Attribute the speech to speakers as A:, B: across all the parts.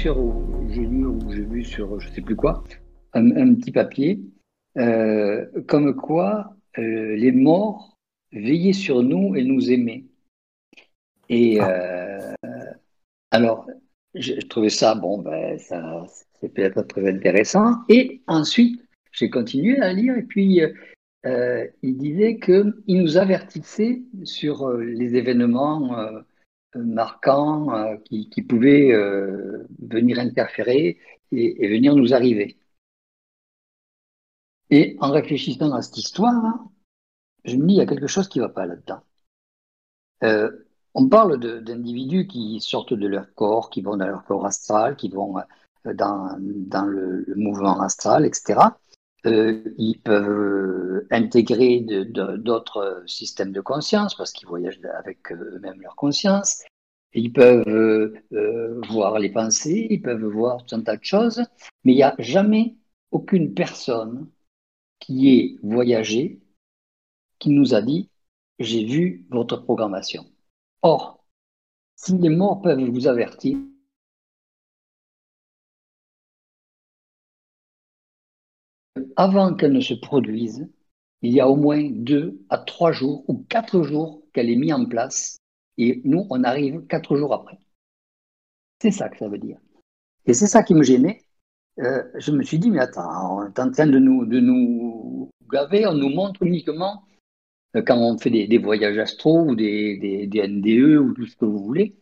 A: sur, j'ai lu ou j'ai vu sur, je sais plus quoi, un, petit papier, euh, comme quoi euh, les morts veillaient sur nous et nous aimaient. Et ah. alors, je, trouvais ça, bon, ben, ça, c'est peut-être très intéressant. Et ensuite, j'ai continué à lire et puis il disait qu'il nous avertissait sur les événements marquants euh, qui, qui, pouvaient euh, venir interférer et, venir nous arriver. Et en réfléchissant à cette histoire, je me dis, il y a quelque chose qui ne va pas là-dedans. Euh, on parle d'individus qui sortent de leur corps, qui vont dans leur corps astral, qui vont dans, dans le, mouvement astral, etc. ils peuvent intégrer d'autres systèmes de conscience parce qu'ils voyagent avec eux-mêmes leur conscience. Ils peuvent euh, euh, voir les pensées, ils peuvent voir tout un tas de choses, mais il n'y a jamais aucune personne qui ait voyagé qui nous a dit j'ai vu votre programmation. Or, si les morts peuvent vous avertir, avant qu'elle ne se produise, il y a au moins deux à trois jours ou quatre jours qu'elle est mise en place et nous, on arrive quatre jours après. C'est ça que ça veut dire. Et c'est ça qui me gênait. Euh, je me suis dit, mais attends, on est en train de nous, de nous gaver, on nous montre uniquement, euh, quand on fait des, voyages astro ou des, des, NDE ou tout ce que vous voulez,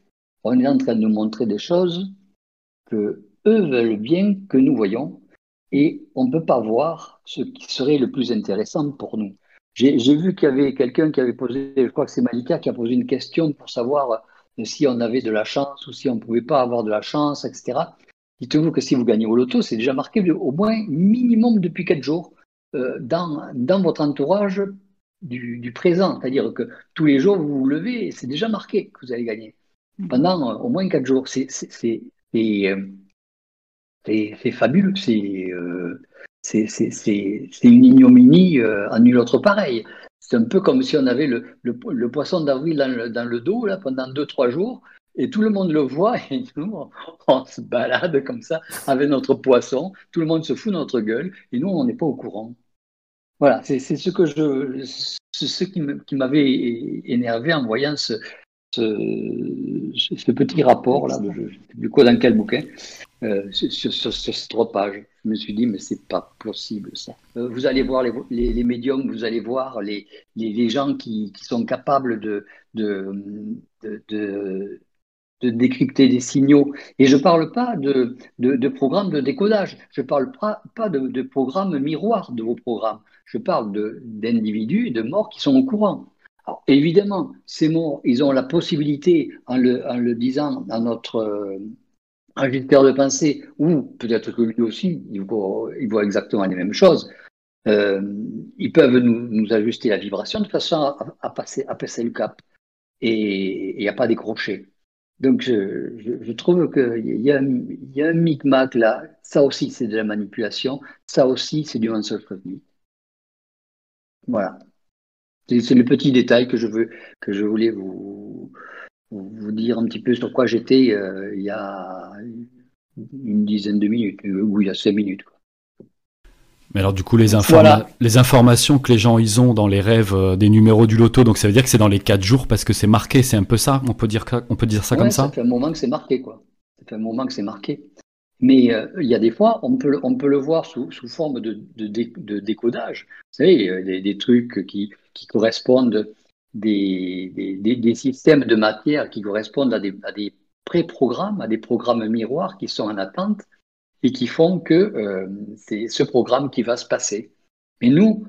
A: on est en train de nous montrer des choses que eux veulent bien que nous voyons et on ne peut pas voir ce qui serait le plus intéressant pour nous. J'ai vu qu'il y avait quelqu'un qui avait posé, je crois que c'est Malika qui a posé une question pour savoir euh, si on avait de la chance ou si on ne pouvait pas avoir de la chance, etc. Dites-vous que si vous gagnez au loto, c'est déjà marqué au moins minimum depuis quatre jours euh, dans, dans votre entourage du, présent. C'est-à-dire que tous les jours, vous vous levez et c'est déjà marqué que vous allez gagner. Mm-hmm. Pendant euh, au moins quatre jours. C'est fabuleux. C'est c'est une ignominie euh, à nul autre pareil. C'est un peu comme si on avait le, poisson d'avril dans, le, dos là, pendant deux, trois jours, et tout le monde le voit, et nous, on, se balade comme ça avec notre poisson, tout le monde se fout notre gueule, et nous, on n'est pas au courant. Voilà, c'est ce je, ce qui m'avait énervé en voyant ce, petit rapport là, du coup dans quel bouquin, sur, sur, trois pages. Je me suis dit, mais c'est pas possible ça. Euh, vous allez voir les, médiums, vous allez voir les, les, gens qui, qui, sont capables de, de, de, de décrypter des signaux. Et je ne parle pas de, de, de, programme de décodage, je ne parle pas, pas de, de programme miroir de vos programmes, je parle d'individus, de morts qui sont au courant évidemment, ces mots, ils ont la possibilité, en le, disant à notre de pensée, ou peut-être que lui aussi, il voit, exactement les mêmes choses, euh, ils peuvent nous, ajuster la vibration de façon à, passer, à passer le cap et, et à pas décrocher. Donc, je, trouve qu'il y, a, y a un micmac là. Ça aussi, c'est de la manipulation. Ça aussi, c'est du mensonge Voilà. C'est le petit détail que je veux, que je voulais vous, vous dire un petit peu sur quoi j'étais euh, il y a une dizaine de minutes, euh, ou il y a cinq minutes.
B: Mais alors du coup, les, les informations que les gens ils ont dans les rêves euh, des numéros du loto, donc ça veut dire que c'est dans les quatre jours parce que c'est marqué, c'est un peu ça On peut dire, on peut dire ça comme ça
A: Ça fait un moment que c'est marqué, quoi. Ça fait un moment que c'est marqué. Mais euh, il y a des fois, on peut, on peut le voir sous, sous forme de, de, de, décodage. Vous savez, des, des trucs qui, qui correspondent, des, des, des, systèmes de matière qui correspondent à des, à des pré-programmes, à des programmes miroirs qui sont en attente et qui font que euh, c'est ce programme qui va se passer. Mais nous,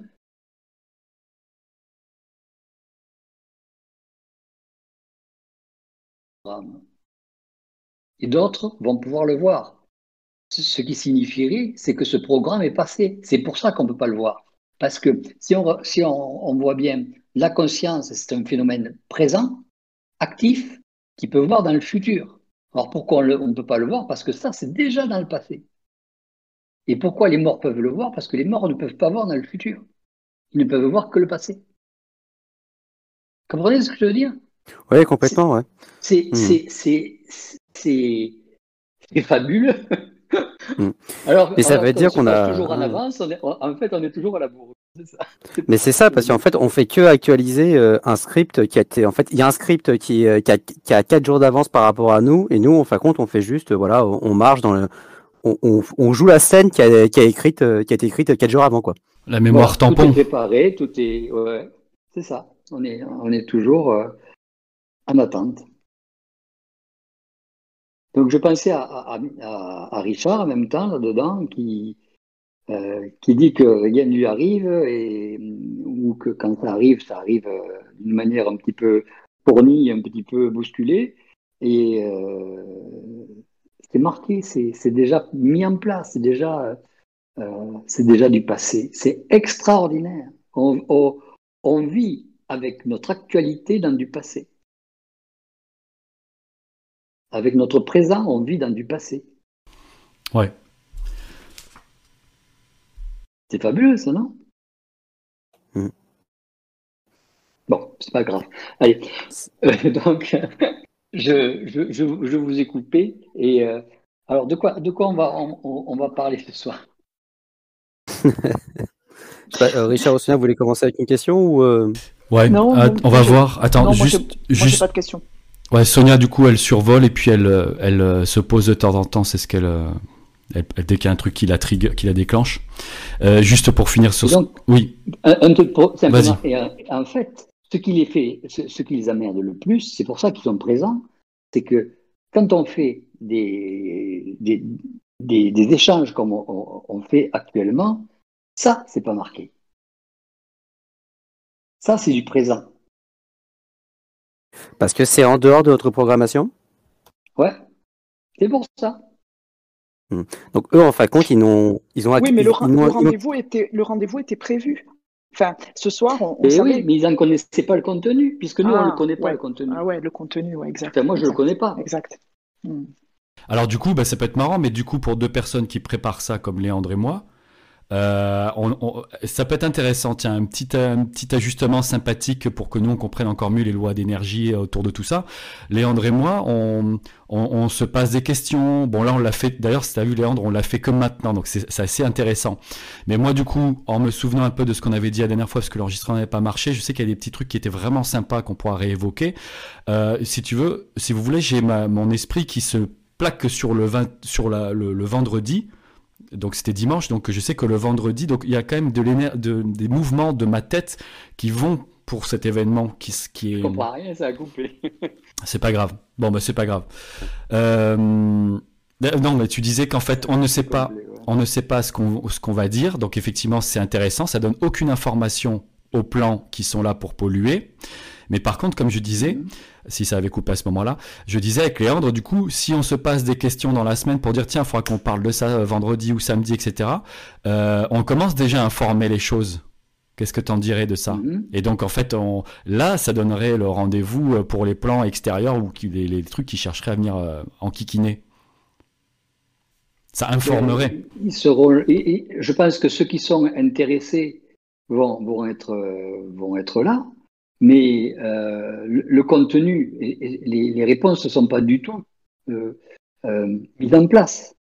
A: et d'autres vont pouvoir le voir. Ce qui signifierait, c'est que ce programme est passé. C'est pour ça qu'on ne peut pas le voir. Parce que si on, si on, voit bien, la conscience, c'est un phénomène présent, actif, qui peut voir dans le futur. Alors pourquoi on ne peut pas le voir? Parce que ça, c'est déjà dans le passé. Et pourquoi les morts peuvent le voir? Parce que les morts ne peuvent pas voir dans le futur. Ils ne peuvent voir que le passé. Comprenez ce que je veux dire?
C: Oui, complètement, ouais.
A: C'est hmm. fabuleux.
C: Hmm. Alors, et ça veut dire qu'on a
A: toujours en avance, en fait, on est toujours à la bourre.
C: Mais c'est ça, parce qu'en fait, on fait que actualiser euh, un script qui a été. En fait, il y a un script qui, euh, qui, a, qui a 4 jours d'avance par rapport à nous, et nous, en fin de compte, on fait juste, voilà, on marche dans le. On, on, joue la scène qui a, qui a, écrite, euh, qui a été écrite 4 jours avant, quoi.
B: La mémoire tampon.
A: Tout est préparé, tout est. Ouais, c'est ça. On est, on est toujours en attente. Donc je pensais à, à, à Richard en même temps là-dedans qui, euh, qui dit que rien ne lui arrive ou que quand ça arrive, ça arrive euh, d'une manière un petit peu fournie, un petit peu bousculée. Et euh, c'est marqué, c'est déjà mis en place, c'est déjà, déjà du passé. C'est extraordinaire. On, on, on vit avec notre actualité dans du passé. Avec notre présent, on vit dans du passé.
B: Ouais.
A: C'est fabuleux, ça, non mm. Bon, c'est pas grave. Allez, euh, donc, je, je, je, vous ai coupé. Et euh, alors, de quoi, de quoi on, va, on, va parler ce soir
C: euh, Richard Ossina, vous voulez commencer avec une question ou
B: Ouais, non, on va voir. Attends, juste. juste...
D: pas de question.
B: Ouais, Sonia, du coup, elle survole et puis elle, elle se pose de temps en temps. C'est ce qu'elle dès qu'il y a un truc qui la, trigger, qui la déclenche. Euh, juste pour finir sur
A: donc, Oui. Un, truc simplement. Et, euh, en fait, ce qui les fait, ce, qui les amène le plus, c'est pour ça qu'ils sont présents, c'est que quand on fait des, des, des, échanges comme on, fait actuellement, ça, c'est pas marqué. Ça, c'est du présent.
C: Parce que c'est en dehors de votre programmation?
A: Ouais, c'est pour ça.
C: Hmm. Donc eux, en fin de compte, ils ont, ils ont.
D: Oui, mais le, rendez-vous était, le rendez-vous était prévu. Enfin, ce soir, on,
A: on savait... Oui, mais ils n'en connaissaient pas le contenu, puisque nous, on ne
D: ah,
A: connaît pas le contenu.
D: Ah ouais, le contenu, ouais, exact.
A: moi, je
D: ne
A: le connais pas.
D: Exact. Hmm.
B: Alors du coup, bah, ça peut être marrant, mais du coup, pour deux personnes qui préparent ça, comme Léandre et moi, euh, on, ça peut être intéressant, tiens, un petit, un petit ajustement sympathique pour que nous on comprenne encore mieux les lois d'énergie autour de tout ça. Léandre et moi, on, on, se passe des questions. Bon là, on l'a fait. D'ailleurs, si t'as vu Léandre, on l'a fait comme maintenant, donc c'est assez intéressant. Mais moi, du coup, en me souvenant un peu de ce qu'on avait dit la dernière fois, parce que l'enregistrement n'avait pas marché, je sais qu'il y a des petits trucs qui étaient vraiment sympas qu'on pourra réévoquer. Euh, si tu veux, si vous voulez, j'ai mon esprit qui se plaque sur le, sur la, le vendredi donc c'était dimanche, donc je sais que le vendredi, donc il y a quand même de, des mouvements de ma tête qui vont pour cet événement qui, qui est. Je
A: comprends rien, ça a coupé.
B: c'est pas grave. Bon, bah c'est pas grave. Euh, non, mais tu disais qu'en fait on ne sait pas, on ne sait pas ce qu'on ce qu'on va dire. Donc effectivement c'est intéressant, ça donne aucune information aux plans qui sont là pour polluer. Mais par contre, comme je disais, mhm. Si ça avait coupé à ce moment-là, je disais avec Léandre, du coup, si on se passe des questions dans la semaine pour dire, tiens, il faudra qu'on parle de ça euh, vendredi ou samedi, etc., euh, on commence déjà à informer les choses. Qu'est-ce que tu en dirais de ça mhm. Et donc, en fait, on, là, ça donnerait le rendez-vous euh, pour les plans extérieurs ou les, les trucs qui chercheraient à venir en kikiner. Ça informerait.
A: Ils seront, je pense que ceux qui sont intéressés vont, vont, être, vont être là. Mais euh, le, contenu et, les, réponses ne sont pas du tout euh, euh, mises en place.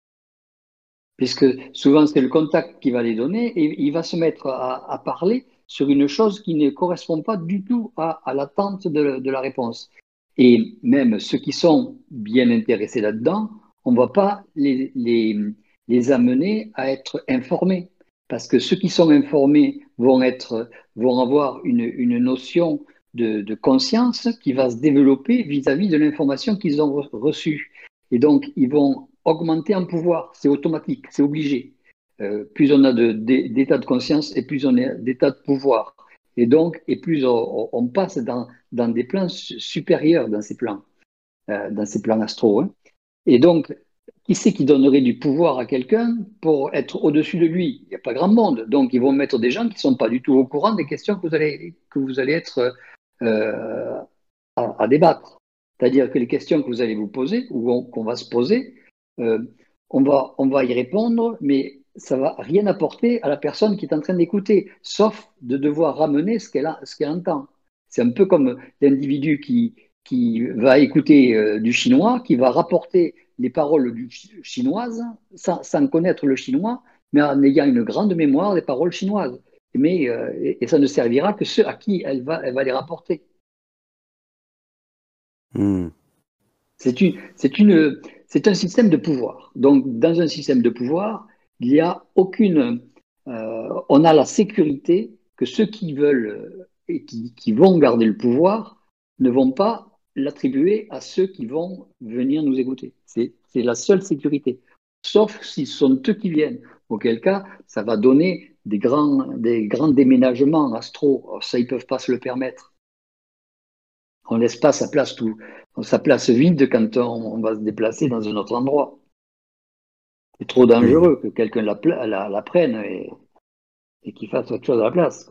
A: Puisque souvent c'est le contact qui va les donner et il va se mettre à, parler sur une chose qui ne correspond pas du tout à, l'attente de, la réponse. Et même ceux qui sont bien intéressés là-dedans, on ne va pas les, les, amener à être informés. Parce que ceux qui sont informés vont, être, vont avoir une, une notion de, conscience qui va se développer vis-à-vis de l'information qu'ils ont reçue. Et donc, ils vont augmenter en pouvoir. C'est automatique, c'est obligé. Euh, plus on a d'état de, conscience et plus on a d'état de pouvoir. Et donc, et plus on, passe dans, dans, des plans supérieurs dans ces plans, euh, dans ces plans astro. Hein. Et donc, qui c'est qui donnerait du pouvoir à quelqu'un pour être au-dessus de lui? Il n'y a pas grand monde. Donc, ils vont mettre des gens qui ne sont pas du tout au courant des questions que vous allez, que vous allez être euh, à, débattre. C'est-à-dire que les questions que vous allez vous poser ou qu'on va se poser, euh, on, va, on va y répondre, mais ça va rien apporter à la personne qui est en train d'écouter, sauf de devoir ramener ce qu'elle ce qu'elle entend. C'est un peu comme l'individu qui, qui va écouter euh, du chinois, qui va rapporter les paroles du chinoises sans, sans, connaître le chinois, mais en ayant une grande mémoire des paroles chinoises. Mais, euh, et, et, ça ne servira que ceux à qui elle va, elle va les rapporter.
C: Hmm.
A: C'est un système de pouvoir. Donc, dans un système de pouvoir, il n'y a aucune, euh, on a la sécurité que ceux qui veulent et qui, qui vont garder le pouvoir ne vont pas l'attribuer à ceux qui vont venir nous écouter. C'est la seule sécurité. Sauf s'ils sont eux qui viennent. Auquel cas, ça va donner des grands, des grands déménagements astro. Ça, ils ne peuvent pas se le permettre. On laisse pas sa place tout, sa place vide quand on, va se déplacer dans un autre endroit. C'est trop dangereux que quelqu'un la, prenne et, qu'il fasse autre chose à la place.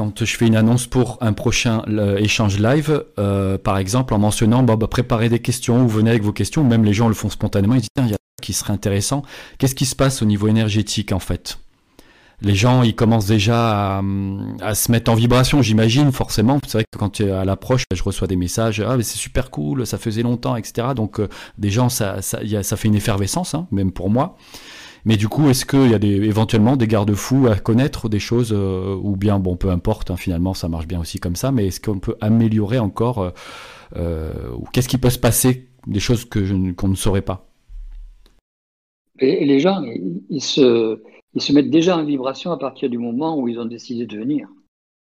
B: Quand je fais une annonce pour un prochain échange live, euh, par exemple, en mentionnant bah, bah, préparez des questions ou venez avec vos questions, même les gens le font spontanément, ils disent il y a qui serait intéressant. Qu'est-ce qui se passe au niveau énergétique en fait? Les gens, ils commencent déjà à, à se mettre en vibration, j'imagine, forcément. C'est vrai que quand à l'approche, je reçois des messages, ah mais c'est super cool, ça faisait longtemps, etc. Donc euh, des gens, ça, ça fait une effervescence, hein, même pour moi. Mais du coup, est-ce qu'il y a éventuellement des garde-fous à connaître, des choses, euh, ou bien, bon, peu importe, hein, finalement, ça marche bien aussi comme ça, mais est-ce qu'on peut améliorer encore, euh, euh, ou qu'est-ce qui peut se passer, des choses que qu'on ne saurait pas?
A: Les gens, ils, ils, se, ils se mettent déjà en vibration à partir du moment où ils ont décidé de venir.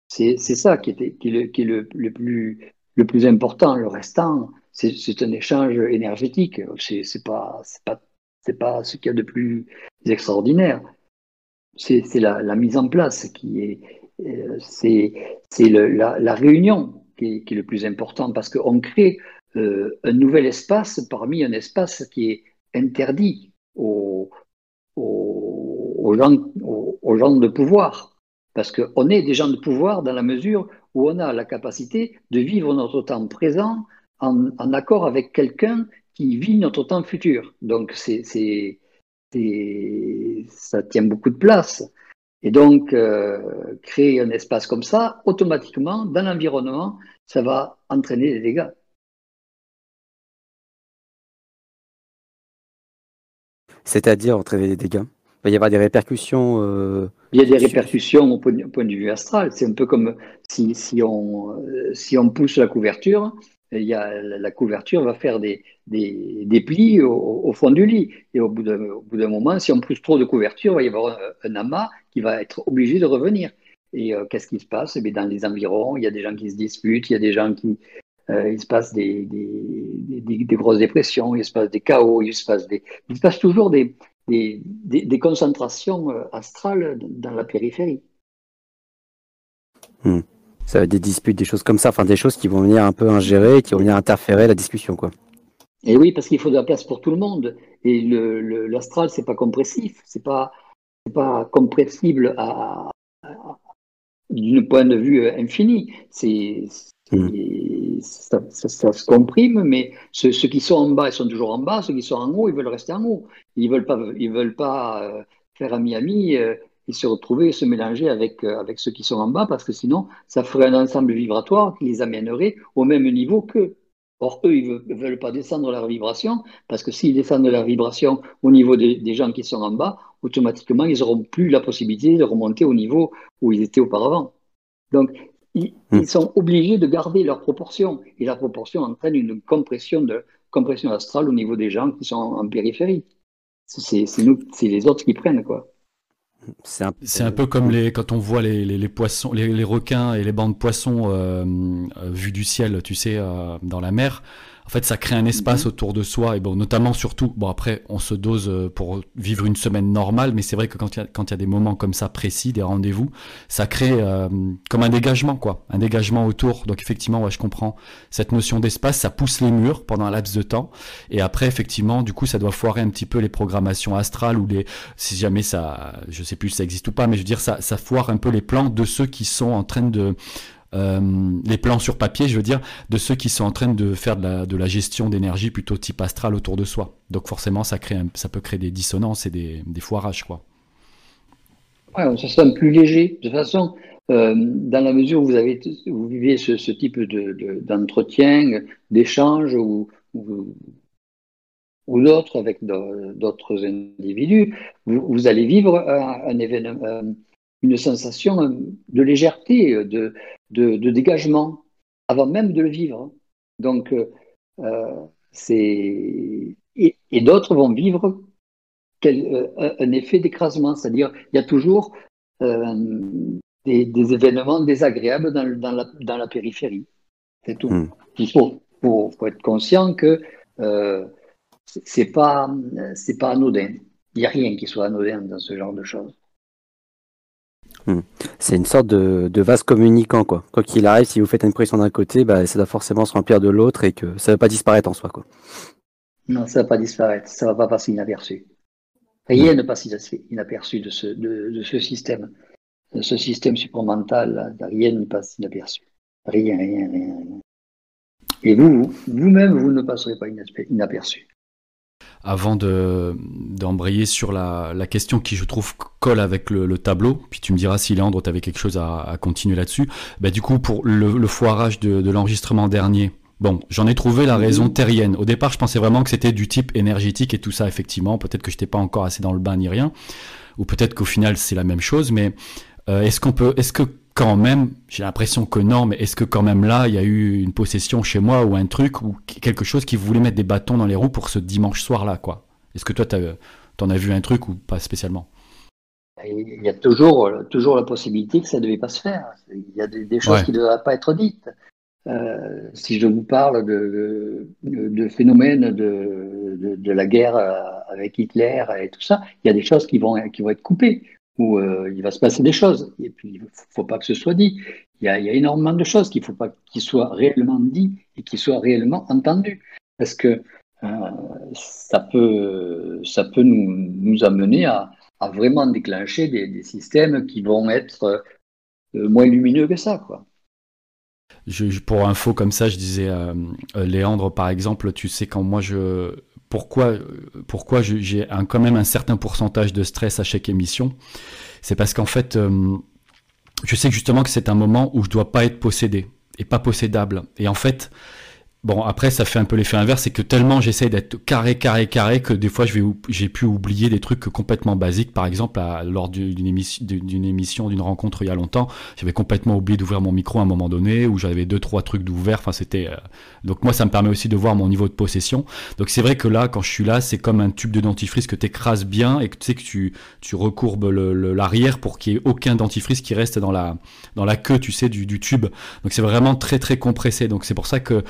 A: C'est ça qui, était, qui est, le, qui est le, le, plus, le plus important. Le restant, c'est un échange énergétique. C'est pas, pas c'est pas ce qu'il y a de plus extraordinaire. C'est la, mise en place qui est, euh, c'est la, la, réunion qui est, le plus important parce qu'on crée euh, un nouvel espace parmi un espace qui est interdit aux, aux, gens, aux, gens de pouvoir. Parce qu'on est des gens de pouvoir dans la mesure où on a la capacité de vivre notre temps présent en, en accord avec quelqu'un qui vit notre temps futur. Donc, c'est, ça tient beaucoup de place. Et donc, euh, créer un espace comme ça, automatiquement, dans l'environnement, ça va entraîner des dégâts.
C: C'est-à-dire entraîner des dégâts? Il va y avoir des répercussions euh...
A: Il y a des répercussions au point, de, au point de vue astral. C'est un peu comme si, si, on, si on pousse la couverture, il y a, la couverture va faire des, des, des plis au, fond du lit. Et au bout d'un moment, si on pousse trop de couverture, il va y avoir un, amas qui va être obligé de revenir. Et euh, qu'est-ce qui se passe? Eh Dans les environs, il y a des gens qui se disputent, il y a des gens qui. Euh, il se passe des, des, grosses dépressions, il se passe des chaos, il se passe, des, il se passe toujours des, des, concentrations euh, astrales dans la périphérie.
C: Hmm ça va être des disputes, des choses comme ça, enfin des choses qui vont venir un peu ingérer, qui vont venir interférer la discussion, quoi.
A: Et oui, parce qu'il faut de la place pour tout le monde. Et l'astral, le, c'est pas compressif, c'est pas, pas compressible à, à d'un point de vue infini. C'est mmh. ça, ça, ça, se comprime, mais ceux, ceux, qui sont en bas, ils sont toujours en bas. Ceux qui sont en haut, ils veulent rester en haut. Ils veulent pas, ils veulent pas euh, faire ami-ami. Euh, et se retrouver et se mélanger avec, euh, avec ceux qui sont en bas, parce que sinon, ça ferait un ensemble vibratoire qui les amènerait au même niveau qu'eux. Or, eux, ils ne veulent pas descendre leur vibration, parce que s'ils descendent leur vibration au niveau des, des gens qui sont en bas, automatiquement, ils n'auront plus la possibilité de remonter au niveau où ils étaient auparavant. Donc, ils, mmh. ils sont obligés de garder leur proportion, et la proportion entraîne une compression, de, compression astrale au niveau des gens qui sont en, périphérie. C'est nous, c'est les autres qui prennent, quoi.
B: C'est un, un, peu comme les, quand on voit les, les, les poissons, les, requins et les bancs de poissons euh, euh, vus du ciel, tu sais, euh, dans la mer. En fait, ça crée un espace mmh. autour de soi et bon, notamment surtout, bon après, on se dose euh, pour vivre une semaine normale, mais c'est vrai que quand il y a y des moments comme ça précis, des rendez-vous, ça crée euh, comme un dégagement quoi, un dégagement autour. Donc effectivement, ouais, je comprends cette notion d'espace, ça pousse les murs pendant un laps de temps et après effectivement, du coup, ça doit foirer un petit peu les programmations astrales ou les si jamais ça, je sais plus si ça existe ou pas, mais je veux dire ça ça foire un peu les plans de ceux qui sont en train de euh, les plans sur papier, je veux dire, de ceux qui sont en train de faire de la, gestion d'énergie plutôt type astral autour de soi. Donc forcément, ça, crée ça peut créer des dissonances et des, des foirages, quoi.
A: Ouais, ça sonne plus léger. De toute façon, euh, dans la mesure où vous, vivez ce, type d'entretien, d'échange ou, ou, d'autres avec d'autres individus, vous, allez vivre événement, une sensation de légèreté, de, de, dégagement, avant même de le vivre. Donc, euh, c'est et, d'autres vont vivre euh, un effet d'écrasement, c'est-à-dire il y a toujours euh, des, événements désagréables dans, la, dans la, périphérie. C'est tout. Hmm. Il faut, être conscient que euh, c'est pas pas anodin. Il n'y a rien qui soit anodin dans ce genre de choses.
C: Hmm. C'est une sorte de, vase communicant, quoi. Quoi qu'il arrive, si vous faites une pression d'un côté, bah, ça doit forcément se remplir de l'autre et que ça ne va pas disparaître en soi, quoi.
A: Non, ça ne va pas disparaître, ça ne va pas passer inaperçu. Rien ne passe inaperçu de ce, de, ce système. De ce système supramental, rien ne passe inaperçu. Rien, rien, rien, rien. Et vous, vous-même, vous ne passerez pas inaperçu
B: avant d'embrayer sur la, question qui, je trouve, colle avec le, tableau. Puis tu me diras si Léandre, tu avais quelque chose à, continuer là-dessus. Bah, du coup, pour le, foirage de, l'enregistrement dernier, bon, j'en ai trouvé la raison terrienne. Au départ, je pensais vraiment que c'était du type énergétique et tout ça, effectivement. Peut-être que je n'étais pas encore assez dans le bain ni rien. Ou peut-être qu'au final, c'est la même chose. Mais euh, est-ce qu'on peut, est-ce que quand même, j'ai l'impression que non, mais est-ce que quand même là, il y a eu une possession chez moi ou un truc ou quelque chose qui voulait mettre des bâtons dans les roues pour ce dimanche soir-là, quoi? Est-ce que toi, t'en as vu un truc ou pas spécialement?
A: Il y a toujours, toujours la possibilité que ça ne devait pas se faire. Il y a des, choses qui ne devraient pas être dites. Euh, si je vous parle de, de, phénomènes de, de, la guerre euh, avec Hitler et tout ça, il y a des choses qui vont, qui vont être coupées où euh, il va se passer des choses. Et puis, il ne faut pas que ce soit dit. Il y a, énormément de choses qu'il ne faut pas qu'ils soient réellement dit et qu'ils soient réellement entendus. Parce que euh, ça peut, ça peut nous, amener à, vraiment déclencher des, systèmes qui vont être euh, moins lumineux que ça. Quoi.
B: Je, pour info comme ça, je disais, Léandre, par exemple, tu sais, quand moi je, pourquoi, pourquoi j'ai quand même un certain pourcentage de stress à chaque émission C'est parce qu'en fait, euh, je sais justement que c'est un moment où je dois pas être possédé et pas possédable. Et en fait, Bon, après, ça fait un peu l'effet inverse, c'est que tellement j'essaie d'être carré, carré, carré, que des fois, j'ai pu oublier des trucs complètement basiques. Par exemple, lors d'une émission, d'une rencontre il y a longtemps, j'avais complètement oublié d'ouvrir mon micro à un moment donné, où j'avais deux, trois trucs d'ouvert. Enfin, c'était. Euh, donc moi, ça me permet aussi de voir mon niveau de possession. Donc c'est vrai que là, quand je suis là, c'est comme un tube de dentifrice que tu écrases bien et que tu sais que tu, tu recourbes l'arrière pour qu'il n'y ait aucun dentifrice qui reste dans la, dans la queue, tu sais, du, tube. Donc c'est vraiment très, très compressé. Donc c'est pour ça que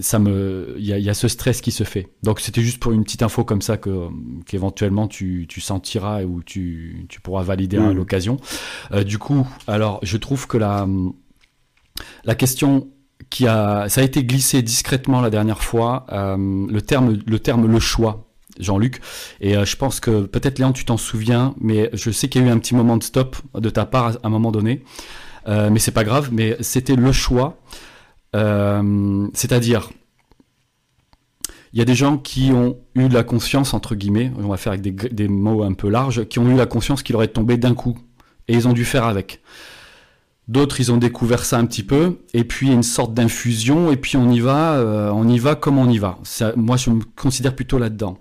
B: ça me, il y, a ce stress qui se fait. Donc c'était juste pour une petite info comme ça que qu'éventuellement tu, tu sentiras ou tu, tu pourras valider à mm. l'occasion. Euh, du coup, alors je trouve que la la question qui a, ça a été glissé discrètement la dernière fois, euh, le terme le terme le choix. Jean-Luc. Et je pense que peut-être Léon, tu t'en souviens, mais je sais qu'il y a eu un petit moment de stop de ta part à un moment donné. mais c'est pas grave. Mais c'était le choix. Euh, c'est-à-dire, il y a des gens qui ont eu la conscience, entre guillemets, on va faire avec des, mots un peu larges, qui ont eu la conscience qu'il aurait tombé d'un coup. Et ils ont dû faire avec. D'autres, ils ont découvert ça un petit peu, et puis une sorte d'infusion, et puis on y va, euh, on y va comme on y va. moi, je me considère plutôt là-dedans.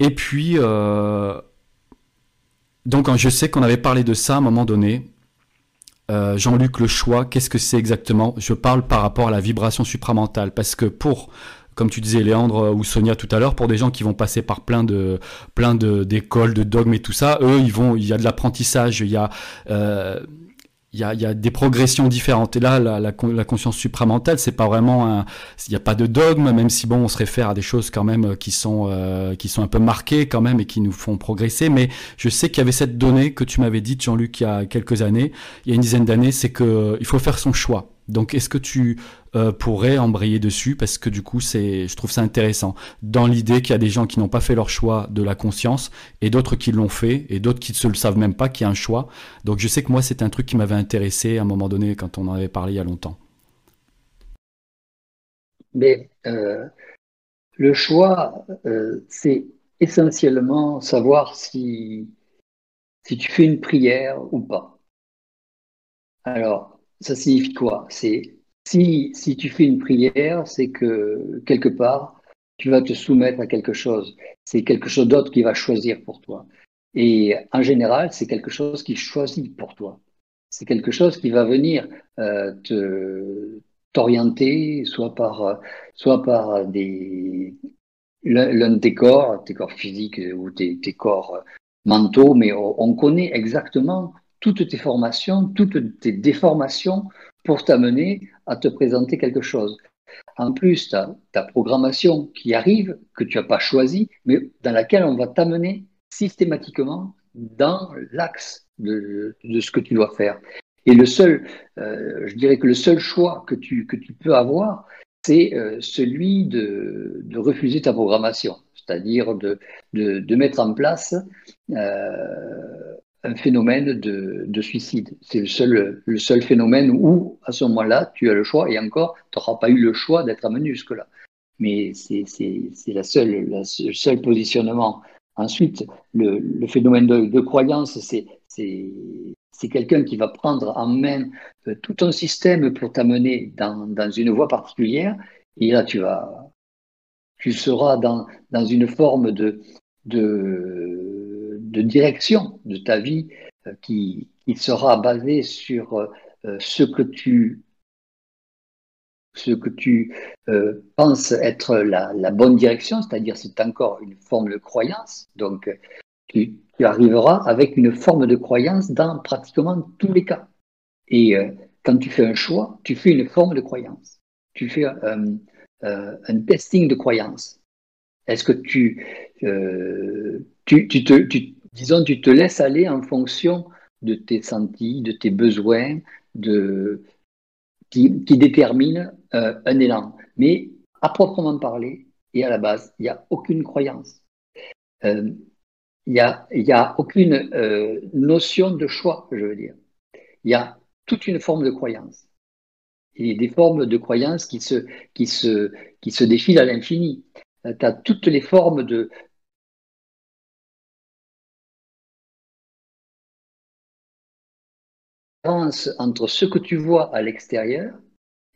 B: Et puis, euh, donc je sais qu'on avait parlé de ça à un moment donné, euh, Jean-Luc, le choix, qu'est-ce que c'est exactement? Je parle par rapport à la vibration supramentale, parce que pour, comme tu disais Léandre ou Sonia tout à l'heure, pour des gens qui vont passer par plein de plein d'écoles, de, dogmes et tout ça, eux, ils vont, il y a de l'apprentissage, il y a euh, il y a, des progressions différentes. Et là, la, la, conscience supramentale, c'est pas vraiment il n'y a pas de dogme, même si bon, on se réfère à des choses quand même euh, qui sont, euh, qui sont un peu marquées quand même et qui nous font progresser. Mais je sais qu'il y avait cette donnée que tu m'avais dit, Jean-Luc, il y a quelques années, il y a une dizaine d'années, c'est que euh, il faut faire son choix. Donc, est-ce que tu euh, pourrais embrayer dessus Parce que du coup, c'est, je trouve ça intéressant. Dans l'idée qu'il y a des gens qui n'ont pas fait leur choix de la conscience et d'autres qui l'ont fait et d'autres qui ne se le savent même pas qu'il y a un choix. Donc, je sais que moi, c'est un truc qui m'avait intéressé à un moment donné quand on en avait parlé il y a longtemps.
A: Mais euh, le choix, euh, c'est essentiellement savoir si, si tu fais une prière ou pas. Alors, ça signifie quoi? C'est si, si tu fais une prière, c'est que quelque part, tu vas te soumettre à quelque chose. C'est quelque chose d'autre qui va choisir pour toi. Et en général, c'est quelque chose qui choisit pour toi. C'est quelque chose qui va venir euh, te t'orienter, soit par, soit par l'un de tes corps, tes corps physiques ou tes corps mentaux, mais on connaît exactement toutes tes formations, toutes tes déformations pour t'amener à te présenter quelque chose. En plus, tu as ta programmation qui arrive, que tu n'as pas choisie, mais dans laquelle on va t'amener systématiquement dans l'axe de, ce que tu dois faire. Et le seul, euh, je dirais que le seul choix que tu, que tu peux avoir, c'est euh, celui de, refuser ta programmation, c'est-à-dire de, de, de, mettre en place euh, un phénomène de, de suicide. C'est le seul, le seul phénomène où, à ce moment-là, tu as le choix, et encore, tu n'auras pas eu le choix d'être amené jusque-là. Mais c'est la seule, la, le seul positionnement. Ensuite, le, phénomène de, croyance, c'est quelqu'un qui va prendre en main euh, tout un système pour t'amener dans, dans, une voie particulière. Et là, tu vas, tu seras dans, dans une forme de, de, direction de ta vie euh, qui, sera basée sur euh, ce que tu ce que tu euh, penses être la, bonne direction, c'est-à-dire c'est encore une forme de croyance. Donc, tu, arriveras avec une forme de croyance dans pratiquement tous les cas. Et euh, quand tu fais un choix, tu fais une forme de croyance. Tu fais euh, euh, un testing de croyance. Est-ce que euh, tu, te, tu, disons, tu te laisses aller en fonction de tes sentis, de tes besoins, de, qui, déterminent euh, un élan. Mais à proprement parler et à la base, il n'y a aucune croyance. Euh, il n'y a, y a aucune euh, notion de choix, je veux dire. Il y a toute une forme de croyance. Et des formes de croyance qui se, qui se, qui se défilent à l'infini. Tu as toutes les formes de, entre ce que tu vois à l'extérieur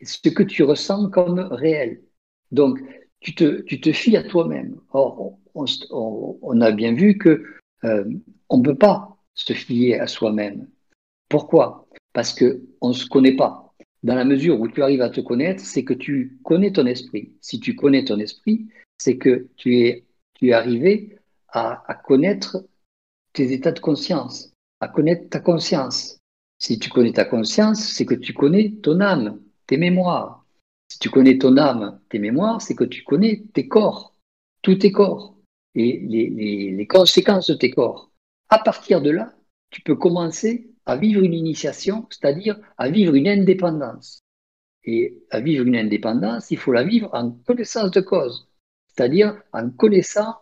A: et ce que tu ressens comme réel. Donc, tu te, tu te fies à toi-même. Or, on, a bien vu que euh, on ne peut pas se fier à soi-même. Pourquoi? Parce qu'on ne se connaît pas. Dans la mesure où tu arrives à te connaître, c'est que tu connais ton esprit. Si tu connais ton esprit, c'est que tu es, tu es arrivé à connaître tes états de conscience, à connaître ta conscience. Si tu connais ta conscience, c'est que tu connais ton âme, tes mémoires. Si tu connais ton âme, tes mémoires, c'est que tu connais tes corps, tous tes corps et les, conséquences de tes corps. À partir de là, tu peux commencer à vivre une initiation, c'est-à-dire à vivre une indépendance. Et à vivre une indépendance, il faut la vivre en connaissance de cause, c'est-à-dire en connaissant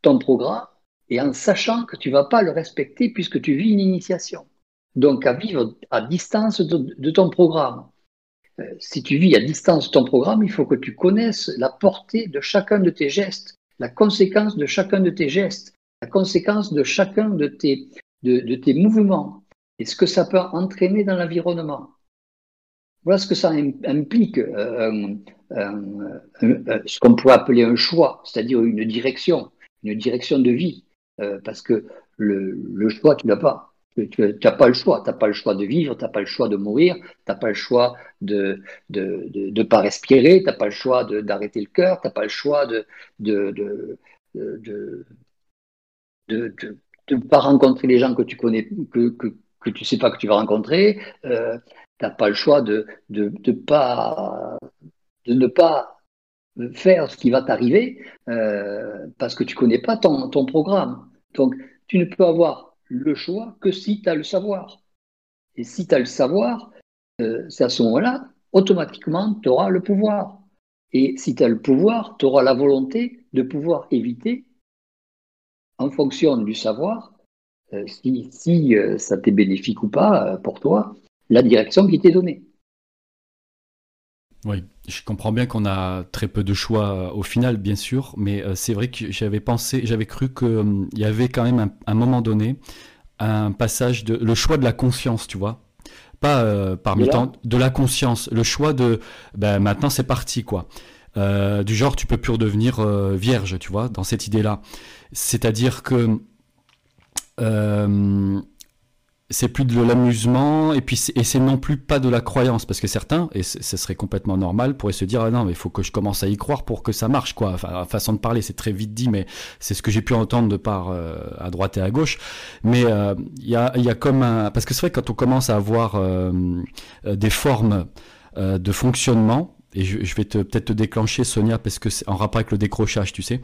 A: ton programme et en sachant que tu ne vas pas le respecter puisque tu vis une initiation. Donc à vivre à distance de, ton programme. Euh, si tu vis à distance de ton programme, il faut que tu connaisses la portée de chacun de tes gestes, la conséquence de chacun de tes gestes, la conséquence de chacun de tes, de, de tes mouvements et ce que ça peut entraîner dans l'environnement. Voilà ce que ça implique, euh, ce qu'on pourrait appeler un choix, c'est-à-dire une direction, une direction de vie, euh, parce que le, le choix, tu l'as pas. Tu n'as pas le choix. Tu n'as pas le choix de vivre, tu n'as pas le choix de mourir, tu n'as pas le choix de ne de, de, de, pas respirer, tu n'as pas le choix d'arrêter le cœur, tu n'as pas le choix de de, de, pas rencontrer les gens que tu connais, que, que, que tu sais pas que tu vas rencontrer. Euh, tu n'as pas le choix de, pas, de ne pas faire ce qui va t'arriver euh, parce que tu connais pas ton, ton programme. Donc, tu ne peux avoir le choix que si tu as le savoir. Et si tu as le savoir, euh, c'est à ce moment-là, automatiquement, tu auras le pouvoir. Et si tu as le pouvoir, tu auras la volonté de pouvoir éviter, en fonction du savoir, euh, si, euh, ça t'est bénéfique ou pas pour toi, la direction qui t'est donnée.
B: Oui, je comprends bien qu'on a très peu de choix au final, bien sûr, mais euh, c'est vrai que j'avais pensé, j'avais cru qu'il euh, y avait quand même un, un, moment donné un passage de le choix de la conscience, tu vois. pas euh, parmi tant de la conscience, le choix de ben maintenant c'est parti quoi. Euh, du genre tu peux plus redevenir euh, vierge, tu vois, dans cette idée-là. C'est-à-dire que euh, c'est plus de l'amusement et puis et c'est non plus pas de la croyance parce que certains et ce serait complètement normal pourraient se dire ah non mais il faut que je commence à y croire pour que ça marche quoi. Enfin façon de parler c'est très vite dit mais c'est ce que j'ai pu entendre de part euh, à droite et à gauche. Mais euh, il y a il y a comme un parce que c'est vrai quand on commence à avoir euh, euh, des formes euh, de fonctionnement et je, je vais peut-être te déclencher Sonia parce que c'est en rapport avec le décrochage tu sais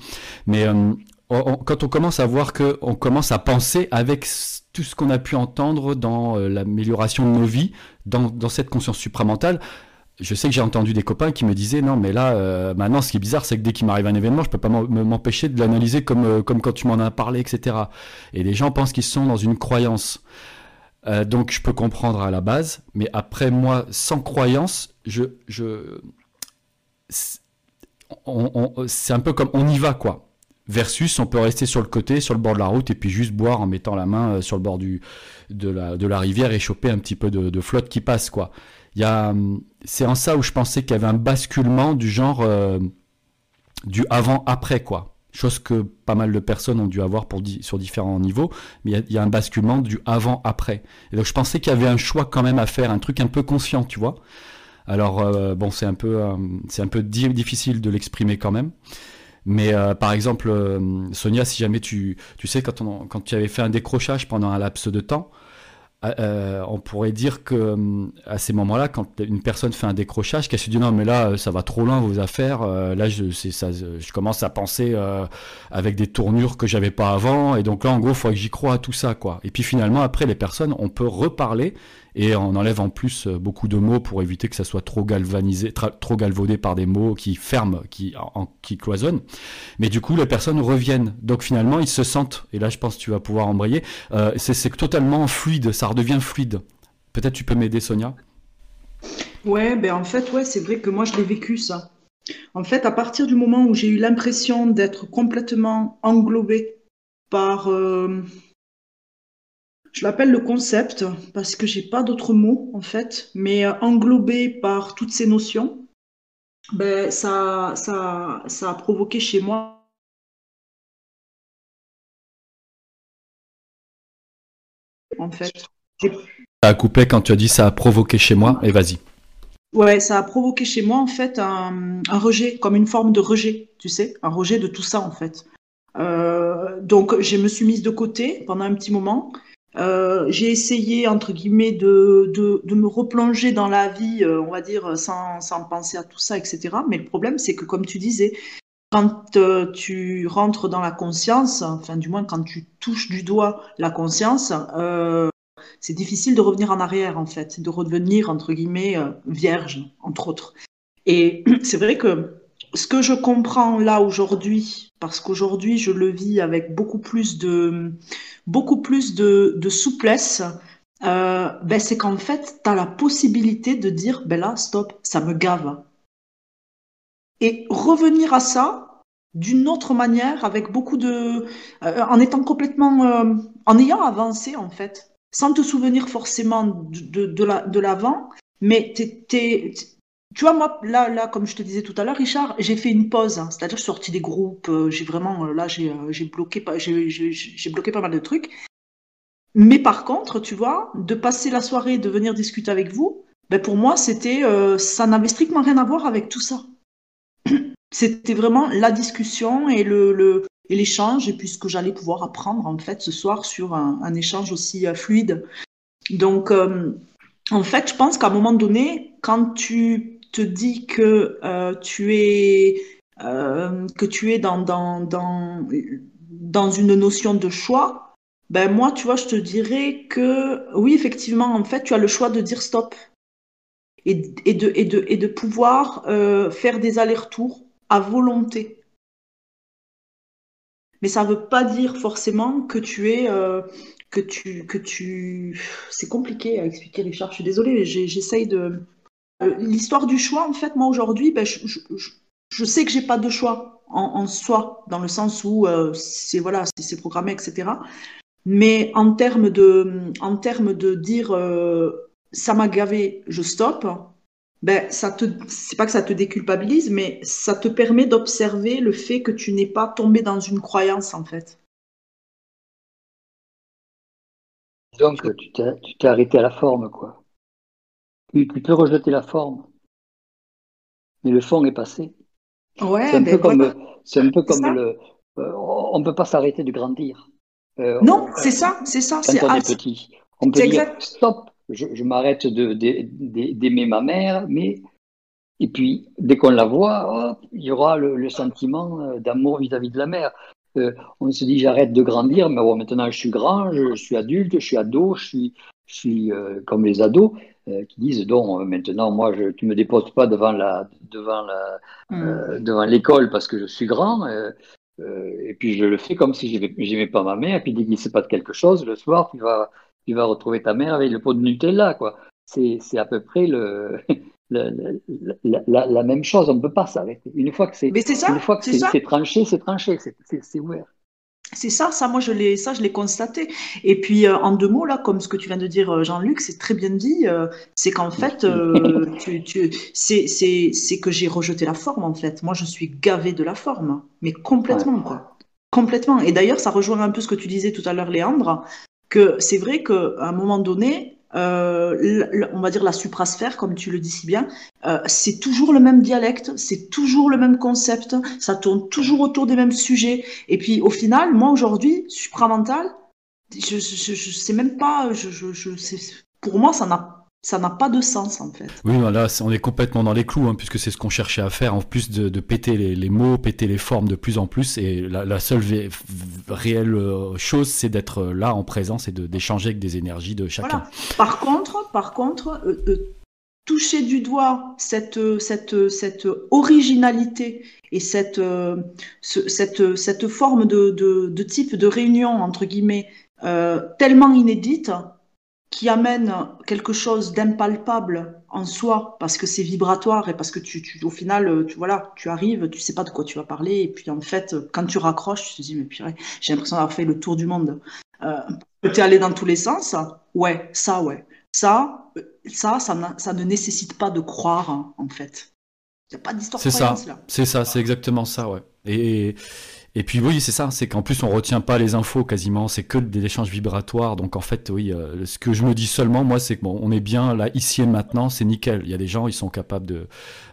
B: mais quand on commence à voir que on commence à penser avec tout ce qu'on a pu entendre dans euh, l'amélioration de nos vies, dans, cette conscience supramentale, je sais que j'ai entendu des copains qui me disaient non mais là euh, maintenant ce qui est bizarre c'est que dès qu'il m'arrive un événement je peux pas m'empêcher de l'analyser comme euh, comme quand tu m'en as parlé etc et les gens pensent qu'ils sont dans une croyance. Donc je peux comprendre à la base mais après moi sans croyance je je c'est un peu comme on y va quoi versus on peut rester sur le côté sur le bord de la route et puis juste boire en mettant la main euh, sur le bord du de la de la rivière et choper un petit peu de, flotte qui passe quoi. Hum, c'est en ça où je pensais qu'il y avait un basculement du genre euh, du avant après quoi. Chose que pas mal de personnes ont dû avoir pour sur différents niveaux mais il y a- un basculement du avant après et donc je pensais qu'il y avait un choix quand même à faire un truc un peu conscient tu vois. Alors euh, bon c'est un peu euh, c'est un peu di- difficile de l'exprimer quand même mais euh, par exemple, euh, Sonia, si jamais tu, tu sais, quand, quand tu avais fait un décrochage pendant un laps de temps, euh, on pourrait dire que à ces moments-là, quand une personne fait un décrochage, qu'elle se dit non mais là ça va trop loin vos affaires, là je, je commence à penser avec des tournures que j'avais pas avant, et donc là en gros il faut que j'y croie à tout ça quoi. Et puis finalement après les personnes, on peut reparler et on enlève en plus euh, beaucoup de mots pour éviter que ça soit trop galvanisé, trop galvaudé par des mots qui ferment, qui, en- qui cloisonnent. Mais du coup, les personnes reviennent. Donc finalement, ils se sentent, et là je pense que tu vas pouvoir embrayer, euh, c'est c'est totalement fluide, ça redevient fluide. Peut-être tu peux m'aider, Sonia?
D: Ouais, ben en fait, ouais, c'est vrai que moi je l'ai vécu ça. En fait, à partir du moment où j'ai eu l'impression d'être complètement englobée par, euh, je l'appelle le concept parce que j'ai pas d'autre mot en fait, mais euh, englobée par toutes ces notions, ben ça, ça, ça a provoqué chez moi en fait.
B: Ça a coupé quand tu as dit ça a provoqué chez moi, et vas-y.
D: Ouais, ça a provoqué chez moi en fait un, un rejet, comme une forme de rejet, tu sais, un rejet de tout ça en fait. Euh, donc je me suis mise de côté pendant un petit moment. Euh, j'ai essayé entre guillemets de, de, de me replonger dans la vie, euh, on va dire, sans, sans penser à tout ça, etc. Mais le problème, c'est que comme tu disais, quand euh, tu rentres dans la conscience, enfin du moins quand tu touches du doigt la conscience, c'est difficile de revenir en arrière en fait, de redevenir entre guillemets vierge, entre autres. Et c'est vrai que ce que je comprends là aujourd'hui, parce qu'aujourd'hui je le vis avec beaucoup plus de, beaucoup plus de, souplesse, euh, ben c'est qu'en fait, tu as la possibilité de dire, ben là, stop, ça me gave. Et revenir à ça d'une autre manière, avec beaucoup de... euh, en étant complètement... euh, en ayant avancé, en fait, sans te souvenir forcément de, de, de la- de l'avant, mais t'es- t'es- tu vois, moi, là, là, comme je te disais tout à l'heure, Richard, j'ai fait une pause, hein. c'est-à-dire je suis sortie des groupes, euh, j'ai vraiment, euh, là, j'ai euh, j'ai bloqué, pas- bloqué pas mal de trucs. Mais par contre, tu vois, de passer la soirée, de venir discuter avec vous, ben pour moi, c'était, ça n'avait strictement rien à voir avec tout ça. C'était vraiment la discussion et le, le et l'échange, et puis ce que j'allais pouvoir apprendre en fait ce soir sur un, échange aussi fluide. Donc, en fait, je pense qu'à un moment donné, quand tu te dis que euh, tu es euh, que tu es dans, une notion de choix, ben moi, tu vois, je te dirais que oui, effectivement, en fait, tu as le choix de dire stop et, de, pouvoir euh, faire des allers-retours à volonté. Mais ça ne veut pas dire forcément que tu es que tu c'est compliqué à expliquer Richard je suis désolée j'essaye de l'histoire du choix en fait moi aujourd'hui ben, je, je, je- sais que j'ai pas de choix en, en soi dans le sens où euh, c'est voilà c'est programmé etc mais en termes de en termes de dire euh, ça m'a gavé, je stoppe, ben, ça te, c'est pas que ça te déculpabilise, mais ça te permet d'observer le fait que tu n'es pas tombé dans une croyance, en fait.
A: Donc, tu t'es, arrêté à la forme, quoi. Tu, peux rejeter la forme, mais le fond est passé.
D: Ouais,
A: c'est un,
D: ben
A: peu un peu comme le. Euh, on ne peut pas s'arrêter de grandir.
D: Euh, non, c'est ça, c'est ça.
A: Quand on est petit, on peut dire stop, je, m'arrête d'aimer ma mère, mais et puis dès qu'on la voit, il y aura le, sentiment euh, d'amour vis-à-vis de la mère. Euh, on se dit j'arrête de grandir, mais bon, maintenant je suis grand, je, suis adulte, je suis ado, je suis, je suis euh, comme les ados qui disent donc maintenant moi je, tu me déposes pas devant la devant la hmm. devant l'école parce que je suis grand. et puis je le fais comme si j'aimais pas ma mère. Et puis dès qu'il ne sait pas de quelque chose, le soir tu vas tu vas retrouver ta mère avec le pot de Nutella, quoi. C'est à peu près le, la, même chose. On ne peut pas s'arrêter. Une fois que c'est une fois que c'est tranché, c'est tranché, c'est ouvert.
D: C'est ça, ça moi je l'ai ça je l'ai constaté. Et puis euh, en deux mots là, comme ce que tu viens de dire euh, Jean-Luc, c'est très bien dit. Euh, c'est qu'en fait, tu, tu, c'est que j'ai rejeté la forme en fait. Moi je suis gavé de la forme, mais complètement quoi, complètement. Et d'ailleurs ça rejoint un peu ce que tu disais tout à l'heure, Léandre que c'est vrai qu'à un moment donné, euh, on va dire la suprasphère, comme tu le dis si bien, euh, c'est toujours le même dialecte, c'est toujours le même concept, ça tourne toujours autour des mêmes sujets. Et puis au final, moi aujourd'hui, supramental, je, je, je, sais même pas, je, je, pour moi, ça n'a ça n'a pas de sens en fait.
B: Oui, là, on est complètement dans les clous, hein, puisque c'est ce qu'on cherchait à faire, en plus de, péter les, mots, péter les formes de plus en plus. Et la, seule réelle euh, chose, c'est d'être là en présence et d'échanger avec des énergies de chacun.
D: Par contre, par contre euh, euh, toucher du doigt cette, cette, cette originalité et cette, cette, cette forme de, de, type de réunion, entre guillemets, tellement inédite, qui amène quelque chose d'impalpable en soi parce que c'est vibratoire et parce que tu, tu, au final tu voilà tu arrives tu sais pas de quoi tu vas parler et puis en fait quand tu raccroches tu te dis mais purée j'ai l'impression d'avoir fait le tour du monde. Euh, tu es allé dans tous les sens ouais ça ouais. Ça ça ça, ça ne nécessite pas de croire en fait. Il n'y a pas d'histoire
B: c'est ça. c'est ça c'est exactement ça ouais. Et et puis oui, c'est ça, c'est qu'en plus on retient pas les infos quasiment, c'est que des échanges vibratoires. Donc en fait, oui, euh, ce que je me dis seulement, moi, c'est que bon, on est bien là, ici et maintenant, c'est nickel. Il y a des gens, ils sont capables de,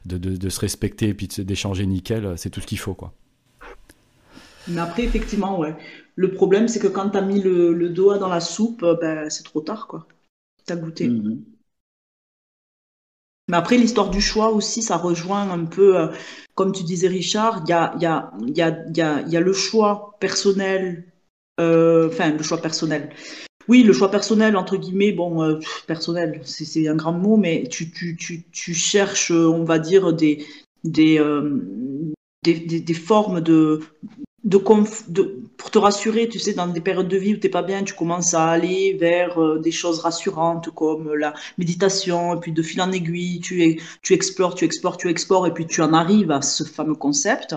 B: de, de, se respecter et puis d'échanger nickel, c'est tout ce qu'il faut, quoi.
D: Mais après, effectivement, ouais. Le problème, c'est que quand tu as mis le, le, doigt dans la soupe, euh, ben, c'est trop tard, quoi. Tu as goûté. Mm-hmm. Mais après, l'histoire du choix aussi, ça rejoint un peu, euh, comme tu disais Richard, il y a, y, a, y, a, y, a, le choix personnel, euh, enfin le choix personnel. Oui, le choix personnel, entre guillemets, bon, euh, personnel, c'est un grand mot, mais tu, cherches, on va dire, des, formes de, de, de, pour te rassurer, tu sais, dans des périodes de vie où t'es pas bien, tu commences à aller vers euh, des choses rassurantes comme la méditation, et puis de fil en aiguille, tu, tu explores, tu explores, tu explores, et puis tu en arrives à ce fameux concept.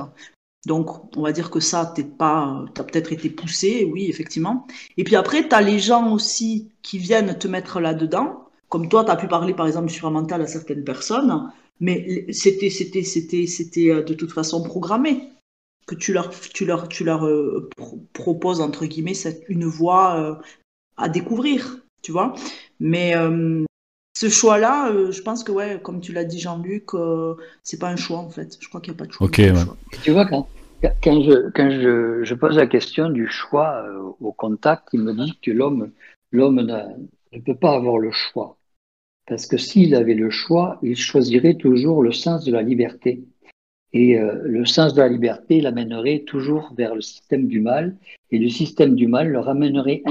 D: Donc, on va dire que ça, t'es pas, t'as peut-être été poussé, oui, effectivement. Et puis après, tu as les gens aussi qui viennent te mettre là-dedans. Comme toi, tu as pu parler, par exemple, sur un mental à certaines personnes, mais c'était, c'était, c'était, c'était euh, de toute façon programmé que tu leur, tu leur, tu leur euh, proposes, entre guillemets, cette, une voie euh, à découvrir, tu vois. Mais euh, ce choix-là, je pense que, ouais, comme tu l'as dit, Jean-Luc, c'est pas un choix, en fait. Je crois qu'il n'y a pas de choix.
B: Ok,
A: Tu vois, quand, quand, je, quand je, je, pose la question du choix au contact, il me dit que l'homme l'homme ne peut pas avoir le choix. Parce que s'il avait le choix, il choisirait toujours le sens de la liberté. Et euh, le sens de la liberté l'amènerait toujours vers le système du mal, et le système du mal le ramènerait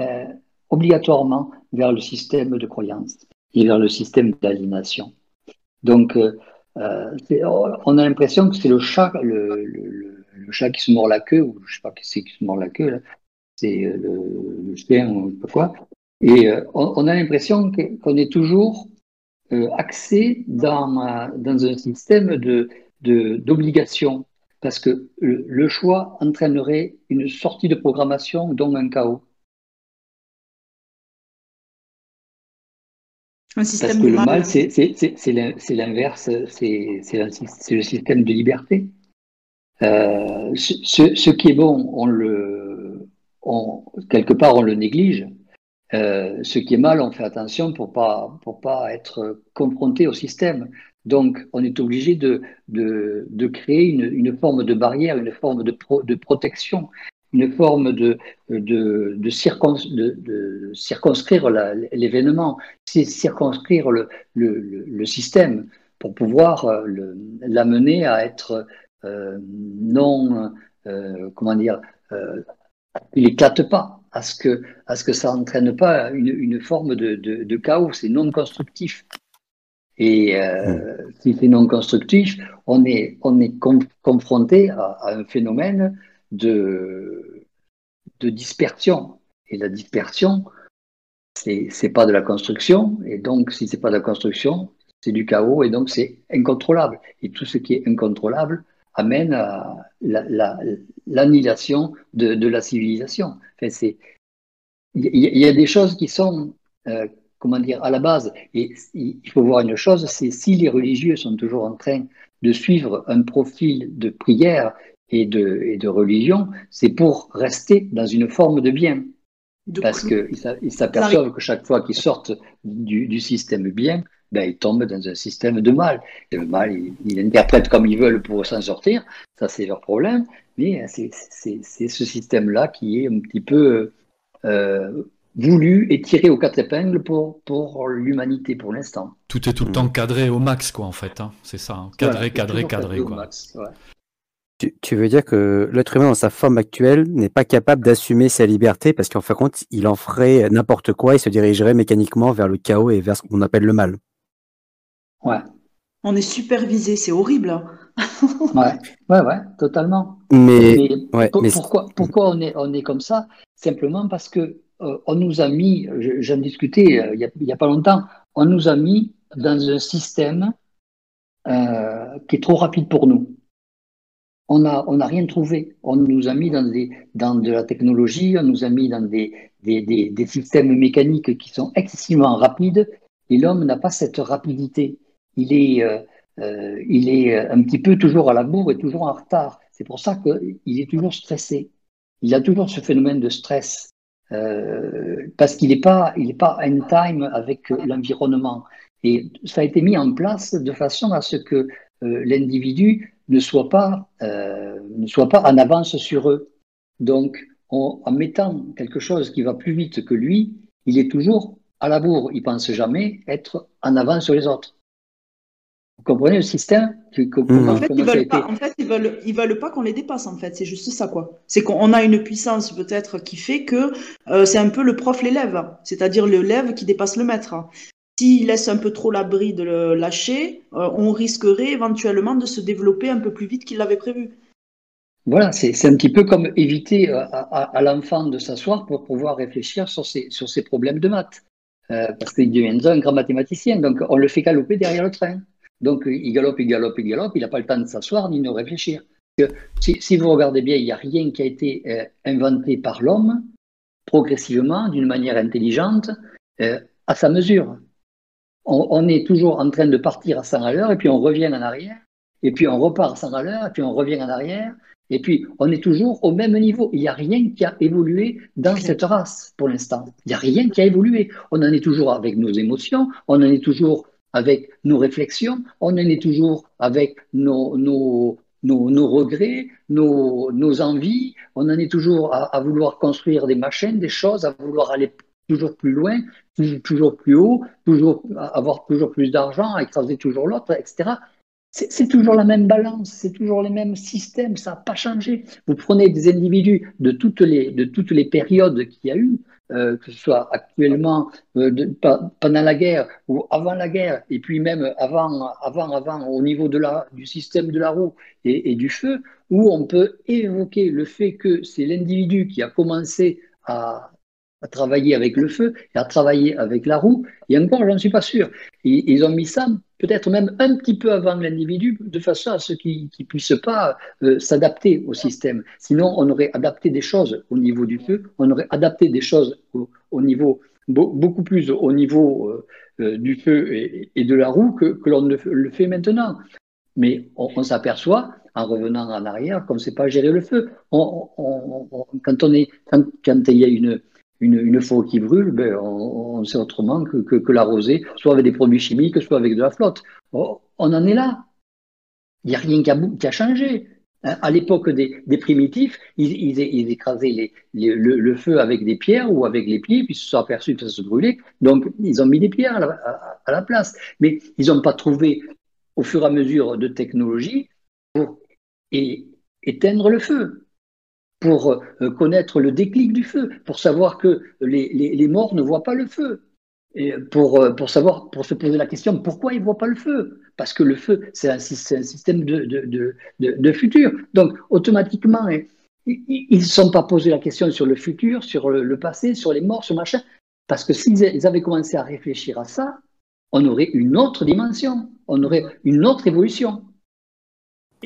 A: euh, obligatoirement vers le système de croyance et vers le système d'aliénation. Donc, euh, euh on a l'impression que c'est le chat, le, chat qui se mord la queue, ou je sais pas qui c'est qui se mord la queue, c'est le, le, chien ou quoi. Et on, a l'impression qu'on est toujours euh, axé dans, dans un système de, d'obligation, parce que le, choix entraînerait une sortie de programmation, donc un chaos. Parce que le mal, c'est l'inverse, c'est le système de liberté. Euh, ce, qui est bon, on le, on, quelque part, on le néglige. Euh, ce qui est mal, on fait attention pour pas pour pas être confronté au système. Donc, on est obligé de, de, de créer une, une, forme de barrière, une forme de, de protection, une forme de, de, de, circons, de circonscrire l'événement, circonscrire le, le, système pour pouvoir euh, l'amener à être euh, non, comment dire, il éclate pas à ce que, à ce que ça n'entraîne pas une, une forme de, de, de chaos, c'est non constructif. Et euh, si c'est non constructif, on est, on est confronté à, à, un phénomène de, de dispersion. Et la dispersion, c'est, c'est pas de la construction. Et donc, si c'est pas de la construction, c'est du chaos. Et donc, c'est incontrôlable. Et tout ce qui est incontrôlable amène à l'annihilation de, de, la civilisation. Enfin, c'est, il y, y, a des choses qui sont, euh, comment dire, à la base. Et il faut voir une chose, c'est si les religieux sont toujours en train de suivre un profil de prière et de, et de religion, c'est pour rester dans une forme de bien. Parce qu'ils s'aperçoivent que chaque fois qu'ils sortent du, du système bien, ben, ils tombent dans un système de mal. Et le mal, ils, interprètent comme ils veulent pour s'en sortir, ça c'est leur problème, mais c'est ce système-là qui est un petit peu euh, voulu et tiré aux quatre épingles pour, pour l'humanité pour l'instant.
B: Tout est tout le temps cadré au max, quoi, en fait. Hein. C'est ça, hein. cadré, cadré, cadré. Quoi. Max,
C: tu, tu, veux dire que l'être humain dans sa forme actuelle n'est pas capable d'assumer sa liberté parce qu'en fin de compte, il en ferait n'importe quoi et se dirigerait mécaniquement vers le chaos et vers ce qu'on appelle le mal?
A: Ouais.
D: On est supervisé, c'est horrible. Hein.
A: ouais, ouais, ouais, totalement.
C: Mais,
A: pourquoi, pourquoi on est, on est comme ça? Simplement parce que euh, on nous a mis, j'en discutais euh, il n'y a, pas longtemps, on nous a mis dans un système euh, qui est trop rapide pour nous. On n'a on a rien trouvé. On nous a mis dans, des, dans de la technologie, on nous a mis dans des, des, des, des systèmes mécaniques qui sont excessivement rapides et l'homme n'a pas cette rapidité. Il est, euh, euh, il est un petit peu toujours à la bourre et toujours en retard. C'est pour ça qu'il est toujours stressé. Il a toujours ce phénomène de stress. Euh, parce qu'il n'est pas, il est pas en time avec l'environnement. Et ça a été mis en place de façon à ce que euh, l'individu ne soit pas, euh, ne soit pas en avance sur eux. Donc, en mettant quelque chose qui va plus vite que lui, il est toujours à la bourre. Il pense jamais être en avance sur les autres. Vous comprenez le système
D: mmh. En fait, ils veulent pas, en fait, ils veulent, ils veulent pas qu'on les dépasse. En fait, c'est juste ça, quoi. C'est qu'on a une puissance peut-être qui fait que euh, c'est un peu le prof l'élève, c'est-à-dire l'élève qui dépasse le maître. S'il laisse un peu trop l'abri de le lâcher, euh, on risquerait éventuellement de se développer un peu plus vite qu'il l'avait prévu.
A: Voilà, c'est un petit peu comme éviter euh, à, à, l'enfant de s'asseoir pour pouvoir réfléchir sur ses, sur ses problèmes de maths. Euh, parce qu'il devient un grand mathématicien, donc on le fait galoper derrière le train. Donc il galope, il galope, il galope, il n'a pas le temps de s'asseoir ni de réfléchir. Si, vous regardez bien, il n'y a rien qui a été euh, inventé par l'homme progressivement, d'une manière intelligente, euh, à sa mesure. On, on, est toujours en train de partir à 100 à l'heure, et puis on revient en arrière, et puis on repart à 100 à l'heure, et puis on revient en arrière, et puis, on est toujours au même niveau. Il n'y a rien qui a évolué dans cette race pour l'instant. Il n'y a rien qui a évolué. On en est toujours avec nos émotions, on en est toujours avec nos réflexions, on en est toujours avec nos, regrets, nos, envies, on en est toujours à, vouloir construire des machines, des choses, à vouloir aller toujours plus loin, toujours plus haut, toujours avoir toujours plus d'argent, écraser toujours l'autre, etc. C'est toujours la même balance, c'est toujours les mêmes systèmes, ça n'a pas changé. Vous prenez des individus de toutes les, de toutes les périodes qu'il y a eu, euh, que ce soit actuellement, euh, pendant la guerre ou avant la guerre, et puis même avant, avant, avant, au niveau de la, du système de la roue et, du feu, où on peut évoquer le fait que c'est l'individu qui a commencé à, travailler avec le feu et à travailler avec la roue. Et encore, je n'en suis pas sûr. ils ont mis ça peut-être même un petit peu avant l'individu, de façon à ce qu'il ne puisse pas euh, s'adapter au système. Sinon, on aurait adapté des choses au niveau du feu, on aurait adapté des choses au, niveau beaucoup plus au niveau du feu et, de la roue que, l'on le fait maintenant. Mais on, s'aperçoit, en revenant en arrière, qu'on ne sait pas gérer le feu. quand, on est, quand, il y a une, une, forêt qui brûle, ben, on, sait autrement que, que, la soit avec des produits chimiques, soit avec de la flotte. Oh, on en est là. Il n'y a rien qui a, changé. Hein, à l'époque des, primitifs, ils, écrasaient le, feu avec des pierres ou avec les pieds, puis ils se sont aperçus que ça se brûlait. Donc, ils ont mis des pierres à la, place. Mais ils n'ont pas trouvé, au fur et à mesure de technologie, pour éteindre le feu, pour euh, connaître le déclic du feu, pour savoir que les morts ne voient pas le feu pour, euh, pour savoir, pour se poser la question pourquoi ils ne voient pas le feu? Parce que le feu, c'est un, système de, de, de, de, futur. Donc, automatiquement, ils ne sont pas posé la question sur le futur, sur le, passé, sur les morts, sur machin. Parce que s'ils avaient commencé à réfléchir à ça, on aurait une autre dimension, on aurait une autre évolution.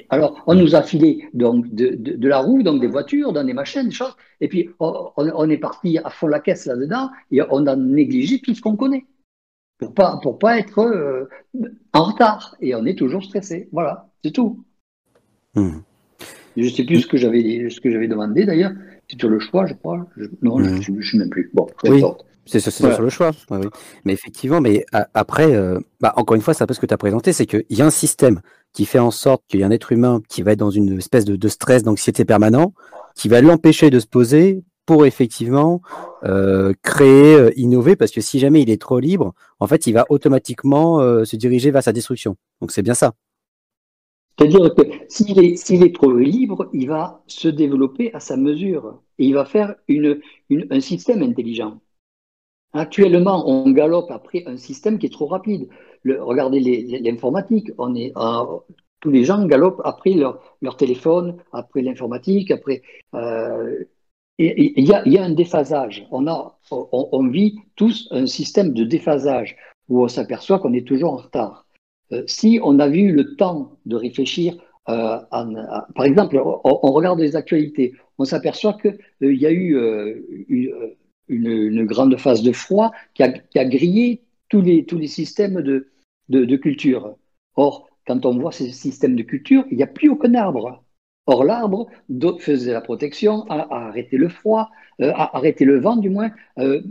A: Alors, on nous a filé donc de, la roue, donc des voitures, dans des machines, des choses, et puis on, est parti à fond la caisse là-dedans, et on a négligé tout ce qu'on connaît pour pas pour pas être euh, en retard, et on est toujours stressé. Voilà, c'est tout. Hmm. Je ne sais plus ce que j'avais ce que j'avais demandé d'ailleurs. C'est sur le choix, je crois. non, je ne hmm. sais même plus. Bon,
C: oui. C'est sur le choix. Mais effectivement, mais après, euh, bah, encore une fois, c'est un peu ce que tu as présenté, c'est qu'il y a un système qui fait en sorte qu'il y a un être humain qui va être dans une espèce de, stress, d'anxiété permanent, qui va l'empêcher de se poser pour effectivement euh, créer, euh, innover, parce que si jamais il est trop libre, en fait, il va automatiquement euh, se diriger vers sa destruction. Donc c'est bien ça.
A: C'est-à-dire que s'il est, trop libre, il va se développer à sa mesure et il va faire un système intelligent. Actuellement, on galope après un système qui est trop rapide regardez l'informatique, tous les gens galopent après leur, téléphone, après l'informatique, après. Euh, il y, a, un déphasage. On, vit tous un système de déphasage où on s'aperçoit qu'on est toujours en retard. Euh, si on a eu le temps de réfléchir, euh, par exemple, on, regarde les actualités, on s'aperçoit qu'il y a eu une, grande phase de froid qui a grillé tous les, tous les systèmes de, de, culture. Or, quand on voit ces systèmes de culture, il n'y a plus aucun arbre. Or, l'arbre faisait la protection, a, arrêté le froid, euh, a arrêté le vent du moins, euh,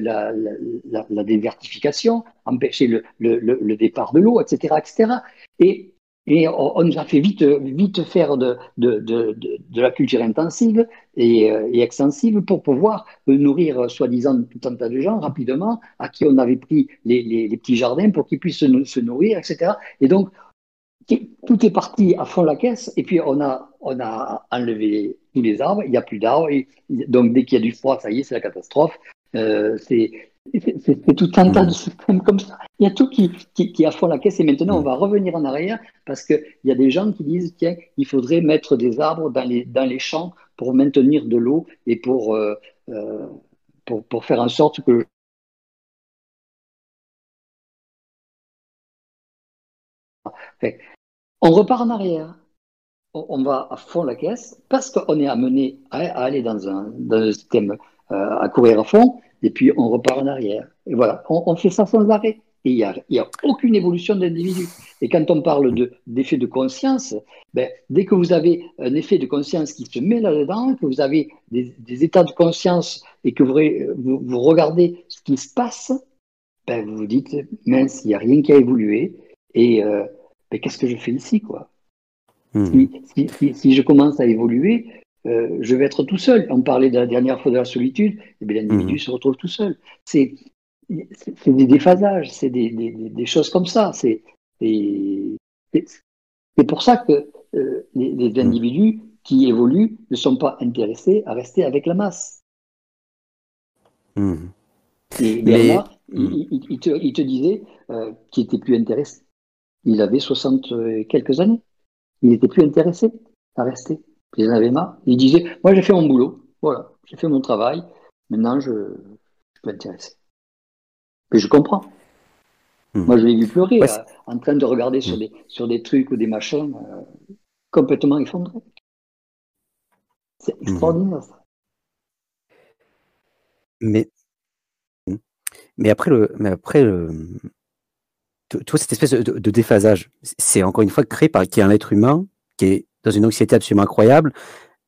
A: la, dévertification, empêcher le, le, le départ de l'eau, etc., etc. Et et on, nous a fait vite, vite faire de, de, de, de la culture intensive et, euh, et, extensive pour pouvoir nourrir, soi-disant, tout un tas de gens rapidement, à qui on avait pris les, les, petits jardins pour qu'ils puissent se, nourrir, etc. Et donc, tout est parti à fond la caisse, et puis on a, on a enlevé tous les arbres, il n'y a plus d'arbres, donc dès qu'il y a du froid, ça y est, c'est la catastrophe. Euh, c'est c'est tout un tas de systèmes comme ça. Il y a tout qui, qui, qui a fond la caisse et maintenant on va revenir en arrière parce qu'il y a des gens qui disent qu'il faudrait mettre des arbres dans les, dans les champs pour maintenir de l'eau et pour, euh, euh, pour, pour, faire en sorte que on repart en arrière. On va à fond la caisse parce qu'on est amené à, aller dans un, dans un système à courir à fond et puis on repart en arrière. Et voilà, on, fait ça sans arrêt. Et il n'y a, a aucune évolution d'individu. Et quand on parle d'effet de, conscience, ben, dès que vous avez un effet de conscience qui se met là-dedans, que vous avez des, états de conscience et que vous, vous, regardez ce qui se passe, ben, vous vous dites, mince, il n'y a rien qui a évolué. Et euh, ben, qu'est-ce que je fais ici quoi? Hmm. si, si, je commence à évoluer, euh, je vais être tout seul. On parlait de la dernière fois de la solitude, et eh l'individu mhm. se retrouve tout seul. C'est des déphasages, c'est des, choses comme ça. C'est pour ça que euh, les, mhm. individus qui évoluent ne sont pas intéressés à rester avec la masse. Mhm. Et Bernard, il, te, disait euh, qu'il était plus intéressé. Il avait 60 quelques années. Il n'était plus intéressé à rester. Il en avait marre. Il disait Moi, j'ai fait mon boulot. Voilà, j'ai fait mon travail. Maintenant, je, je peux intéresser. Mais je comprends. Hmm. Moi, je l'ai vu pleurer euh, en train de regarder sur, hmm. des, sur des trucs ou des machins euh, complètement effondrés. C'est hmm. extraordinaire, ça.
C: Mais, Mais après, le, mais après le, toute cette espèce de, déphasage, c'est encore une fois créé par qui est un être humain qui est dans une anxiété absolument incroyable.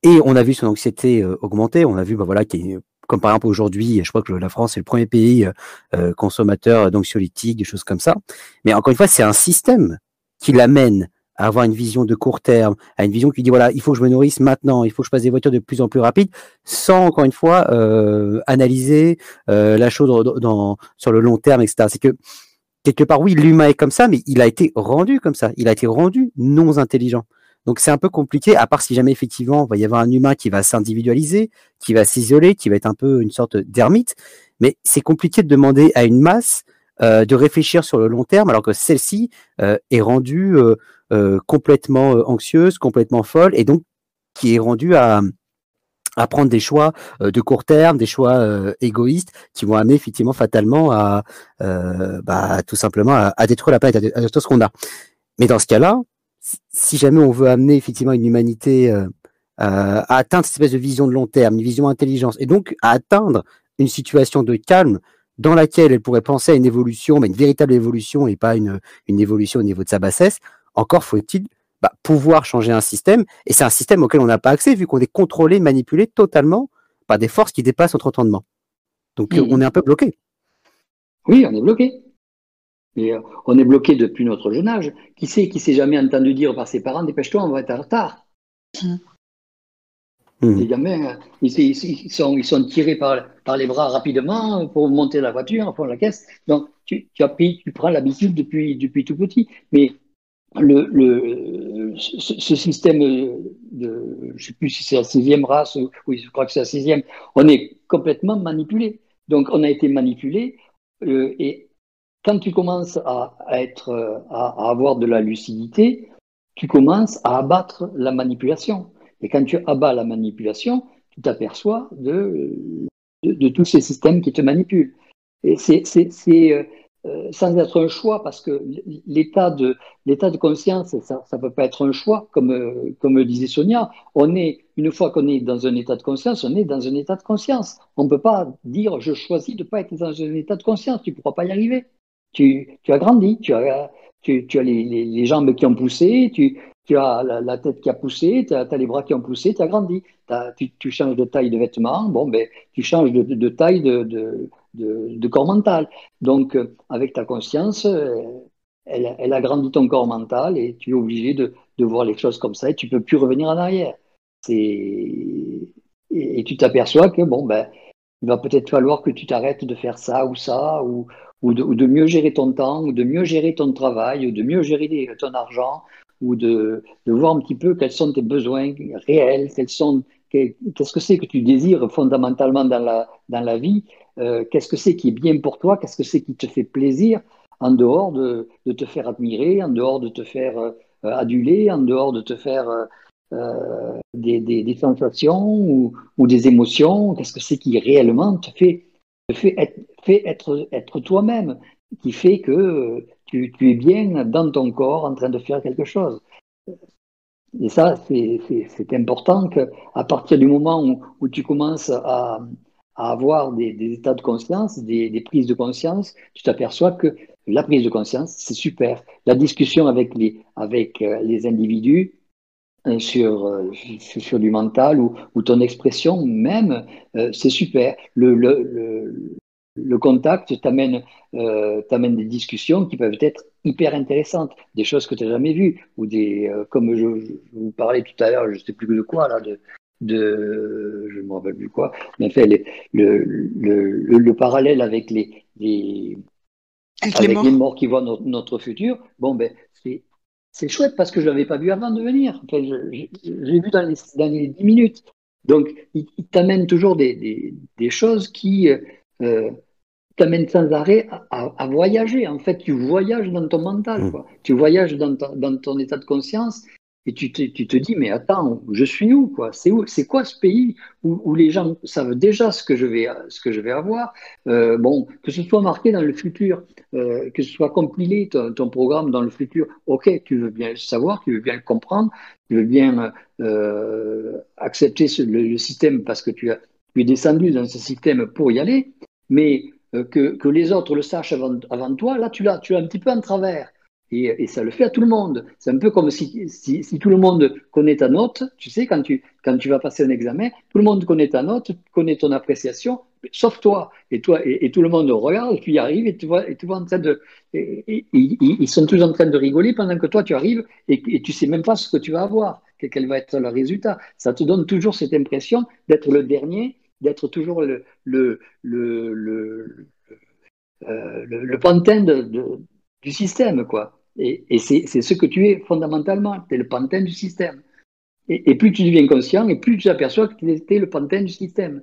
C: Et on a vu son anxiété euh, augmenter. On a vu, bah voilà, qui comme par exemple aujourd'hui, je crois que la France est le premier pays euh, euh, consommateur d'anxiolytiques, des choses comme ça. Mais encore une fois, c'est un système qui l'amène à avoir une vision de court terme, à une vision qui dit voilà, il faut que je me nourrisse maintenant, il faut que je passe des voitures de plus en plus rapides, sans encore une fois analyser la chose dans, sur le long terme, etc. C'est que quelque part, oui, l'humain est comme ça, mais il a été rendu comme ça. Il a été rendu non intelligent. Donc c'est un peu compliqué, à part si jamais effectivement il va y avoir un humain qui va s'individualiser, qui va s'isoler, qui va être un peu une sorte d'ermite. Mais c'est compliqué de demander à une masse euh, de réfléchir sur le long terme, alors que celle-ci euh, est rendue euh, complètement anxieuse, complètement folle, et donc qui est rendue à, à prendre des choix de court terme, des choix égoïstes qui vont amener effectivement fatalement à bah, tout simplement à, détruire la planète, à, tout ce qu'on a. Mais dans ce cas-là, si jamais on veut amener effectivement une humanité euh, à atteindre cette espèce de vision de long terme, une vision intelligence, et donc à atteindre une situation de calme dans laquelle elle pourrait penser à une évolution, mais une véritable évolution et pas une, une évolution au niveau de sa bassesse, encore faut-il bah, pouvoir changer un système, et c'est un système auquel on n'a pas accès vu qu'on est contrôlé, manipulé totalement par des forces qui dépassent notre entendement. Donc on est un peu bloqué.
A: Oui, on est bloqué. Mais euh, on est bloqué depuis notre jeune âge. Qui sait qui s'est jamais entendu dire par ses parents dépêche-toi, on va être en retard. Mmh. Les gamins, euh, ils, sont, tirés par, les bras rapidement pour monter la voiture, pour la caisse. Donc, tu, as pris, tu prends l'habitude depuis, depuis tout petit. Mais le, ce, système de, je ne sais plus si c'est la sixième race, ou, oui, je crois que c'est la sixième, on est complètement manipulé. Donc, on a été manipulé euh, et quand tu commences à, être, à, avoir de la lucidité, tu commences à abattre la manipulation. Et quand tu abats la manipulation, tu t'aperçois de, de, tous ces systèmes qui te manipulent. Et c'est euh, euh, sans être un choix, parce que l'état de, de conscience, ça ne peut pas être un choix, comme, comme disait Sonia. On est, une fois qu'on est dans un état de conscience, on est dans un état de conscience. On ne peut pas dire je choisis de ne pas être dans un état de conscience, tu ne pourras pas y arriver tu, as grandi, tu as, tu, as les, les, jambes qui ont poussé, tu, tu as la, tête qui a poussé, tu as, les bras qui ont poussé, tu as grandi. As, tu, changes de taille de vêtements, bon, ben, tu changes de, de taille de, de, corps mental. Donc, euh, avec ta conscience, euh, elle, elle, a grandi ton corps mental et tu es obligé de, voir les choses comme ça et tu peux plus revenir en arrière. Et, et, tu t'aperçois que, bon, ben, il va peut-être falloir que tu t'arrêtes de faire ça ou ça, ou, ou de, mieux gérer ton temps, ou de mieux gérer ton travail, ou de mieux gérer ton argent, ou de, voir un petit peu quels sont tes besoins réels, quels sont, qu'est-ce que c'est que tu désires fondamentalement dans la, dans la vie, euh, qu'est-ce que c'est qui est bien pour toi, qu'est-ce que c'est qui te fait plaisir, en dehors de, te faire admirer, en dehors de te faire euh, aduler, en dehors de te faire euh, des, des, sensations ou, ou des émotions, qu'est-ce que c'est qui réellement te fait fait être, fait être, être toi-même, qui fait que tu, tu, es bien dans ton corps en train de faire quelque chose. Et ça, c'est important qu'à partir du moment où, tu commences à, à avoir des, états de conscience, des, des prises de conscience, tu t'aperçois que la prise de conscience, c'est super. La discussion avec les, avec euh, les individus, euh, sur, euh, sur du mental ou, ou ton expression même, euh, c'est super. Le, le, le contact t'amène euh, des discussions qui peuvent être hyper intéressantes, des choses que tu n'as jamais vues, ou des, comme je, vous parlais tout à l'heure, je ne sais plus de quoi, là, de, de je ne me rappelle plus quoi, mais en fait, le, le, le, parallèle avec les, les, avec, les, morts. les morts qui voient notre, notre futur, bon, ben, c'est c'est chouette parce que je ne l'avais pas vu avant de venir. Enfin, J'ai vu dans les, dans les 10 minutes. Donc, il, t'amène toujours des, des, des, choses qui euh, t'amènent sans arrêt à, à, voyager. En fait, tu voyages dans ton mental. Mmh. Quoi. Tu voyages dans, dans ton état de conscience et tu te, tu te, dis, mais attends, je suis où quoi? C'est où C'est quoi ce pays où, où, les gens savent déjà ce que je vais, ce que je vais avoir? Euh, Bon, que ce soit marqué dans le futur, euh, que ce soit compilé ton, ton, programme dans le futur, ok, tu veux bien le savoir, tu veux bien le comprendre, tu veux bien euh, accepter ce, le, système parce que tu, as, tu es descendu dans ce système pour y aller, mais euh, que, les autres le sachent avant, toi, là, tu l'as, tu un petit peu en travers. Et, ça le fait à tout le monde. C'est un peu comme si, si, tout le monde connaît ta note. Tu sais, quand tu, quand tu vas passer un examen, tout le monde connaît ta note, connaît ton appréciation, sauf toi. Et toi et, tout le monde regarde, tu y arrives et tu vois, et tu vois en train de. Et, ils sont tous en train de rigoler pendant que toi tu arrives et, et tu sais même pas ce que tu vas avoir, quel va être le résultat. Ça te donne toujours cette impression d'être le dernier d'être toujours le, le, le, le, euh, le pantin du système, quoi. Et, c'est ce que tu es fondamentalement, tu es le pantin du système. Et, plus tu deviens conscient, et plus tu t'aperçois que tu es le pantin du système.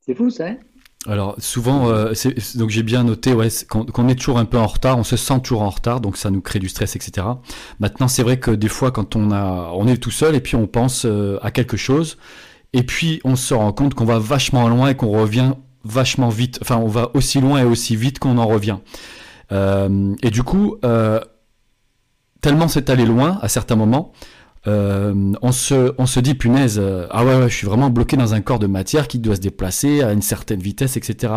A: C'est fou, ça, hein?
B: Alors souvent, euh, donc j'ai bien noté ouais, qu'on est toujours un peu en retard, on se sent toujours en retard, donc ça nous crée du stress, etc. Maintenant, c'est vrai que des fois, quand on a, on est tout seul et puis on pense euh, à quelque chose, et puis, on se rend compte qu'on va vachement loin et qu'on revient vachement vite. Enfin, on va aussi loin et aussi vite qu'on en revient. Euh, et du coup, euh, tellement c'est allé loin à certains moments, euh, on, se, on se dit, punaise, euh, ah ouais, ouais, je suis vraiment bloqué dans un corps de matière qui doit se déplacer à une certaine vitesse, etc.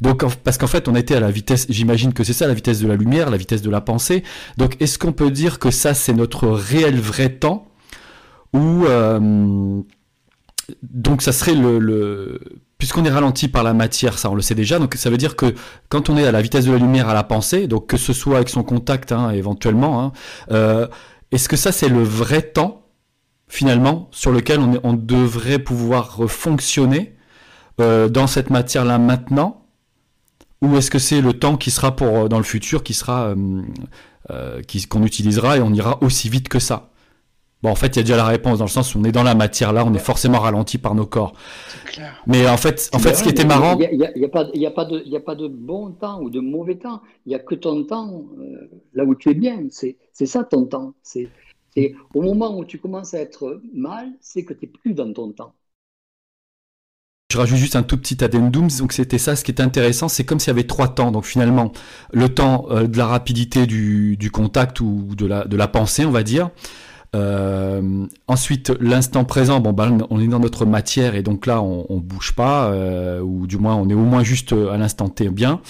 B: Donc, parce qu'en fait, on était à la vitesse, j'imagine que c'est ça, la vitesse de la lumière, la vitesse de la pensée. Donc, est-ce qu'on peut dire que ça, c'est notre réel vrai temps ou euh, donc ça serait le, puisqu'on est ralenti par la matière, ça on le sait déjà, donc ça veut dire que quand on est à la vitesse de la lumière à la pensée, donc que ce soit avec son contact hein, éventuellement, hein, euh, est-ce que ça c'est le vrai temps finalement sur lequel on, devrait pouvoir fonctionner euh, dans cette matière-là maintenant, ou est-ce que c'est le temps qui sera pour dans le futur, qui sera euh, qu'on utilisera et on ira aussi vite que ça? Bon, en fait, il y a déjà la réponse dans le sens où on est dans la matière là, on est forcément ralenti par nos corps. Clair. Mais en fait, en fait, ce qui était marrant,
A: il n'y a, pas, a de, il a pas de bon temps ou de mauvais temps. Il y a que ton temps euh, là où tu es bien. C'est, c'est ça ton temps. C'est, au moment où tu commences à être mal, c'est que tu n'es plus dans ton temps.
B: Je rajoute juste un tout petit addendum, donc c'était ça, ce qui est intéressant, c'est comme s'il y avait trois temps. Donc finalement, le temps euh, de la rapidité du, du contact ou de la, de la pensée, on va dire. Euh, ensuite, l'instant présent, bon, bah, on est dans notre matière et donc là, on, on bouge pas, euh, ou du moins, on est au moins juste à l'instant T bien.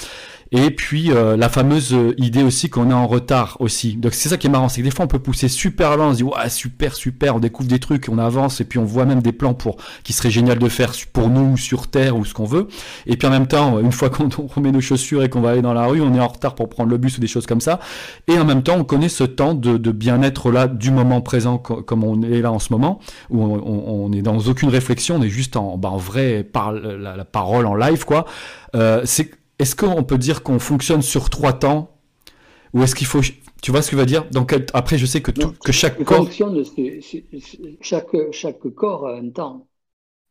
B: Et puis euh, la fameuse idée aussi qu'on est en retard aussi. Donc c'est ça qui est marrant, c'est que des fois on peut pousser super loin, on se dit ouais super super, on découvre des trucs, on avance et puis on voit même des plans pour qui serait génial de faire pour nous sur terre ou ce qu'on veut. Et puis en même temps, une fois qu'on remet nos chaussures et qu'on va aller dans la rue, on est en retard pour prendre le bus ou des choses comme ça. Et en même temps, on connaît ce temps de, de bien-être là du moment présent comme on est là en ce moment, où on, on, on est dans aucune réflexion, on est juste en, bah, en vrai par la, la parole en live quoi. Euh, c'est est-ce qu'on peut dire qu'on fonctionne sur trois temps Ou est-ce qu'il faut. Tu vois ce que je veux dire? Donc, après, je sais que, tout, que chaque corps.
A: Fonctionne, chaque, chaque corps a un temps.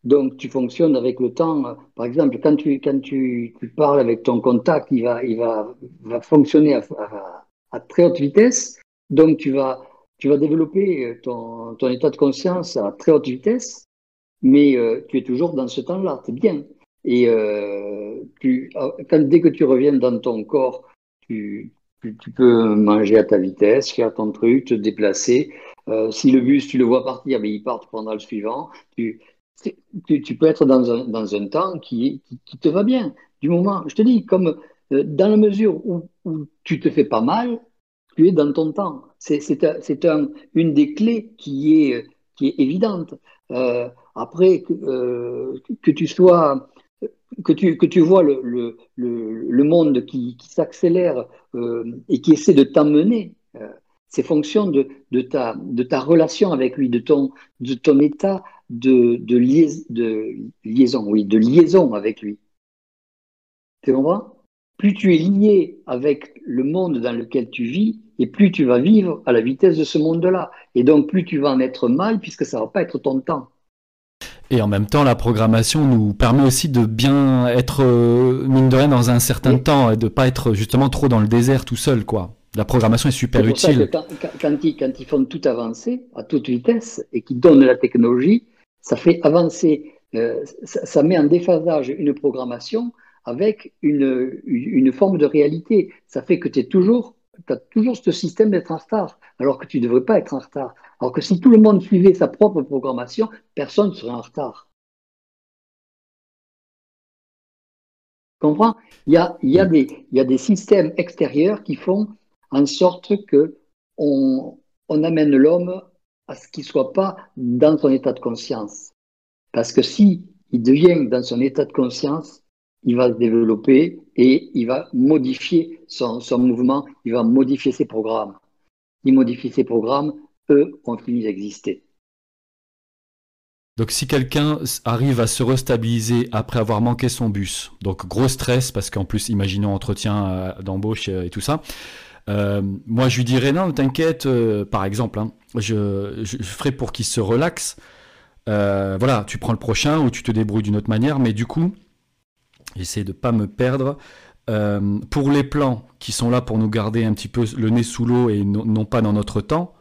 A: Donc, tu fonctionnes avec le temps. Par exemple, quand tu, quand tu, tu parles avec ton contact, il va, il va, va fonctionner à, à, à, très haute vitesse. Donc, tu vas, tu vas développer ton, ton état de conscience à très haute vitesse, mais euh, tu es toujours dans ce temps-là. C'est bien. Et euh, tu, quand, dès que tu reviens dans ton corps, tu, tu, peux manger à ta vitesse, faire ton truc, te déplacer. Euh, si le bus, tu le vois partir, mais il part, prendras le suivant. Tu, tu, peux être dans un, dans un temps qui, qui, te va bien. Du moment, je te dis, comme euh, dans la mesure où, où tu te fais pas mal, tu es dans ton temps. C'est un, une des clés qui est, qui est évidente. Après, que tu sois que tu, que tu vois le, le, le, monde qui, qui s'accélère euh, et qui essaie de t'emmener, euh, c'est fonction de, de, ta, de ta relation avec lui, de ton, de ton état de, de, liaison, de liaison, oui, de liaison avec lui. Tu comprends? Plus tu es lié avec le monde dans lequel tu vis, et plus tu vas vivre à la vitesse de ce monde-là. Et donc, plus tu vas en être mal, puisque ça va pas être ton temps.
B: Et en même temps, la programmation nous permet aussi de bien être, euh, mine de rien, dans un certain oui. temps et de pas être justement trop dans le désert tout seul, quoi. La programmation est super est utile.
A: Quand, quand, ils, quand, ils, font tout avancer à toute vitesse et qu'ils donnent la technologie, ça fait avancer, euh, ça, ça, met en déphasage une programmation avec une, une forme de réalité. Ça fait que tu es toujours tu as toujours ce système d'être en retard, alors que tu ne devrais pas être en retard. Alors que si tout le monde suivait sa propre programmation, personne ne serait en retard. Comprends? Il y, a, il, y a des, il y a des systèmes extérieurs qui font en sorte que on, on amène l'homme à ce qu'il ne soit pas dans son état de conscience. Parce que si il devient dans son état de conscience, il va se développer et il va modifier son, son mouvement, il va modifier ses programmes. Il modifie ses programmes, eux ont fini d'exister.
B: Donc si quelqu'un arrive à se restabiliser après avoir manqué son bus, donc gros stress parce qu'en plus imaginons entretien euh, d'embauche euh, et tout ça, euh, moi je lui dirais non t'inquiète par exemple, hein, je, ferai pour qu'il se relaxe. voilà, tu prends le prochain ou tu te débrouilles d'une autre manière, mais du coup j'essaie de pas me perdre. pour les plans qui sont là pour nous garder un petit peu le nez sous l'eau et non pas dans notre temps,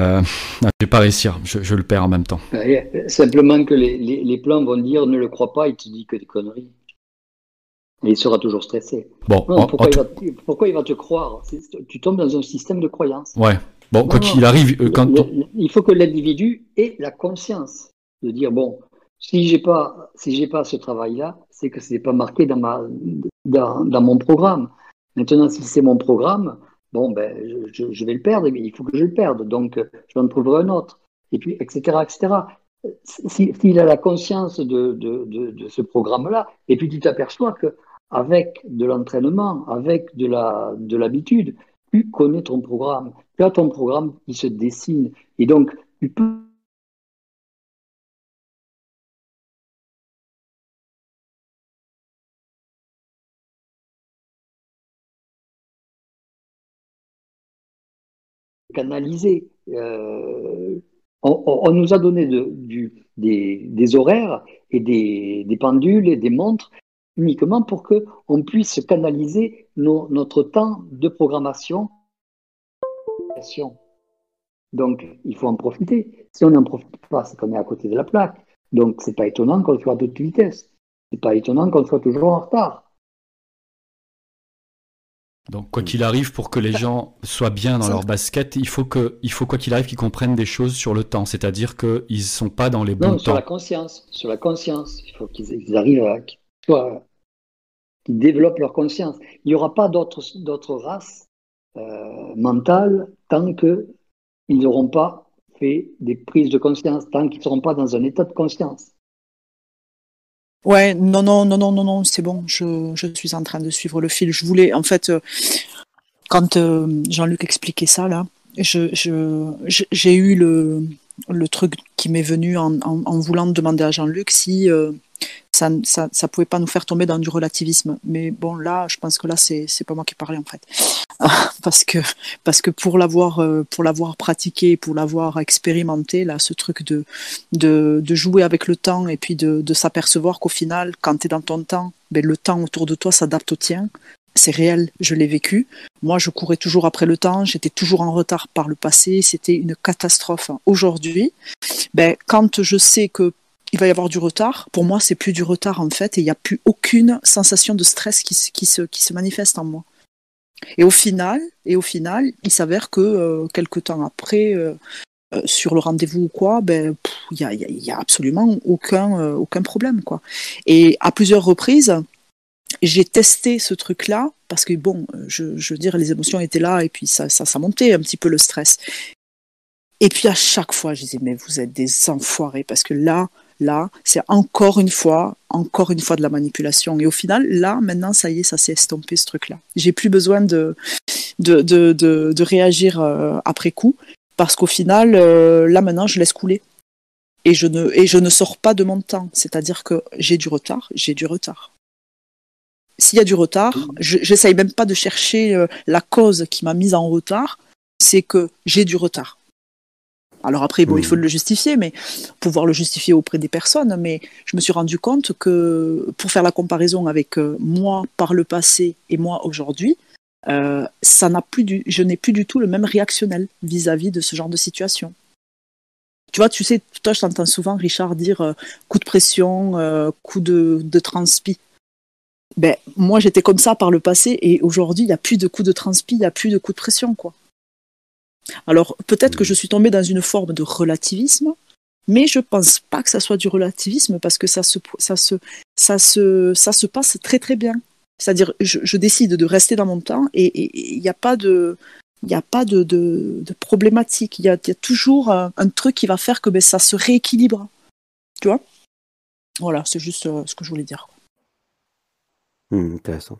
B: euh, je vais pas réussir, je, le perds en même temps.
A: Simplement que les, les, plans vont dire ne le crois pas, il te dit que des conneries. Et il sera toujours stressé. Bon, pourquoi, il va, pourquoi, il va, te croire? Tu tombes dans un système de croyance.
B: Ouais. Bon, quoi qu'il arrive, euh, quand
A: il faut que l'individu ait la conscience de dire bon, si j'ai pas, si j'ai pas ce travail-là, c'est que ce n'est pas marqué dans ma, dans, dans mon programme. Maintenant, si c'est mon programme, bon, ben, je, vais le perdre, mais il faut que je le perde, donc je vais en trouver un autre, et puis, etc., etc. S'il a la conscience de, de, ce programme-là, et puis tu t'aperçois que avec de l'entraînement, avec de l'habitude, tu connais ton programme, tu as ton programme qui se dessine, et donc tu peux canaliser. Euh, on, nous a donné des, horaires et des, pendules et des montres uniquement pour qu'on puisse canaliser notre temps de programmation. Donc, il faut en profiter. Si on n'en profite pas, c'est qu'on est à côté de la plaque. Donc, c'est pas étonnant qu'on soit à toute vitesse. C'est pas étonnant qu'on soit toujours en retard.
B: Donc, quoi qu'il arrive, pour que les gens soient bien dans leur basket, il faut que, il faut quoi qu'il arrive, qu'ils comprennent des choses sur le temps. C'est-à-dire qu'ils ne sont pas dans les bons non,
A: sur la conscience. Sur la conscience. Il faut qu'ils arrivent à, qu'ils développent leur conscience. Il n'y aura pas d'autres, d'autres races euh, mentales tant qu'ils n'auront pas fait des prises de conscience, tant qu'ils ne seront pas dans un état de conscience.
D: Ouais, non, non, non, non, non, non, c'est bon, je, je, suis en train de suivre le fil. Je voulais, en fait, euh, quand euh, Jean-Luc expliquait ça, là, je, je, j'ai eu le, le truc qui m'est venu en, en, en, voulant demander à Jean-Luc si euh, ça, ça, pouvait pas nous faire tomber dans du relativisme. Mais bon, là, je pense que là, c'est, pas moi qui parlais en fait, parce que parce que pour l'avoir euh, pour l'avoir pratiqué, pour l'avoir expérimenté, là, ce truc de de, de jouer avec le temps et puis de, de s'apercevoir qu'au final, quand tu es dans ton temps, ben, le temps autour de toi s'adapte au tien. C'est réel, je l'ai vécu. Moi, je courais toujours après le temps, j'étais toujours en retard par le passé, c'était une catastrophe. Aujourd'hui, ben, quand je sais que il va y avoir du retard. Pour moi, c'est plus du retard en fait, et il n'y a plus aucune sensation de stress qui, qui, se, qui se manifeste en moi. Et au final, et au final, il s'avère que euh, quelques temps après, euh, euh, sur le rendez-vous ou quoi, ben il y a, absolument aucun aucun problème quoi. Et à plusieurs reprises, j'ai testé ce truc-là parce que bon, je, je veux dire, les émotions étaient là et puis ça, ça, ça montait un petit peu le stress. Et puis à chaque fois, je disais mais vous êtes des enfoirés parce que là, Là, c'est encore une fois, encore une fois de la manipulation. Et au final, là, maintenant, ça y est, ça s'est estompé ce truc-là. J'ai plus besoin de, de, de, de, réagir euh, après coup, parce qu'au final, euh, là, maintenant, je laisse couler. Et je, ne, et je ne sors pas de mon temps. C'est-à-dire que j'ai du retard, j'ai du retard. S'il y a du retard, j'essaye même pas de chercher euh, la cause qui m'a mise en retard, c'est que j'ai du retard. Alors après, bon, il faut hmm. le justifier, mais pouvoir le justifier auprès des personnes. Mais je me suis rendu compte que pour faire la comparaison avec euh, moi par le passé et moi aujourd'hui, euh, ça n'a plus du, je n'ai plus du tout le même réactionnel vis-à-vis de ce genre de situation. Tu vois, tu sais, toi, je t'entends souvent Richard dire euh, coup de pression, coup de, de transpi. Ben, moi, j'étais comme ça par le passé et aujourd'hui, il n'y a plus de coup de transpi, il n'y a plus de coup de pression, quoi. Alors peut-être que je suis tombée dans une forme de relativisme,
E: Mais je pense pas que ça soit du relativisme parce que ça se, ça se, ça se, ça se passe très très bien. C'est-à-dire, je, décide de rester dans mon temps et il n'y a pas de, il n'y a pas de, de, problématique. Il y, a, toujours un, truc qui va faire que ben, ça se rééquilibre. Tu vois? Voilà, c'est juste euh, ce que je voulais dire.
C: Hmm, intéressant.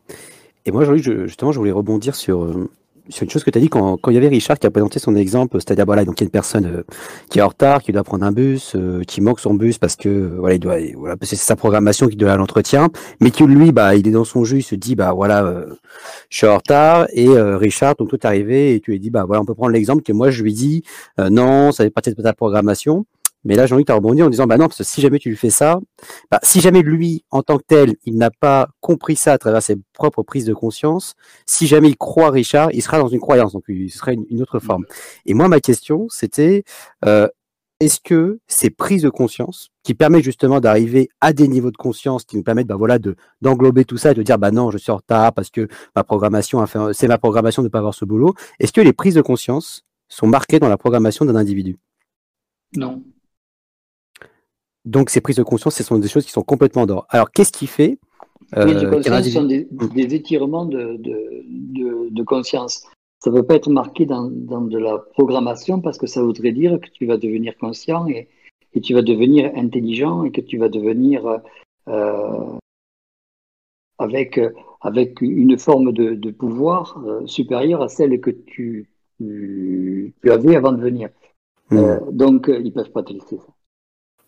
C: Et moi, justement, je voulais rebondir sur, euh, sur une chose que tu as dit quand, quand il y avait Richard qui a présenté son exemple, c'est-à-dire voilà, donc il y a une personne euh, qui est en retard, qui doit prendre un bus, euh, qui manque son bus parce que voilà, il doit voilà, c'est sa programmation qui doit à l'entretien, mais qui lui bah il est dans son jus, il se dit bah voilà, je suis en retard et Richard donc toi es arrivé et tu lui dis bah voilà, on peut prendre l'exemple que moi je lui dis non, ça fait partie de ta programmation. Mais là, Jean-Luc, tu as rebondi en disant, bah non, parce que si jamais tu lui fais ça, bah, si jamais lui, en tant que tel, il n'a pas compris ça à travers ses propres prises de conscience, si jamais il croit Richard, il sera dans une croyance, donc il serait une, autre forme. Et moi, ma question, c'était, euh, est-ce que ces prises de conscience, qui permettent justement d'arriver à des niveaux de conscience qui nous permettent, bah voilà, de d'englober tout ça et de dire, bah non, je suis en retard parce que ma programmation, c'est ma programmation de ne pas avoir ce boulot. Est-ce que les prises de conscience sont marquées dans la programmation d'un individu?
A: Non.
C: Donc ces prises de conscience, ce sont des choses qui sont complètement d'or. Alors qu'est-ce qui fait
A: euh, Les prises de conscience sont des, étirements de, de, conscience. Ça ne peut pas être marqué dans, de la programmation parce que ça voudrait dire que tu vas devenir conscient et, et tu vas devenir intelligent et que tu vas devenir euh, avec, avec une forme de, pouvoir euh, supérieure à celle que tu, tu, avais avant de venir. Hmm. donc, ils ne peuvent pas te laisser ça.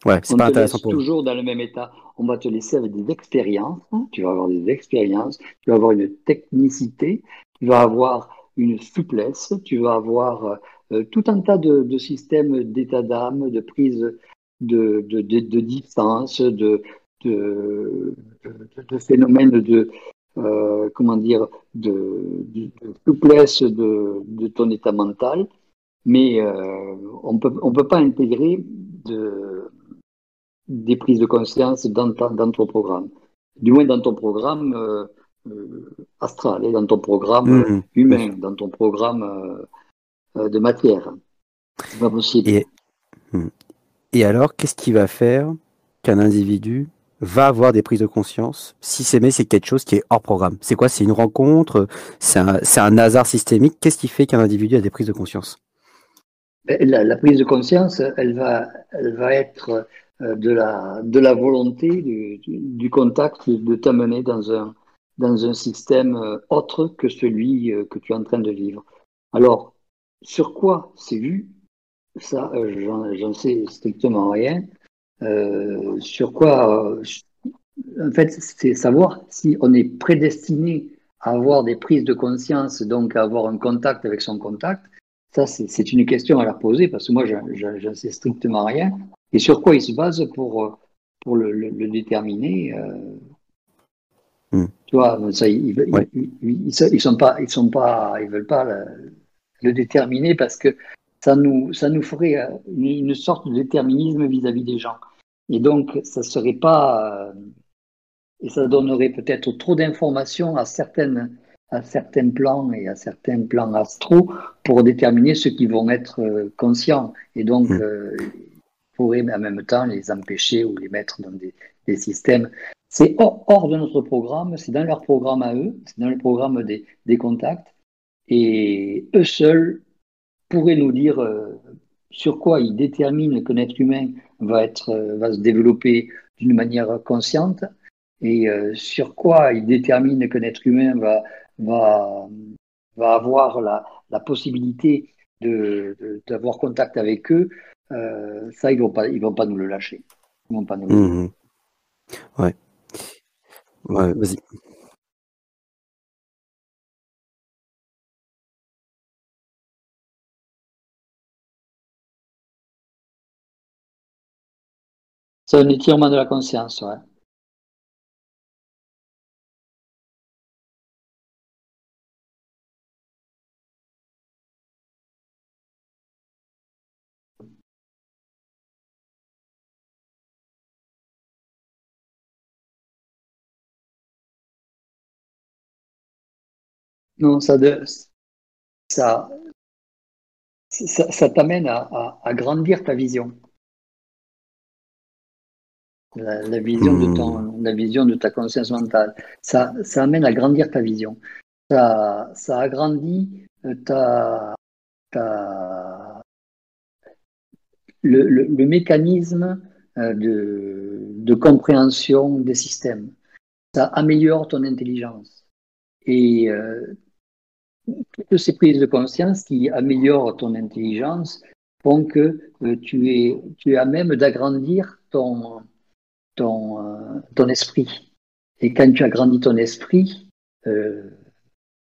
C: Ouais, c'est pas intéressant
A: pour toujours dans le même état. On va te laisser avec des expériences. Hein. Tu vas avoir des expériences. Tu vas avoir une technicité. Tu vas avoir une souplesse. Tu vas avoir euh, tout un tas de, systèmes d'état d'âme, de prise de, de, de, distance, de, de, phénomènes de, euh, comment dire, de, souplesse de, ton état mental. Mais euh, on peut, on peut pas intégrer de des prises de conscience dans, dans ton programme. Du moins dans ton programme euh, euh, astral, et dans ton programme mmh. humain, dans ton programme euh, de matière. C'est pas possible.
C: Et, mmh. et alors, qu'est-ce qui va faire qu'un individu va avoir des prises de conscience si c'est mais c'est quelque chose qui est hors programme? C'est quoi? C'est une rencontre? C'est un, un, hasard systémique? Qu'est-ce qui fait qu'un individu a des prises de conscience?
A: Ben, la, la, prise de conscience, elle va, elle va être euh, de la, de la volonté, du, contact, de t'amener dans un, dans un système euh, autre que celui euh, que tu es en train de vivre. Alors, sur quoi c'est vu? Ça, j'en sais strictement rien. Euh, sur quoi En fait, c'est savoir si on est prédestiné à avoir des prises de conscience, donc à avoir un contact avec son contact. Ça, c'est une question à leur poser parce que moi, j'en sais strictement rien. Et sur quoi ils se basent pour, euh, pour le, le, déterminer euh, hmm. Tu vois, ça, ils, ils, sont pas, ils sont pas, ils veulent pas le, déterminer parce que ça nous, ça nous ferait euh, une, sorte de déterminisme vis-à-vis des gens. Et donc, ça serait pas, et ça donnerait peut-être trop d'informations à certaines, à certains plans et à certains plans astraux pour déterminer ceux qui vont être conscients. Et donc, hmm pourrait en même temps les empêcher ou les mettre dans des, systèmes. C'est hors, de notre programme, c'est dans leur programme à eux, c'est dans le programme des, contacts. Et eux seuls pourraient nous dire euh, sur quoi ils déterminent qu'un être humain va, être, euh, va se développer d'une manière consciente et euh, sur quoi ils déterminent qu'un être humain va, va, va avoir la, la possibilité d'avoir contact avec eux euh, ça, ils ne vont, pas, ils vont pas nous le lâcher. Ils vont pas nous le
C: mmh Ouais. Ouais, vas-y.
A: C'est un étirement de la conscience, ouais. Non, ça, ça, ça, t'amène à, grandir ta vision. la, vision de ton, la vision de ta conscience mentale. Ça, ça amène à grandir ta vision. Ça, ça agrandit ta, ta, le, le, mécanisme de, de compréhension des systèmes. Ça améliore ton intelligence. Et euh, toutes ces prises de conscience qui améliorent ton intelligence font que euh, tu, es, à même d'agrandir euh, ton esprit. Et quand tu agrandis ton esprit, euh,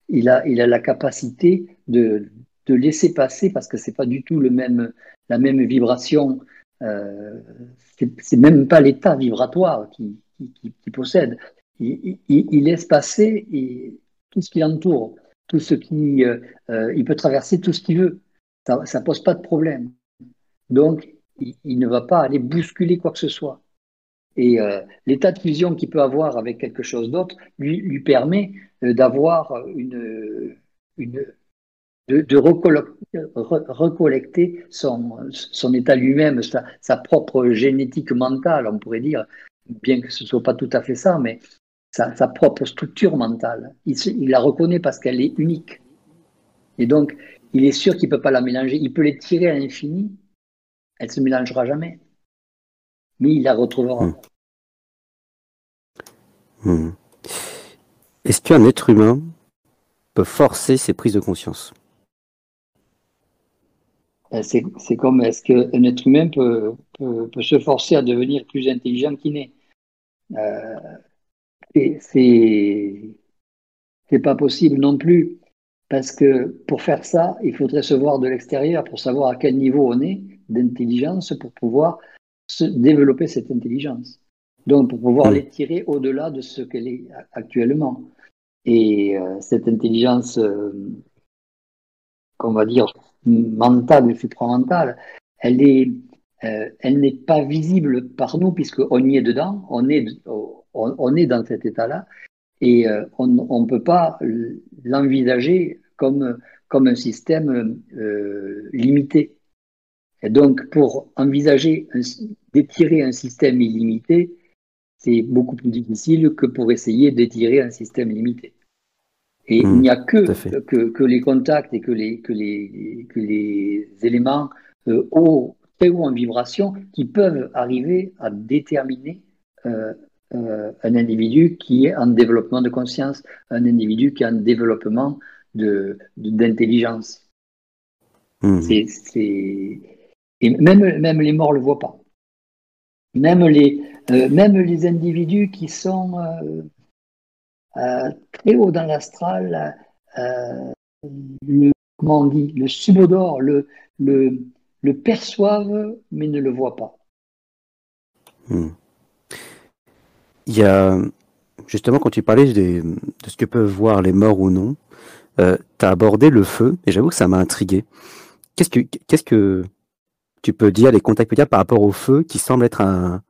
A: il, a, la capacité de, laisser passer, parce que c'est pas du tout la même vibration, c'est même pas l'état vibratoire qui, qui, possède. Il, laisse passer tout ce qui l'entoure, tout ce qui, euh, euh, il peut traverser tout ce qu'il veut. Ça ne pose pas de problème. Donc, il, ne va pas aller bousculer quoi que ce soit. Et euh, l'état de fusion qu'il peut avoir avec quelque chose d'autre lui, permet d'avoir une, de, recollecter son, son état lui-même, sa, sa, propre génétique mentale, on pourrait dire, bien que ce ne soit pas tout à fait ça, mais sa, propre structure mentale. Il, la reconnaît parce qu'elle est unique. Et donc, il est sûr qu'il ne peut pas la mélanger. Il peut les tirer à l'infini. Elle ne se mélangera jamais. Mais il la retrouvera. Hmm.
C: Hmm. Est-ce qu'un être humain peut forcer ses prises de conscience?
A: Euh, c'est comme est-ce qu'un être humain peut, peut, se forcer à devenir plus intelligent qu'il n'est? Euh, c'est pas possible non plus parce que pour faire ça, il faudrait se voir de l'extérieur pour savoir à quel niveau on est d'intelligence pour pouvoir se développer cette intelligence. Donc pour pouvoir l'étirer au-delà de ce qu'elle est actuellement. Et euh, cette intelligence, euh, qu'on va dire mentale supramentale, elle est, euh, elle n'est pas visible par nous puisqu'on y est dedans, on est on, est dans cet état-là et euh, on ne peut pas l'envisager comme, comme un système euh, limité. Et donc, pour envisager d'étirer un système illimité, c'est beaucoup plus difficile que pour essayer d'étirer un système limité. Et il n'y a que, que, que, les contacts et que les, que les, que les éléments euh, haut, très haut en vibration qui peuvent arriver à déterminer euh, euh, un individu qui est en développement de conscience, un individu qui est en développement d'intelligence. De, mmh. C'est, Et même, même les morts ne le voient pas. Même les, euh, même les individus qui sont euh, très haut dans l'astral, le, comment on dit, le subodore, le, le, le perçoivent mais ne le voient pas.
C: Mmh. Il y a justement quand tu parlais de ce que peuvent voir les morts ou non, euh, tu as abordé le feu et j'avoue que ça m'a intrigué. Qu'est-ce que tu peux dire, les contacts dire par rapport au feu qui semble être un,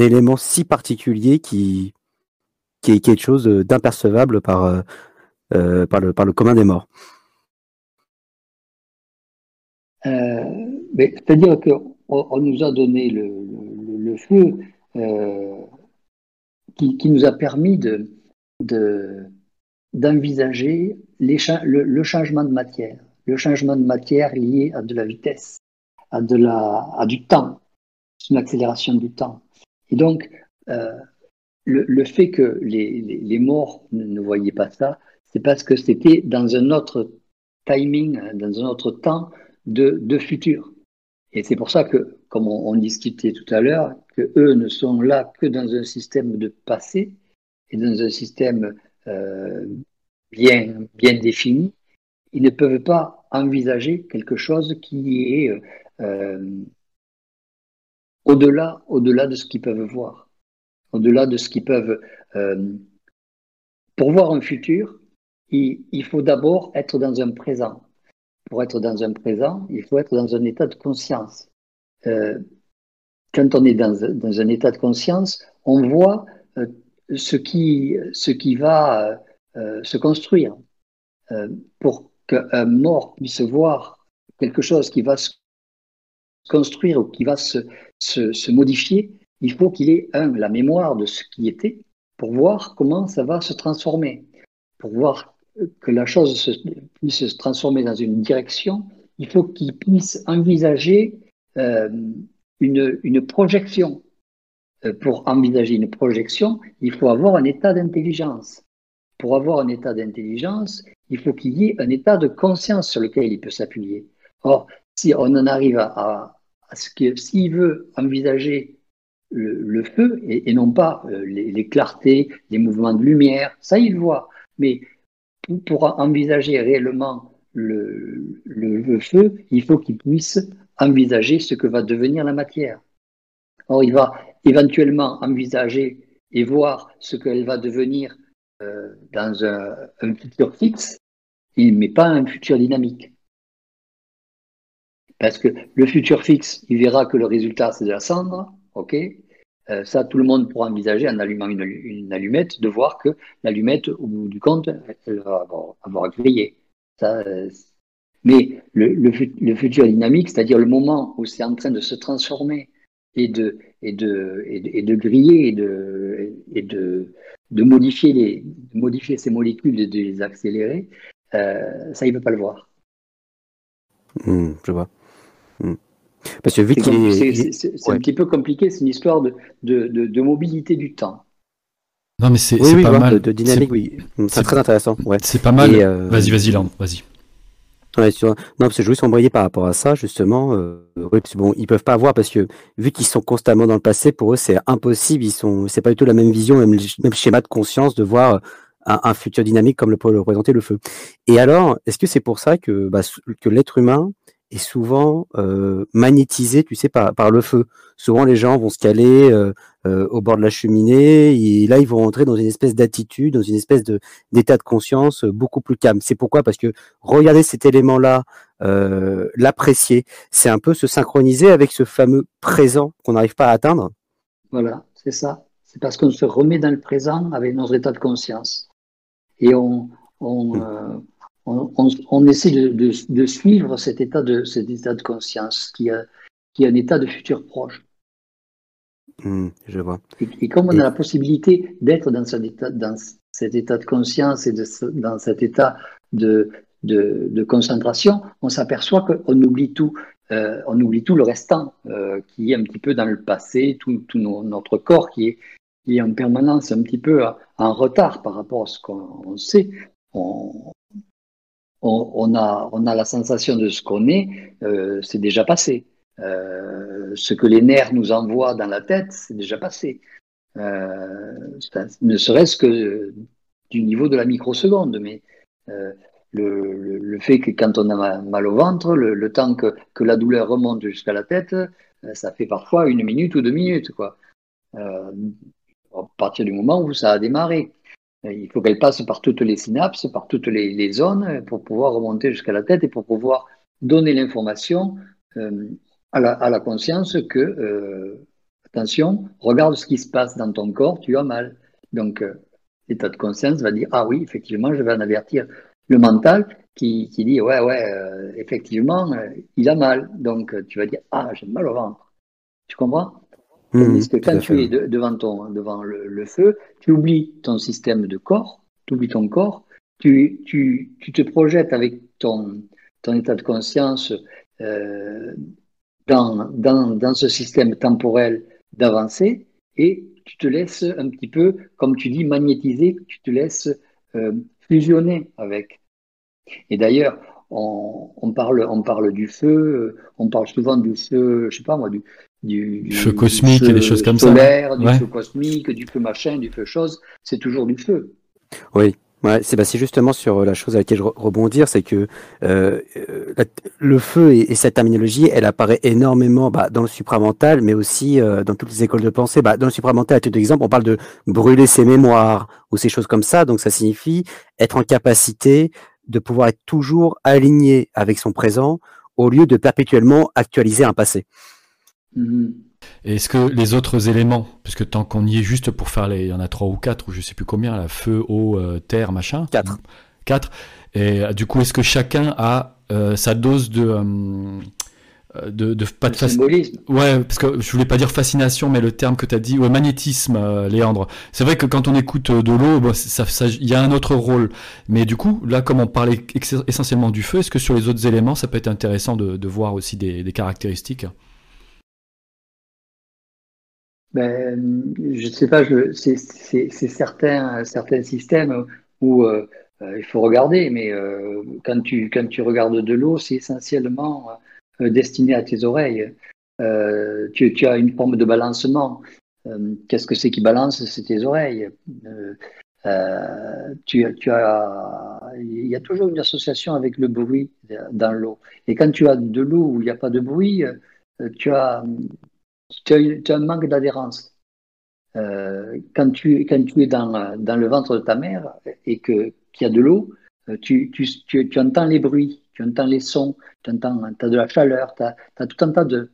C: élément si particulier qui, est quelque chose d'impercevable par, euh, euh par, le, commun des morts?
A: C'est-à-dire qu'on on nous a donné le, feu qui, nous a permis de, d'envisager le, changement de matière, le changement de matière lié à de la vitesse, à, de la, à du temps, une accélération du temps. Et donc, euh, le, fait que les, les, morts ne, voyaient pas ça, c'est parce que c'était dans un autre timing, dans un autre temps de, de futur. Et c'est pour ça que, comme on, discutait tout à l'heure, que eux ne sont là que dans un système de passé et dans un système euh, bien, défini. Ils ne peuvent pas envisager quelque chose qui est euh, au-delà, au-delà de ce qu'ils peuvent voir, au-delà de ce qu'ils peuvent. Euh, pour voir un futur, il faut d'abord être dans un présent pour être dans un présent, il faut être dans un état de conscience. Euh, quand on est dans, un état de conscience, on voit euh, ce, qui, va euh, se construire. pour qu'un mort puisse voir quelque chose qui va se construire ou qui va se, se, se modifier, il faut qu'il ait, la mémoire de ce qui était, pour voir comment ça va se transformer, pour voir que la chose puisse se transformer dans une direction, il faut qu'il puisse envisager euh, une, une, projection. Euh, pour envisager une projection, il faut avoir un état d'intelligence. Pour avoir un état d'intelligence, il faut qu'il y ait un état de conscience sur lequel il peut s'appuyer. Or, si on en arrive à, ce que s'il veut envisager le, feu et, non pas euh, les, clartés, les mouvements de lumière, ça il voit. Mais pour, envisager réellement le, le, feu, il faut qu'il puisse envisager ce que va devenir la matière. Or, il va éventuellement envisager et voir ce qu'elle va devenir euh, dans un, futur fixe, mais pas un futur dynamique. Parce que le futur fixe, il verra que le résultat, c'est de la cendre, ok? Euh, ça, tout le monde pourra envisager en allumant une, allumette de voir que l'allumette, au bout du compte, elle va avoir, grillé. Ça, euh, mais le, le, futur dynamique, c'est-à-dire le moment où c'est en train de se transformer et de, et de, et de, griller et de, et de, de modifier, les, modifier ces molécules et de les accélérer, euh, ça, il ne peut pas le voir.
C: Hmm, je vois.
A: Hmm. Parce que vite, c'est un petit peu compliqué, c'est une histoire de, de, de, mobilité du temps.
B: Non, mais c'est pas mal.
C: De, dynamique, oui. C'est très intéressant. Ouais.
B: C'est pas mal. Euh, vas-y, vas-y, Land, vas-y.
C: Non, parce que je voulais s'embrayer par rapport à ça, justement. Euh, oui, ils peuvent pas voir parce que vu qu'ils sont constamment dans le passé, pour eux, c'est impossible. Ils sont, c'est pas du tout la même vision, même, même schéma de conscience de voir un, futur dynamique comme le peut le représenter le feu. Et alors, est-ce que c'est pour ça que, bah, que l'être humain est souvent euh, magnétisé, tu sais, par, par le feu. Souvent, les gens vont se caler euh, euh, au bord de la cheminée et là, ils vont entrer dans une espèce d'attitude, dans une espèce de d'état de conscience beaucoup plus calme. C'est pourquoi? Parce que regarder cet élément-là, l'apprécier, c'est un peu se synchroniser avec ce fameux présent qu'on n'arrive pas à atteindre.
A: Voilà, c'est ça. C'est parce qu'on se remet dans le présent avec notre état de conscience et on, on mmh on, essaie de, suivre cet état de, cet état de conscience qui, a, qui est un état de futur proche.
C: Hmm, je vois.
A: Et, comme on a la possibilité d'être dans, cet état, dans cet état de conscience et de, dans cet état de, de, concentration, on s'aperçoit qu'on oublie tout. Euh, on oublie tout le restant euh, qui est un petit peu dans le passé, tout, notre corps qui est, qui est en permanence un petit peu en retard par rapport à ce qu'on sait. On, on, a, la sensation de ce qu'on est, euh, c'est déjà passé. Euh, ce que les nerfs nous envoient dans la tête, c'est déjà passé. Euh, ne serait-ce que du niveau de la microseconde, mais le, fait que quand on a mal au ventre, le, temps que, la douleur remonte jusqu'à la tête, ça fait parfois une minute ou deux minutes. À partir du moment où ça a démarré. Il faut qu'elle passe par toutes les synapses, par toutes les, zones pour pouvoir remonter jusqu'à la tête et pour pouvoir donner l'information euh, à, la, conscience que, euh, attention, regarde ce qui se passe dans ton corps, tu as mal. Donc, euh, l'état de conscience va dire, ah oui, effectivement, je vais en avertir le mental qui, qui dit, ouais, ouais, effectivement, il a mal. Donc, tu vas dire, ah, j'ai mal au ventre. Tu comprends? Mmh, que quand tu es devant, ton, devant le, feu, tu oublies ton système de corps, tu oublies ton corps, tu, tu, tu, te projettes avec ton, ton état de conscience euh, dans, dans, dans, ce système temporel d'avancée et tu te laisses un petit peu, comme tu dis, magnétiser, tu te laisses euh, fusionner avec. Et d'ailleurs, on, on, parle, on parle du feu, on parle souvent du feu, je sais pas moi, du, du,
B: feu cosmique et des choses comme
A: solaire, ça. Du feu cosmique, du feu machin, du feu chose, c'est toujours du feu.
C: Oui, Ouais, c'est bah, justement sur la chose à laquelle je rebondir, c'est que euh, le feu et, cette terminologie, elle apparaît énormément bah, dans le supramental, mais aussi euh, dans toutes les écoles de pensée. Bah, dans le supramental, à titre d'exemple, on parle de brûler ses mémoires ou ces choses comme ça. Donc ça signifie être en capacité de pouvoir être toujours aligné avec son présent au lieu de perpétuellement actualiser un passé.
B: Est-ce que les autres éléments, puisque tant qu'on y est juste pour faire les, il y en a trois ou quatre ou je sais plus combien, la feu, eau, euh, terre, machin?
C: Quatre.
B: Quatre. Et euh, du coup, est-ce que chacun a euh, sa dose de de, de pas de
A: symbolisme.
B: Ouais, parce que je voulais pas dire fascination, mais le terme que tu as dit, ouais, magnétisme, Léandre. C'est vrai que quand on écoute de l'eau, il ça, ça, y a un autre rôle. Mais du coup, là, comme on parlait essentiellement du feu, est-ce que sur les autres éléments, ça peut être intéressant de, de voir aussi des, des caractéristiques?
A: Ben, je ne sais pas, c'est certains, systèmes où euh, euh, il faut regarder, mais euh, quand, tu, quand tu regardes de l'eau, c'est essentiellement destiné à tes oreilles. Tu, tu, as une forme de balancement. Qu'est-ce que c'est qui balance? C'est tes oreilles. tu, tu as, il y a toujours une association avec le bruit dans l'eau. Et quand tu as de l'eau où il n'y a pas de bruit, tu as, tu as, un manque d'adhérence. Euh, quand, tu, quand tu es dans, dans le ventre de ta mère et qu'il y a de l'eau, euh, tu, tu, tu, entends les bruits, tu entends les sons, tu entends, as de la chaleur, tu as, as, tout un tas de,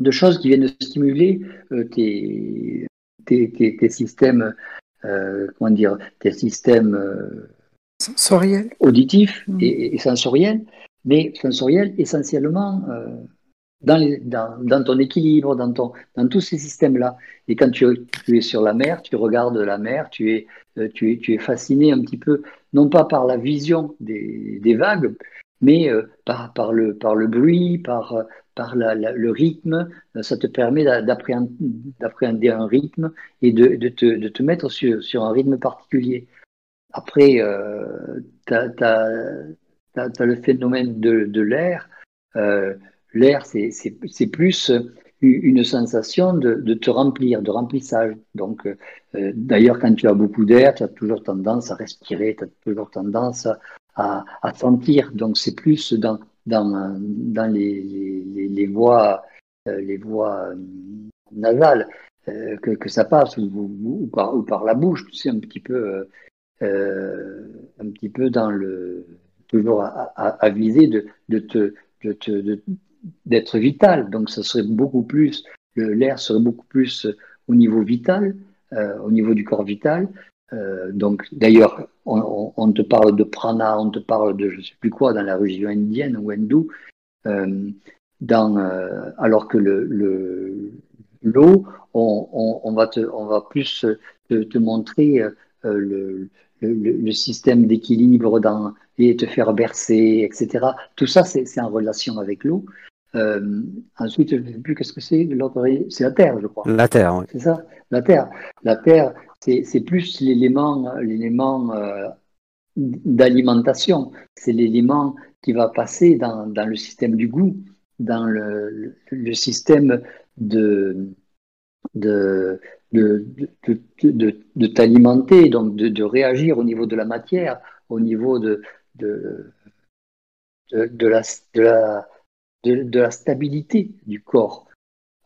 A: de choses qui viennent stimuler euh, tes, tes, tes, tes, systèmes, euh, comment dire, tes systèmes euh,
E: sensoriels,
A: auditifs mmh. et, et, sensoriels, mais sensoriels essentiellement dans, ton équilibre, dans, ton, dans tous ces systèmes-là. Et quand tu, es sur la mer, tu regardes la mer, tu es, euh, tu es, tu es fasciné un petit peu, non pas par la vision des, vagues, mais euh, par, par, le, par le bruit, par, par la, le rythme. Ça te permet d'appréhender un rythme et de, de, te, de te mettre sur, sur un rythme particulier. Après, euh, tu as, le phénomène de, l'air. Euh, L'air, c'est plus une sensation de, de, te remplir, de remplissage. Donc, euh, d'ailleurs, quand tu as beaucoup d'air, tu as toujours tendance à respirer, tu as toujours tendance à, à sentir. Donc, c'est plus dans, dans, dans les, les, voies, euh, les voies euh, nasales euh, que, que, ça passe, ou, par, ou, par, la bouche, tu sais, un petit peu, euh, un petit peu dans le, toujours à, viser de, de te, de te, de, d'être vital. Donc, ça serait beaucoup plus, l'air serait beaucoup plus au niveau vital, euh, au niveau du corps vital. Euh, donc, d'ailleurs, on, te parle de prana, on te parle de je ne sais plus quoi dans la religion indienne ou hindoue, euh, euh, alors que le, le l'eau, on, on, va on va plus te, montrer euh, le, le, le, système d'équilibre dans, et te faire bercer, etc. Tout ça, c'est en relation avec l'eau. Euh, ensuite, je ne sais plus qu'est-ce que c'est l'autre C'est la Terre, je crois.
C: La Terre, oui.
A: C'est ça, la Terre. La Terre, c'est plus l'élément l'élément euh, d'alimentation. C'est l'élément qui va passer dans, dans, le système du goût, dans le, le système de, de, de, de, de, t'alimenter, donc de, réagir au niveau de la matière, au niveau de, de, la, de la de, la stabilité du corps,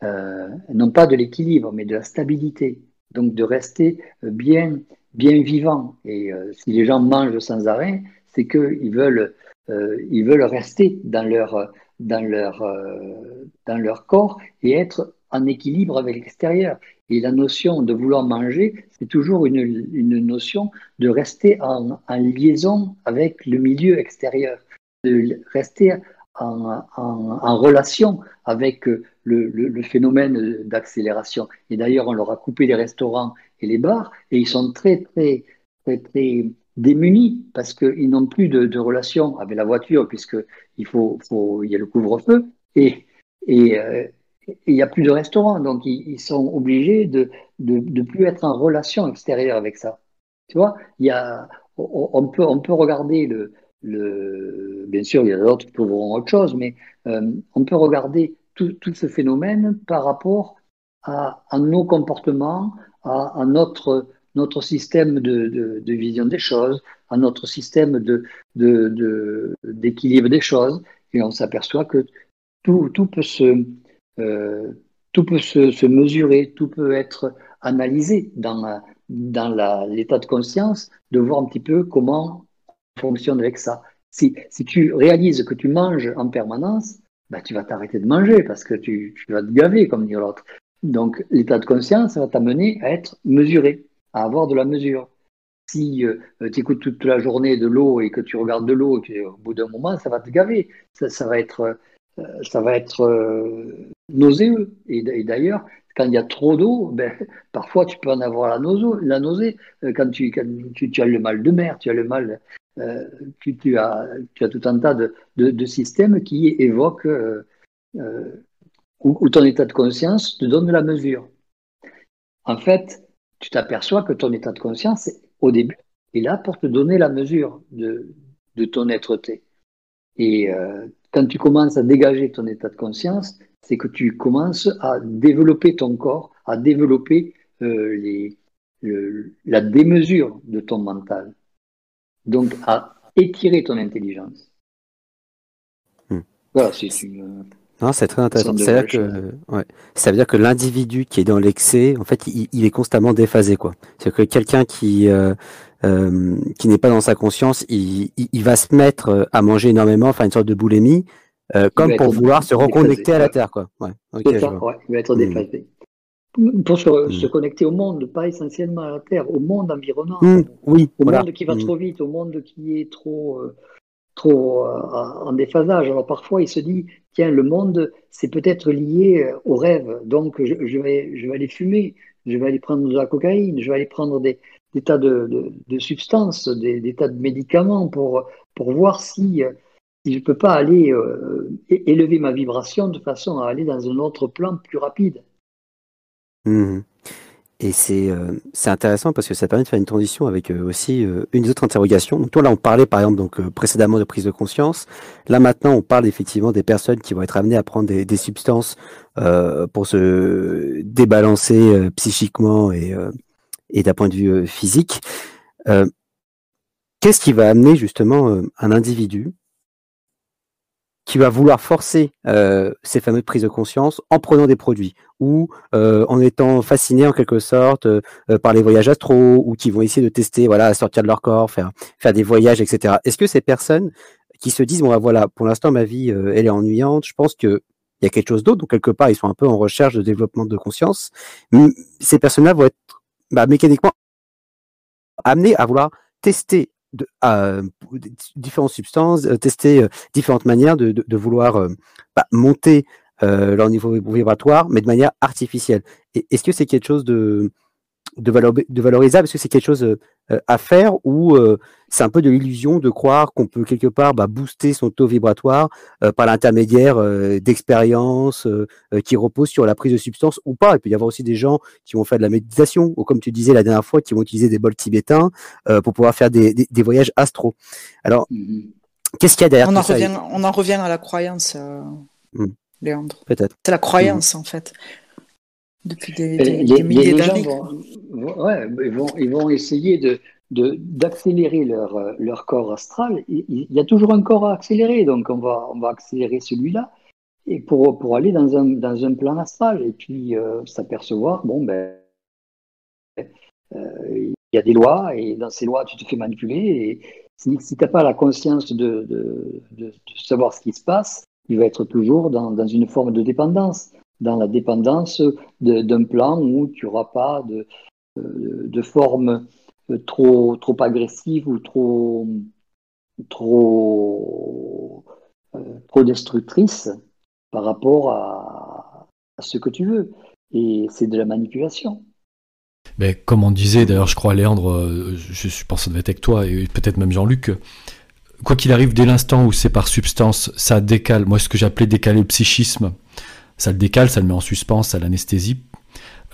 A: euh, non pas de l'équilibre, mais de la stabilité. Donc de rester bien, bien vivant. Et euh, si les gens mangent sans arrêt, c'est qu'ils veulent, euh, ils veulent rester dans leur, dans, leur, euh, dans leur corps et être en équilibre avec l'extérieur. Et la notion de vouloir manger, c'est toujours une, une, notion de rester en, en, liaison avec le milieu extérieur, de rester en, relation avec le, le, phénomène d'accélération. Et d'ailleurs, on leur a coupé les restaurants et les bars, et ils sont très, très, très, très démunis parce qu'ils n'ont plus de, relation avec la voiture, puisqu'il faut, faut, y a le couvre-feu, et, euh, il n'y a plus de restaurants, donc ils, sont obligés de, de, de plus être en relation extérieure avec ça. Tu vois, y a, on peut, on peut regarder le, bien sûr, il y a d'autres qui trouveront autre chose, mais euh, on peut regarder tout, ce phénomène par rapport à, nos comportements, à, notre, système de, vision des choses, à notre système d'équilibre de, de, des choses, et on s'aperçoit que tout, peut, se, euh, tout peut se, mesurer, tout peut être analysé dans l'état de conscience, de voir un petit peu comment fonctionne avec ça. Si, si tu réalises que tu manges en permanence, bah, tu vas t'arrêter de manger parce que tu, tu vas te gaver, comme dit l'autre. Donc, l'état de conscience va t'amener à être mesuré, à avoir de la mesure. Si euh, tu écoutes toute la journée de l'eau et que tu regardes de l'eau, au bout d'un moment, ça va te gaver. Ça, ça va être, ça va être nauséeux. Et, d'ailleurs, quand il y a trop d'eau, ben, parfois tu peux en avoir la, nausée. La nausée. Quand, tu, tu, as le mal de mer, tu as le mal, tu, as, tu as tout un tas de, systèmes qui évoquent où, ton état de conscience te donne la mesure. En fait, tu t'aperçois que ton état de conscience, au début, est là pour te donner la mesure de, ton être-té. Et euh, quand tu commences à dégager ton état de conscience, c'est que tu commences à développer ton corps, à développer euh, la démesure de ton mental. Donc à étirer ton intelligence.
C: Hmm.
A: Voilà, c'est une,
C: non, c'est très intéressant. Ça veut, dire que, ouais. ça veut dire que l'individu qui est dans l'excès, en fait, il, est constamment déphasé, quoi. C'est que quelqu'un qui euh, euh, qui n'est pas dans sa conscience, il, il, va se mettre à manger énormément, enfin une sorte de boulimie, euh, comme pour vouloir se reconnecter à la terre, quoi. Ouais.
A: Okay, ça, ouais, il va être hmm. déphasé. Pour se, hmm. se, connecter au monde, pas essentiellement à la terre, au monde environnant,
C: mmh, oui,
A: au monde qui va trop vite, au monde qui est trop euh, trop euh, en déphasage. Alors parfois, il se dit, tiens, le monde, c'est peut-être lié euh, au rêve, donc je, vais, je vais aller fumer, je vais aller prendre de la cocaïne, je vais aller prendre des, tas de, substances, des, tas de médicaments pour, pour voir si, si je ne peux pas aller euh, élever ma vibration de façon à aller dans un autre plan plus rapide.
C: Mmh. Et c'est euh, c'est intéressant parce que ça permet de faire une transition avec euh, aussi euh, une autre interrogation. Donc toi là on parlait par exemple donc précédemment de prise de conscience. Là maintenant on parle effectivement des personnes qui vont être amenées à prendre des, des substances pour se débalancer psychiquement et, et d'un point de vue physique. Qu'est-ce qui va amener justement un individu qui va vouloir forcer euh, ces fameuses prises de conscience en prenant des produits ou euh, en étant fasciné en quelque sorte euh, par les voyages astro ou qui vont essayer de tester, voilà, à sortir de leur corps, faire faire des voyages, etc. Est-ce que ces personnes qui se disent bon bah, voilà, pour l'instant ma vie elle est ennuyante, je pense que il y a quelque chose d'autre, donc quelque part ils sont un peu en recherche de développement de conscience. Ces personnes-là vont être bah, mécaniquement amenées à vouloir tester à, différentes substances, euh, tester euh, différentes manières de, vouloir euh, bah, monter leur niveau vibratoire, mais de manière artificielle. Est-ce que c'est quelque chose de, de, valorisable Est-ce que c'est quelque chose euh, à faire ou euh, c'est un peu de l'illusion de croire qu'on peut quelque part bah, booster son taux vibratoire euh, par l'intermédiaire d'expériences qui reposent sur la prise de substance ou pas Il peut y avoir aussi des gens qui vont faire de la méditation ou comme tu disais la dernière fois, qui vont utiliser des bols tibétains pour pouvoir faire des, des, voyages astro. Alors, mm-hmm. qu'est-ce qu'il y a derrière
E: on
C: en
E: ça? revient, On en revient à la croyance, mm. Léandre.
C: Peut-être.
E: C'est la croyance en fait depuis des, milliers d'années.
A: Ouais, ils, vont, ils vont essayer de, d'accélérer leur, leur corps astral. Il, y a toujours un corps à accélérer, donc on va, on va accélérer celui-là et pour, pour aller dans un, dans un plan astral et puis euh, s'apercevoir, bon, ben, euh, il y a des lois et dans ces lois, tu te fais manipuler et si, si tu n'as pas la conscience de, de, de, savoir ce qui se passe, il va être toujours dans, dans une forme de dépendance dans la dépendance d'un plan où tu n'auras pas de, euh, de forme euh, trop, trop agressive ou trop, trop, euh, trop destructrice par rapport à, ce que tu veux. Et c'est de la manipulation.
B: Mais comme on disait, d'ailleurs, je crois, Léandre, je pense que ça devait être avec toi et peut-être même Jean-Luc, quoi qu'il arrive, dès l'instant où c'est par substance, ça décale, moi ce que j'appelais décaler le psychisme, ça le décale, ça le met en suspens, ça l'anesthésie.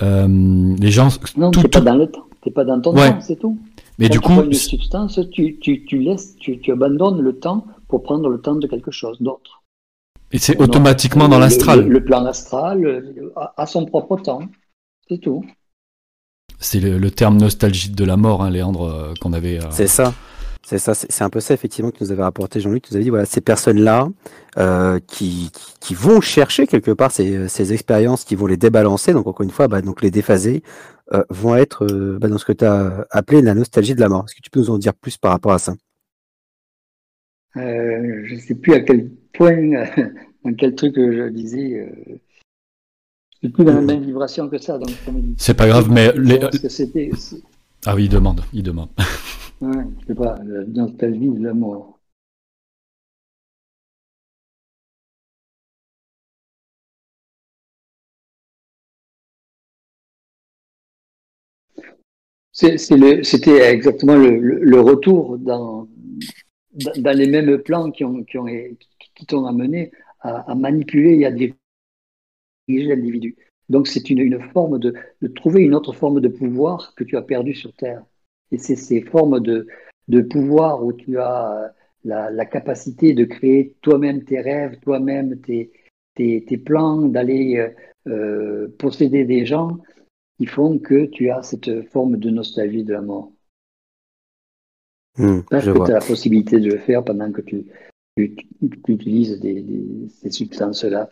B: Euh, les gens.
A: Non, tu n'es pas dans le temps, t'es pas dans ton temps, c'est tout.
B: Mais du coup,
A: une substance, tu, tu, tu laisses, tu, tu, abandonnes le temps pour prendre le temps de quelque chose d'autre.
B: Et c'est automatiquement dans l'astral.
A: Le, plan astral a, son propre temps, c'est tout.
B: C'est le, terme nostalgique de la mort, hein, Léandre, euh, qu'on avait. Euh,
C: c'est ça. C'est ça, c'est un peu ça effectivement que nous avait rapporté Jean-Luc. Tu nous avais dit voilà ces personnes-là euh, qui, qui, vont chercher quelque part ces, ces, expériences, qui vont les débalancer. Donc encore une fois, bah, donc les déphaser euh, vont être euh, bah, dans ce que tu as appelé la nostalgie de la mort. Est-ce que tu peux nous en dire plus par rapport à ça?
A: Je ne sais plus à quel point, dans quel truc je disais. Je suis plus dans la même vibration que ça.
B: C'est pas grave, mais les... ah oui, il demande, il demande.
A: Ouais, je sais pas, la nostalgie de la mort. C'était exactement le, retour dans, les mêmes plans qui ont, qui ont, qui- t'ont amené à, manipuler et à diriger l'individu. Donc c'est une, forme de trouver une autre forme de pouvoir que tu as perdu sur Terre. Et c'est ces formes de, de pouvoir où tu as la, la capacité de créer toi-même tes rêves, toi-même tes, tes, tes, plans, d'aller euh, euh posséder des gens qui font que tu as cette forme de nostalgie de la mort.
C: Mmh,
A: Parce que tu as la possibilité de le faire pendant que tu, tu, tu utilises des, des, ces substances-là.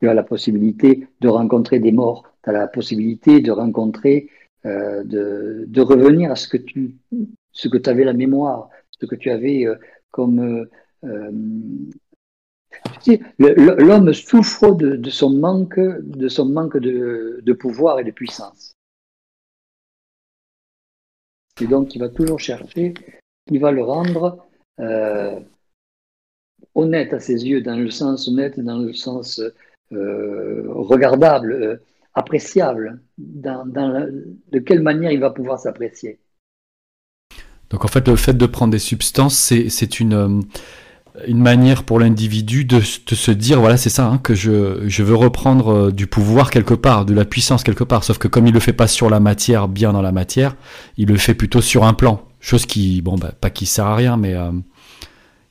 A: Tu as la possibilité de rencontrer des morts. Tu as la possibilité de rencontrer, euh, de, de, revenir à ce que tu ce que avais la mémoire, ce que tu avais euh, comme. Euh, L'homme souffre de, de, son manque, de, son manque de, de pouvoir et de puissance. Et donc, il va toujours chercher, il va le rendre honnête à ses yeux, dans le sens honnête, dans le sens regardable, appréciable. Dans, de quelle manière il va pouvoir s'apprécier
B: Donc, en fait, le fait de prendre des substances, c'est une une manière pour l'individu de, se dire voilà c'est ça hein, que je, je, veux reprendre euh, du pouvoir quelque part de la puissance quelque part sauf que comme il le fait pas sur la matière bien dans la matière il le fait plutôt sur un plan chose qui bon bah, pas qui sert à rien mais euh,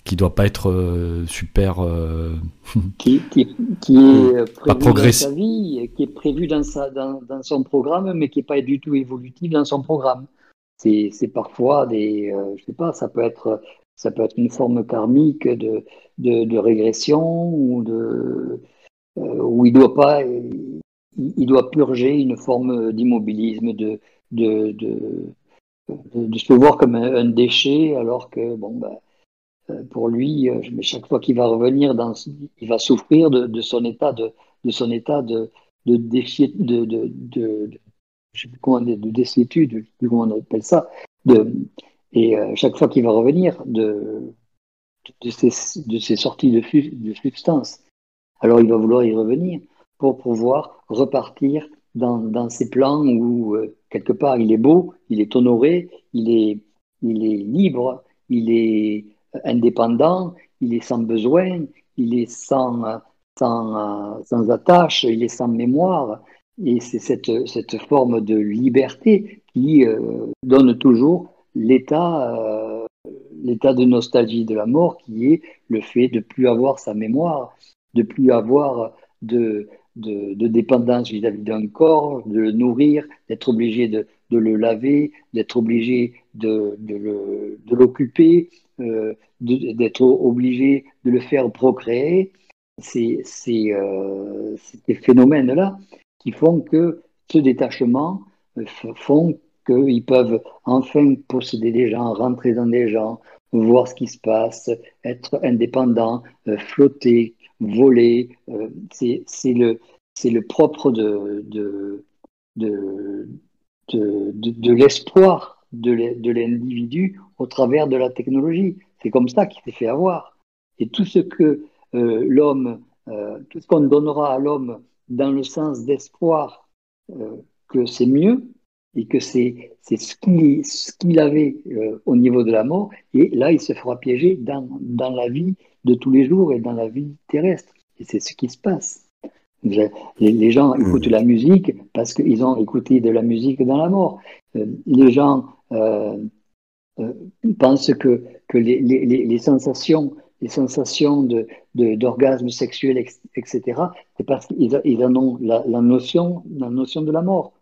B: qui doit pas être euh, super
A: qui, qui, qui, est prévu dans sa vie qui est prévu dans, sa, dans, dans, son programme mais qui est pas du tout évolutif dans son programme. C'est parfois des je sais pas ça peut être ça peut être une forme karmique de, de, régression ou de euh, où il doit pas il, doit purger une forme d'immobilisme, de, de, de, se voir comme un, déchet, alors que bon ben, euh, pour lui, euh, mais chaque fois qu'il va revenir dans, il va souffrir de, son état de, de son état de de défi, de, de, de, de comment on appelle ça, de, et euh, chaque fois qu'il va revenir de, de, ces, de ces sorties de, de substances, alors il va vouloir y revenir pour pouvoir repartir dans, dans ces plans où, euh, quelque part, il est beau, il est honoré, il est, il est libre, il est indépendant, il est sans besoin, il est sans, sans, attache, il est sans mémoire. Et c'est cette, cette forme de liberté qui euh, donne toujours l'état euh, l'état de nostalgie de la mort qui est le fait de plus avoir sa mémoire, de plus avoir de, de, dépendance vis-à-vis d'un corps, de le nourrir, d'être obligé de, de, le laver, d'être obligé de, de l'occuper, euh, d'être obligé de le faire procréer. C'est euh, ces phénomènes-là qui font que ce détachement euh, font qu'ils peuvent enfin posséder des gens, rentrer dans des gens, voir ce qui se passe, être indépendants, euh, flotter, voler. Euh, c'est le, le propre de, de, de, de l'espoir de l'individu au travers de la technologie. C'est comme ça qu'il s'est fait avoir. Et tout ce que euh, l'homme, tout ce qu'on donnera à l'homme dans le sens d'espoir que c'est mieux, et que c'est ce qu'il avait euh, au niveau de la mort, et là, il se fera piéger dans, dans la vie de tous les jours et dans la vie terrestre. Et c'est ce qui se passe. Les, les gens mmh. écoutent la musique parce qu'ils ont écouté de la musique dans la mort. Euh, les gens euh, euh, pensent que, que les, les, les, sensations les sensations d'orgasme de, sexuel, etc., c'est parce qu'ils ils en ont la, la, notion, la notion de la mort.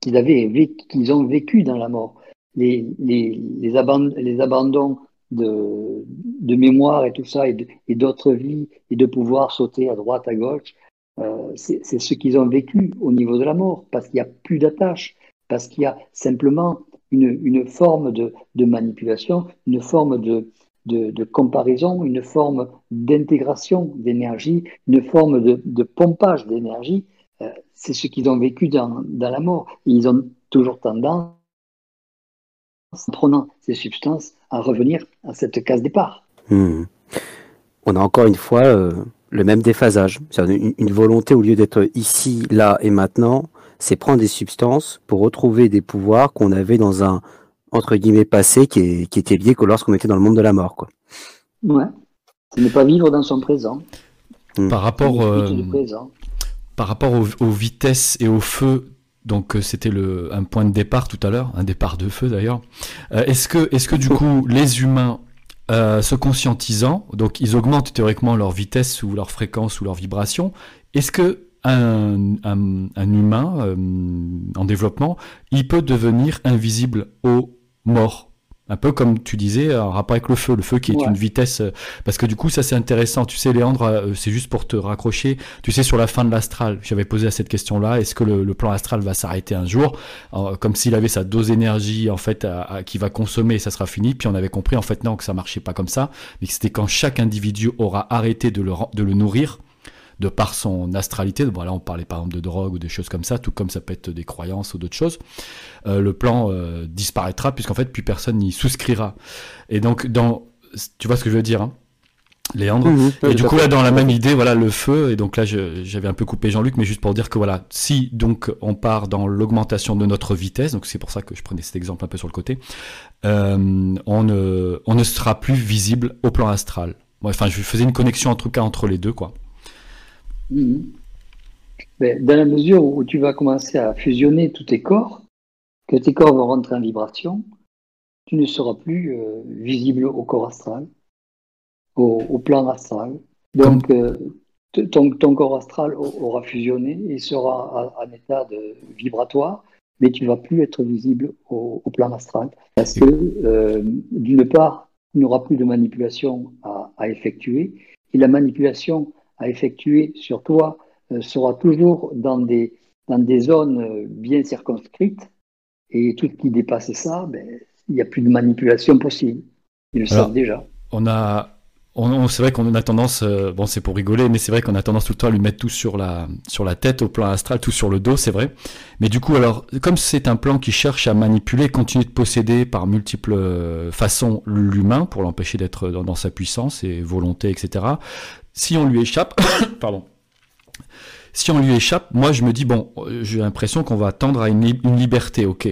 A: Qu'ils avaient qu'ils ont vécu dans la mort. Les, les, les, abandons de, de, mémoire et tout ça, et d'autres vies, et de pouvoir sauter à droite, à gauche, euh, c'est ce qu'ils ont vécu au niveau de la mort, parce qu'il n'y a plus d'attache, parce qu'il y a simplement une, forme de, manipulation, une forme de, comparaison, une forme d'intégration d'énergie, une forme de, de pompage d'énergie euh, c'est ce qu'ils ont vécu dans, la mort. ils ont toujours tendance, en prenant ces substances, à revenir à cette case départ.
C: Hmm. On a encore une fois euh, le même déphasage. Une, une volonté, au lieu d'être ici, là et maintenant, c'est prendre des substances pour retrouver des pouvoirs qu'on avait dans un entre guillemets passé qui, est, qui était lié que lorsqu'on était dans le monde de la mort, quoi.
A: Ouais. Ce n'est pas vivre dans son présent.
B: Hmm. Par rapport, euh, par rapport aux, vitesses et au feu donc euh, c'était le un point de départ tout à l'heure, un départ de feu d'ailleurs. Euh, est-ce que est-ce que du coup les humains se conscientisant, donc ils augmentent théoriquement leur vitesse ou leur fréquence ou leur vibration, est-ce que un, humain en développement, il peut devenir invisible aux morts un peu comme tu disais, en rapport avec le feu, le feu qui est une vitesse, euh, parce que du coup ça c'est intéressant. Tu sais, Léandre, euh, c'est juste pour te raccrocher. Tu sais, sur la fin de l'astral, j'avais posé à cette question-là. Est-ce que le, plan astral va s'arrêter un jour, comme s'il avait sa dose d'énergie en fait qui va consommer et ça sera fini. Puis on avait compris en fait non que ça marchait pas comme ça, mais que c'était quand chaque individu aura arrêté de le, de le nourrir de par son astralité. Voilà, on parlait par exemple de drogue ou des choses comme ça, tout comme ça peut être des croyances ou d'autres choses. Euh, le plan euh, disparaîtra puisqu'en fait plus personne n'y souscrira. Et donc dans, tu vois ce que je veux dire hein Léandre. Mhm. et du coup là dans la même idée, voilà le feu. Et donc là j'avais un peu coupé Jean-Luc, mais juste pour dire que voilà, si donc on part dans l'augmentation de notre vitesse, donc c'est pour ça que je prenais cet exemple un peu sur le côté, euh, on ne on ne sera plus visible au plan astral. Enfin, je faisais une connexion en tout cas entre les deux quoi.
A: Mhm. dans la mesure où tu vas commencer à fusionner tous tes corps, que tes corps vont rentrer en vibration, tu ne seras plus euh, visible au corps astral, au, plan astral. Donc, euh, ton, corps astral aura fusionné et sera en état de vibratoire, mais tu ne vas plus être visible au, plan astral. Parce que, euh, d'une part, il n'y aura plus de manipulation à, à effectuer, et la manipulation à effectuer sur toi euh, sera toujours dans des, dans des zones euh, bien circonscrites. Et tout ce qui dépasse ça, ben, il n'y a plus de manipulation possible. Ils le savent déjà.
B: On a, on, c'est vrai qu'on a tendance, euh, bon c'est pour rigoler, mais c'est vrai qu'on a tendance tout le temps à lui mettre tout sur la, sur la tête, au plan astral, tout sur le dos, c'est vrai. Mais du coup, alors, comme c'est un plan qui cherche à manipuler, continuer de posséder par multiples façons l'humain pour l'empêcher d'être dans, dans, sa puissance et volonté, etc si on lui échappe, pardon, si on lui échappe, moi je me dis bon, j'ai l'impression qu'on va tendre à une, liberté, ok.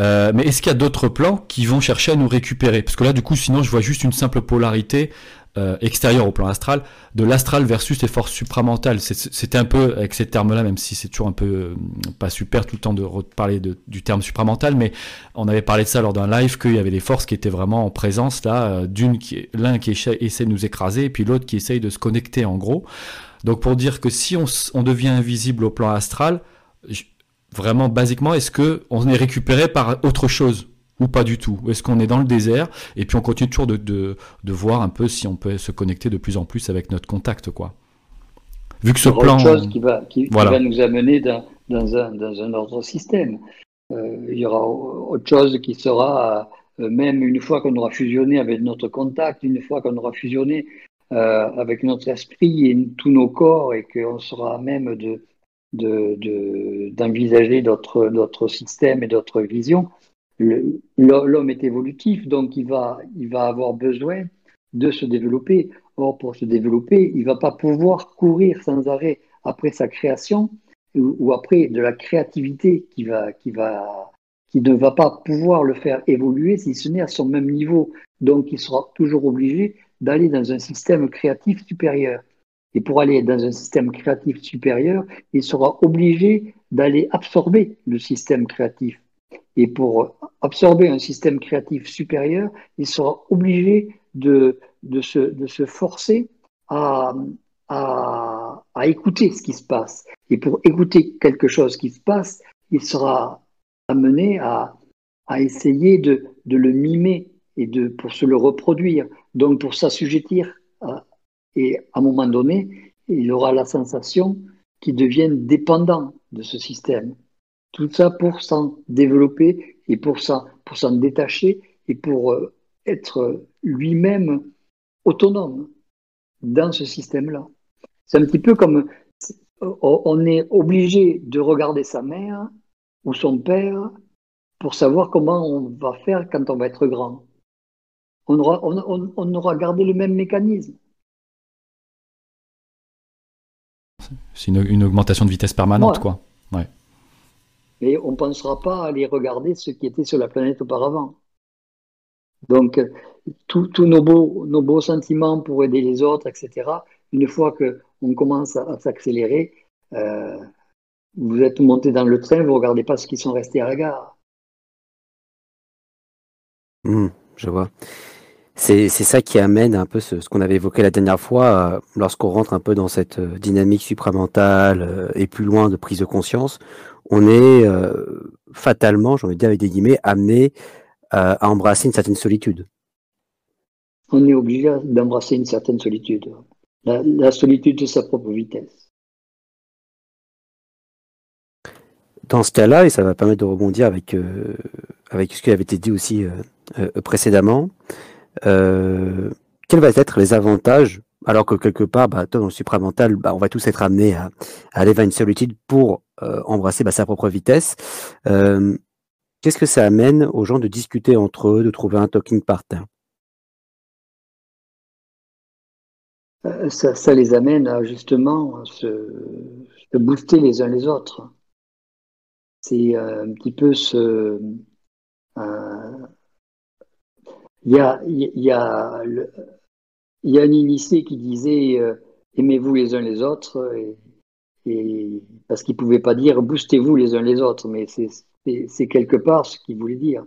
B: Euh, mais est-ce qu'il y a d'autres plans qui vont chercher à nous récupérer? Parce que là, du coup, sinon, je vois juste une simple polarité euh, extérieure au plan astral, de l'astral versus les forces supramentales. C'était un peu, avec ces termes-là, même si c'est toujours un peu euh, pas super tout le temps de reparler du terme supramental, mais on avait parlé de ça lors d'un live, qu'il y avait des forces qui étaient vraiment en présence, là, euh, d'une qui l'un qui essaie de nous écraser, et puis l'autre qui essaye de se connecter, en gros. Donc pour dire que si on, on devient invisible au plan astral, vraiment basiquement, est-ce que on est récupéré par autre chose? Ou pas du tout Est-ce qu'on est dans le désert? Et puis on continue toujours de, de, de, voir un peu si on peut se connecter de plus en plus avec notre contact quoi
A: Vu que ce plan. Autre chose qui va, qui, va nous amener dans, dans, un, dans un autre système. Euh, il y aura autre chose qui sera, euh, même une fois qu'on aura fusionné avec notre contact, une fois qu'on aura fusionné euh, avec notre esprit et tous nos corps et qu'on sera même de d'envisager de, d'autres systèmes et d'autres visions, l'homme est évolutif, donc il va, avoir besoin de se développer. Or, pour se développer, il ne va pas pouvoir courir sans arrêt après sa création ou, après de la créativité qui, va, qui, va, qui ne va pas pouvoir le faire évoluer si ce n'est à son même niveau. Donc, il sera toujours obligé d'aller dans un système créatif supérieur. Et pour aller dans un système créatif supérieur, il sera obligé d'aller absorber le système créatif. Et pour absorber un système créatif supérieur, il sera obligé de, se, forcer à, écouter ce qui se passe. Et pour écouter quelque chose qui se passe, il sera amené à, essayer de, le mimer et de, pour se le reproduire. Donc pour s'assujettir. Et à un moment donné, il aura la sensation qu'il devienne dépendant de ce système. Tout ça pour s'en développer et pour s'en, pour s'en détacher et pour euh, être lui-même autonome dans ce système-là. C'est un petit peu comme on est obligé de regarder sa mère ou son père pour savoir comment on va faire quand on va être grand. On aura, on, on aura gardé le même mécanisme.
B: C'est une, une, augmentation de vitesse permanente, quoi. Ouais.
A: Mais on ne pensera pas à aller regarder ce qui était sur la planète auparavant. Donc, tous nos, beaux, sentiments pour aider les autres, etc., une fois qu'on commence à, s'accélérer, euh, vous êtes monté dans le train, vous ne regardez pas ceux qui sont restés à la gare.
C: Hmm, je vois. C'est ça qui amène un peu ce, qu'on avait évoqué la dernière fois, euh, lorsqu'on rentre un peu dans cette euh, dynamique supramentale et plus loin de prise de conscience, on est fatalement, j'ai envie de dire avec des guillemets, amené à embrasser une certaine solitude
A: on est obligé d'embrasser une certaine solitude, la, solitude de sa propre vitesse.
C: Dans ce cas-là, et ça va permettre de rebondir avec, euh, avec ce qui avait été dit aussi euh, euh, précédemment, quels vont être les avantages, alors que quelque part, bah, dans le supramental, bah, on va tous être amenés à, aller vers une solitude pour embrasser bah, sa propre vitesse. Qu'est-ce que ça amène aux gens de discuter entre eux, de trouver un talking partner?
A: Euh, ça, les amène à justement se, booster les uns les autres. C'est euh, un petit peu ce. Euh, il y, a, y, y a un initié qui disait aimez-vous les uns les autres, parce qu'il ne pouvait pas dire boostez-vous les uns les autres, mais c'est quelque part ce qu'il voulait dire.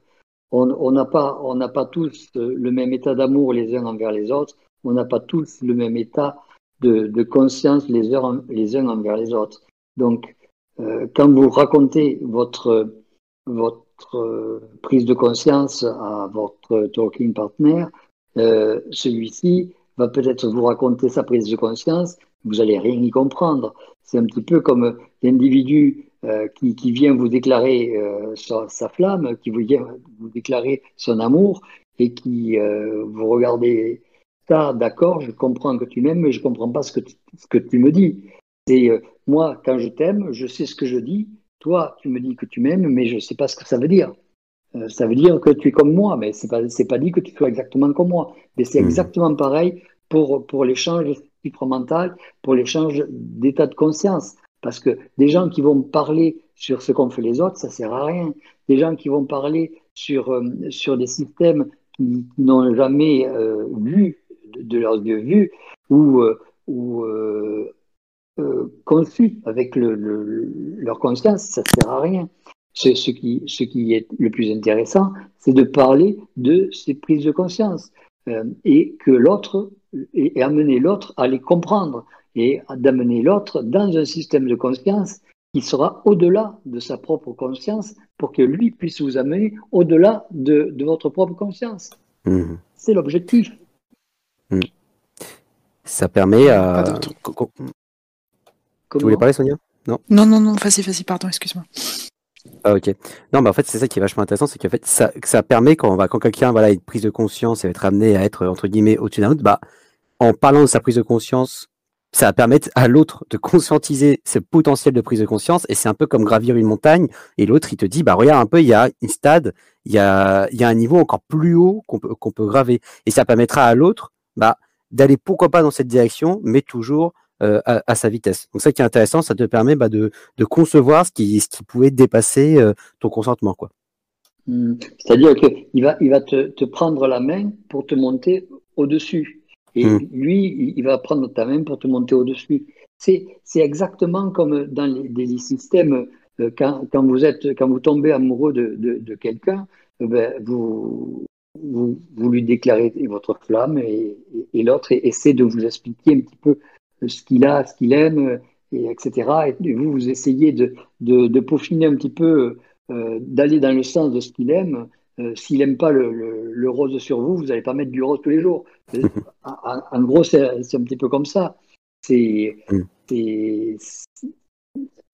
A: On n'a pas, pas tous le même état d'amour les uns envers les autres, on n'a pas tous le même état de, conscience les uns, les uns envers les autres. Donc, euh, quand vous racontez votre, votre euh, prise de conscience à votre talking partner, euh, celui-ci va peut-être vous raconter sa prise de conscience, vous allez rien y comprendre. C'est un petit peu comme l'individu qui, qui, vient vous déclarer sa, sa, flamme, qui vous vient vous déclarer son amour et qui vous regardez d'accord, je comprends que tu m'aimes, mais je ne comprends pas ce que tu, ce que tu me dis. C'est euh, moi, quand je t'aime, je sais ce que je dis. Toi, tu me dis que tu m'aimes, mais je ne sais pas ce que ça veut dire. Euh, ça veut dire que tu es comme moi, mais ce n'est pas, pas dit que tu sois exactement comme moi. Mais c'est hmm. exactement pareil pour, pour l'échange pour l'échange d'état de conscience. Parce que des gens qui vont parler sur ce qu'ont fait les autres, ça ne sert à rien. Des gens qui vont parler sur, euh, sur des systèmes qui n'ont jamais vu de, leurs yeux vus ou, euh, ou euh, euh, conçus avec leur conscience, ça ne sert à rien. Ce, ce, qui, ce qui est le plus intéressant, c'est de parler de ces prises de conscience et que l'autre, et, amener l'autre à les comprendre et d'amener l'autre dans un système de conscience qui sera au-delà de sa propre conscience pour que lui puisse vous amener au-delà de, votre propre conscience. Mmh. C'est l'objectif.
C: Hmm. Ça permet à. Tu voulais parler, Sonia?
E: Non? Non, non, non, vas-y, vas-y, pardon, excuse-moi.
C: Ah, ok. Non, mais en fait, c'est ça qui est vachement intéressant, c'est qu'en fait, ça, ça permet quand, va, quand quelqu'un voilà, a une prise de conscience et va être amené à être, entre guillemets, au-dessus d'un autre, bah, en parlant de sa prise de conscience, ça va permettre à l'autre de conscientiser ce potentiel de prise de conscience et c'est un peu comme gravir une montagne et l'autre il te dit bah regarde un peu il y a une stade il y a, il y a un niveau encore plus haut qu'on peut, qu'on peut graver et ça permettra à l'autre bah, d'aller pourquoi pas dans cette direction, mais toujours euh, à, sa vitesse. Donc ça qui est intéressant, ça te permet bah, de, concevoir ce qui, ce pouvait dépasser euh, ton consentement.
A: Hmm. C'est-à-dire qu'il va, il va te, prendre la main pour te monter au-dessus. Et hmm. lui, il va prendre ta main pour te monter au-dessus. C'est, exactement comme dans les, systèmes, euh, quand, vous êtes, quand vous tombez amoureux de, de quelqu'un, ben, vous, vous, lui déclarez votre flamme et, l'autre essaie de vous expliquer un petit peu ce qu'il a, ce qu'il aime, et etc. Et vous, vous essayez de, de, peaufiner un petit peu, euh, d'aller dans le sens de ce qu'il aime. Euh, s'il n'aime pas le, le, rose sur vous, vous n'allez pas mettre du rose tous les jours. en, gros, c'est un petit peu comme ça. C'est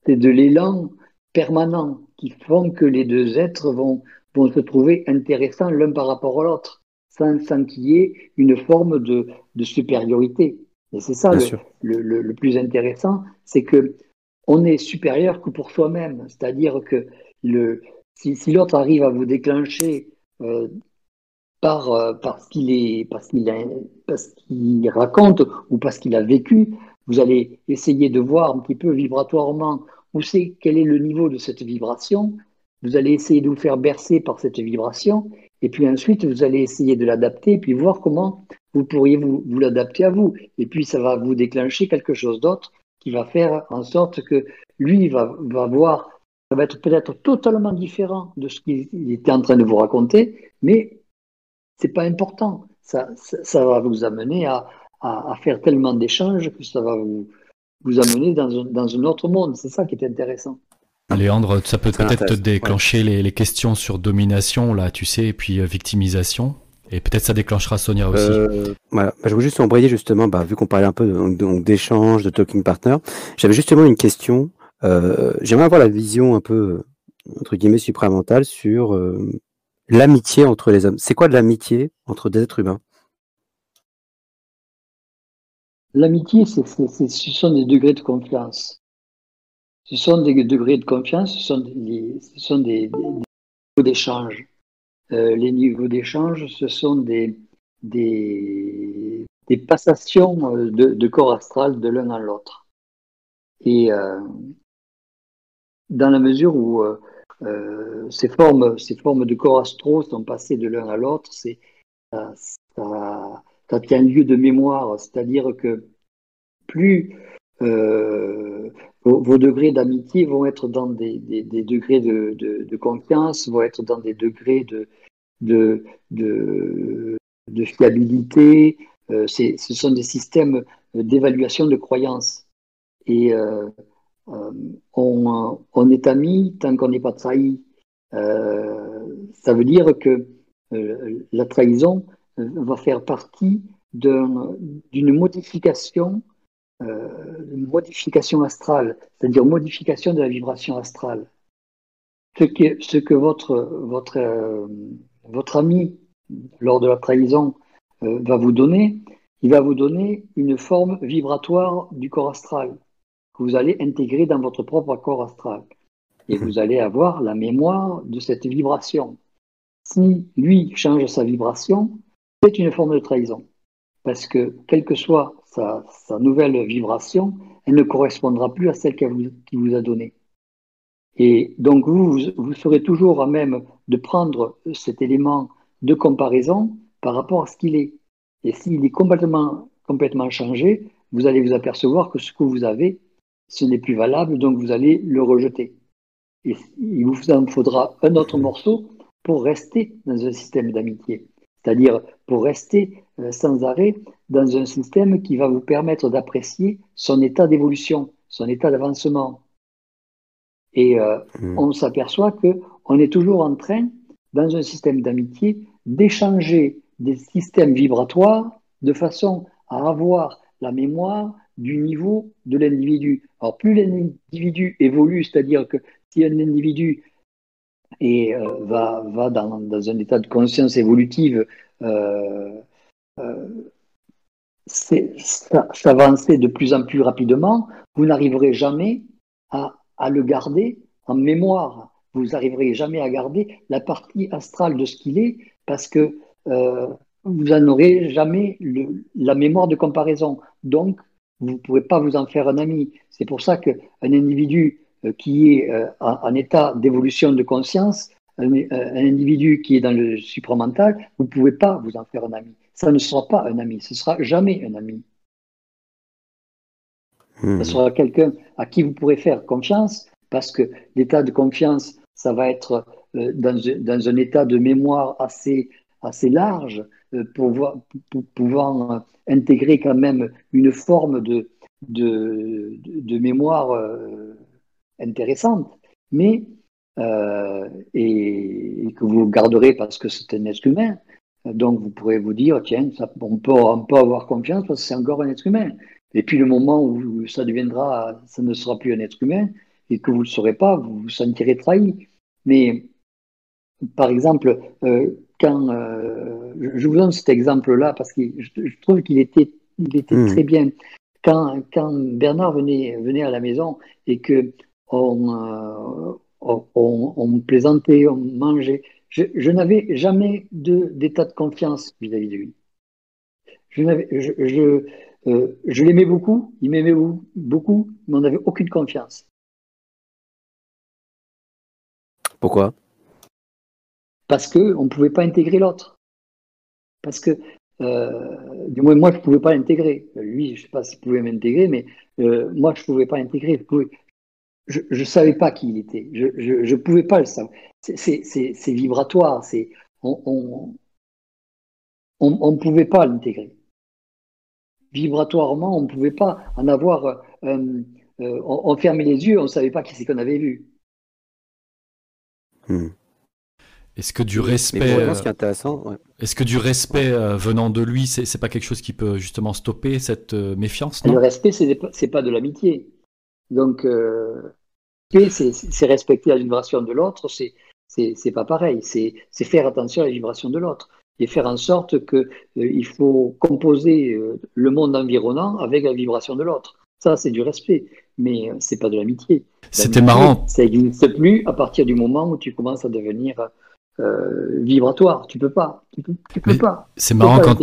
A: de l'élan permanent qui font que les deux êtres vont, vont se trouver intéressants l'un par rapport à l'autre, sans, qu'il y ait une forme de, supériorité. Et c'est ça le, plus intéressant, c'est que on est supérieur que pour soi-même. C'est-à-dire que le, si, l'autre arrive à vous déclencher euh, par, euh, parce qu'il est parce raconte ou parce qu'il a vécu, vous allez essayer de voir un petit peu vibratoirement où c'est quel est le niveau de cette vibration. Vous allez essayer de vous faire bercer par cette vibration, et puis ensuite vous allez essayer de l'adapter, puis voir comment vous pourriez vous, l'adapter à vous. Et puis ça va vous déclencher quelque chose d'autre qui va faire en sorte que lui va voir, ça va être peut-être totalement différent de ce qu'il était en train de vous raconter, mais c'est pas important. Ça, ça, ça, va vous amener à, à, à faire tellement d'échanges que ça va vous, vous amener dans un, dans un autre monde. C'est ça qui est intéressant.
B: Léandre, ça peut peut-être te déclencher ouais. les, les, questions sur domination, là, tu sais, et puis euh, victimisation. Et peut-être ça déclenchera Sonia aussi.
C: Euh, voilà. Bah, je voulais juste embrayer justement, bah, vu qu'on parlait un peu d'échange, de, de, talking partner, j'avais justement une question. Euh, J'aimerais avoir la vision un peu, entre guillemets, supramentale sur euh, l'amitié entre les hommes. C'est quoi de l'amitié entre des êtres humains?
A: L'amitié, ce sont des degrés de confiance. Ce sont des degrés de confiance, ce sont des, niveaux d'échange. Euh, les niveaux d'échange, ce sont des, des, passations de, corps astral de l'un à l'autre. Et dans la mesure où euh, euh, ces, formes, ces formes de corps astraux sont passées de l'un à l'autre, ça, tient lieu de mémoire, c'est-à-dire que plus euh, vos, degrés d'amitié vont être dans des, des, degrés de, de, confiance, vont être dans des degrés de, de, de fiabilité. Euh, ce sont des systèmes d'évaluation de croyances. Et on, on, est amis tant qu'on n'est pas trahi. Euh, ça veut dire que euh, la trahison va faire partie d'une modification euh, modification astrale, c'est-à-dire modification de la vibration astrale. Ce que, votre, euh, ami, lors de la trahison, euh, va vous donner, il va vous donner une forme vibratoire du corps astral que vous allez intégrer dans votre propre corps astral. Et vous allez avoir la mémoire de cette vibration. Si lui change sa vibration, c'est une forme de trahison. Parce que, quelle que soit sa, sa, nouvelle vibration, elle ne correspondra plus à celle qu'il vous, qu vous, a donnée. Et donc, vous, vous serez toujours à même de prendre cet élément de comparaison par rapport à ce qu'il est. Et s'il est complètement, complètement changé, vous allez vous apercevoir que ce que vous avez, ce n'est plus valable, donc vous allez le rejeter. Et il vous en faudra un autre morceau pour rester dans un système d'amitié, c'est-à-dire pour rester euh, sans arrêt dans un système qui va vous permettre d'apprécier son état d'évolution, son état d'avancement. Et euh, mmh. on s'aperçoit que on est toujours en train, dans un système d'amitié, d'échanger des systèmes vibratoires de façon à avoir la mémoire du niveau de l'individu. Plus l'individu évolue, c'est-à-dire que si un individu euh, va, dans, un état de conscience évolutive euh, euh, s'avancer de plus en plus rapidement, vous n'arriverez jamais à, le garder en mémoire. Vous n'arriverez jamais à garder la partie astrale de ce qu'il est parce que vous n'en aurez jamais la mémoire de comparaison. Donc, vous ne pourrez pas vous en faire un ami. C'est pour ça qu'un individu euh, qui est euh, en, en, état d'évolution de conscience, un, euh, un, individu qui est dans le supramental, vous ne pouvez pas vous en faire un ami ça ne sera pas un ami, ce sera jamais un ami. Mmh. Ce sera quelqu'un à qui vous pourrez faire confiance, parce que l'état de confiance, ça va être dans, dans, un état de mémoire assez, assez large pour, voir, pour, pouvoir euh, intégrer quand même une forme de, de, de mémoire euh, intéressante, mais euh, et, que vous garderez parce que c'est un être humain, donc vous pourrez vous dire, tiens, on, peut, on peut avoir confiance parce que c'est encore un être humain. Et puis le moment où ça deviendra, ça ne sera plus un être humain et que vous ne le saurez pas, vous vous sentirez trahi. Mais par exemple, quand euh, je vous donne cet exemple-là parce que je, je trouve qu'il était, il était mmh. très bien. Quand, quand, Bernard venait, venait à la maison et que on, euh, on, on, plaisantait, on mangeait, je, je n'avais jamais d'état de, de, confiance vis-à-vis -vis de lui. Je, je, je, euh, je l'aimais beaucoup, il m'aimait beaucoup, mais on n'avait aucune confiance.
C: Pourquoi?
A: Parce qu'on ne pouvait pas intégrer l'autre. Parce que, euh, du moins, moi, je ne pouvais pas l'intégrer. Lui, je ne sais pas s'il pouvait m'intégrer, mais euh, moi, je ne pouvais pas l'intégrer. Je ne savais pas qui il était. Je ne pouvais pas le savoir. C'est vibratoire. On ne pouvait pas l'intégrer. Vibratoirement, on ne pouvait pas en avoir. Euh, on, fermait les yeux, on ne savait pas qui c'est qu'on avait vu.
B: Hmm. Est-ce que du respect, est-ce que du respect venant de lui, c'est pas quelque chose qui peut justement stopper cette euh, méfiance
A: Le respect, c'est pas de l'amitié. Donc, euh, c'est respecter la vibration de l'autre, c'est pas pareil. C'est faire attention à la vibration de l'autre et faire en sorte que euh, il faut composer le monde environnant avec la vibration de l'autre. Ça, c'est du respect, mais c'est pas de l'amitié.
B: C'était marrant.
A: Ça n'existe plus à partir du moment où tu commences à devenir euh, vibratoire. Tu peux pas. Tu peux, pas.
B: C'est marrant quand,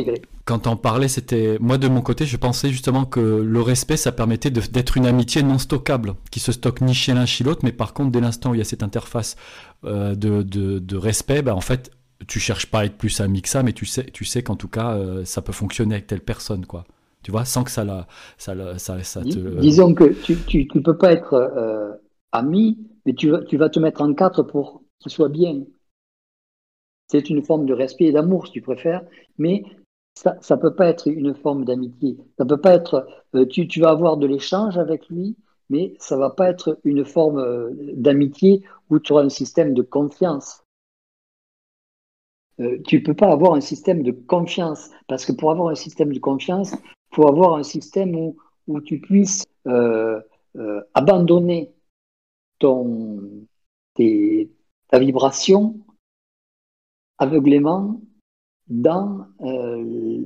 B: quand on parlait, c'était moi de mon côté, je pensais justement que le respect, ça permettait d'être une amitié non stockable, qui se stocke ni chez l'un chez l'autre, mais par contre, dès l'instant où il y a cette interface euh, de, de, respect, bah, en fait, tu cherches pas à être plus ami que ça, mais tu sais, tu sais qu'en tout cas, euh, ça peut fonctionner avec telle personne, quoi. Tu vois, sans que ça la, ça, ça, ça te...
A: Disons que tu, tu, tu peux pas être ami, mais tu, tu vas te mettre en quatre pour qu'il soit bien. C'est une forme de respect et d'amour, si tu préfères, mais ça ne peut pas être une forme d'amitié. Ça peut pas être. Euh, tu, vas avoir de l'échange avec lui, mais ça va pas être une forme euh, d'amitié où tu auras un système de confiance. Euh, tu ne peux pas avoir un système de confiance, parce que pour avoir un système de confiance, il faut avoir un système où, où tu puisses abandonner ton, ta vibration aveuglément dans euh,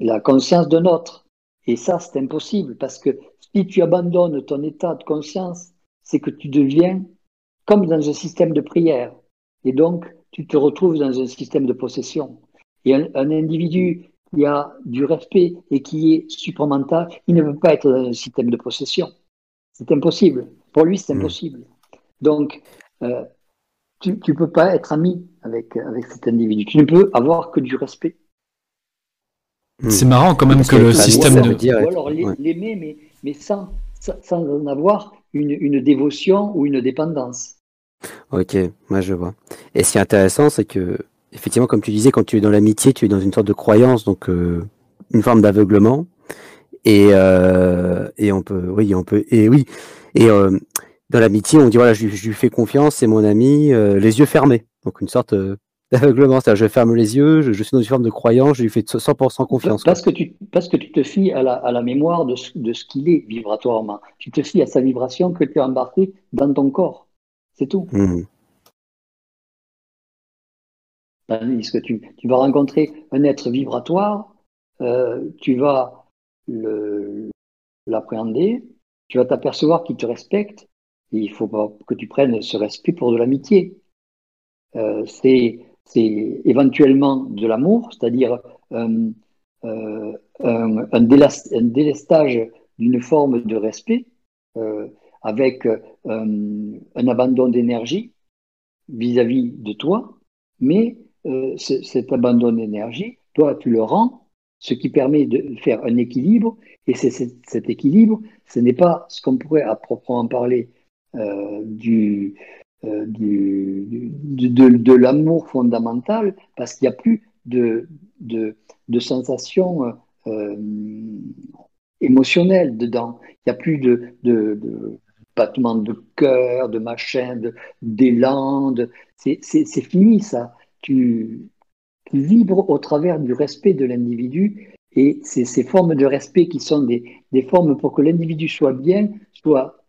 A: la, conscience d'un autre. Et ça, c'est impossible parce que si tu abandonnes ton état de conscience, c'est que tu deviens comme dans un système de prière. Et donc, tu te retrouves dans un système de possession. Et un, individu qui a du respect et qui est supramental, il ne veut pas être dans un système de possession. C'est impossible. Pour lui, c'est hmm. impossible. Donc, euh, tu ne peux pas être ami avec, avec cet individu. Tu ne peux avoir que du respect.
B: Hmm. C'est marrant quand même que le système de...
A: Ou alors l'aimer, mais, mais sans, sans en avoir une, une, dévotion ou une dépendance.
C: Ok, moi je vois. Et ce qui est intéressant, c'est que, effectivement, comme tu disais, quand tu es dans l'amitié, tu es dans une sorte de croyance, donc euh, une forme d'aveuglement. Et, euh, et on peut, oui, on peut, et oui, et euh, dans l'amitié, on dit voilà, je, lui fais confiance, c'est mon ami, euh, les yeux fermés. Donc une sorte euh, d'aveuglement, c'est-à-dire je ferme les yeux, je, suis dans une forme de croyance, je lui fais 100% confiance.
A: Parce que, tu, parce que tu te fies à la, à la mémoire de ce, de ce qu'il est vibratoirement. Tu te fies à sa vibration que tu as embarquée dans ton corps. C'est tout. Mmh. que tu, tu, vas rencontrer un être vibratoire, euh, tu vas l'appréhender, tu vas t'apercevoir qu'il te respecte, il faut que tu prennes ce respect pour de l'amitié. Euh, c'est éventuellement de l'amour, c'est-à-dire euh, euh, un, un, délestage d'une forme de respect avec un abandon d'énergie vis-à-vis de toi, mais cet abandon d'énergie, toi, tu le rends, ce qui permet de faire un équilibre, et c'est cet équilibre, ce n'est pas ce qu'on pourrait à proprement parler euh, du, euh, du, de, de l'amour fondamental parce qu'il n'y a plus de, de, de sensations euh, émotionnelles dedans. Il n'y a plus de, de, de battement de cœur, de machin, d'élan. C'est fini ça. Tu, tu vibres au travers du respect de l'individu et c'est ces formes de respect qui sont des, des formes pour que l'individu soit bien, soit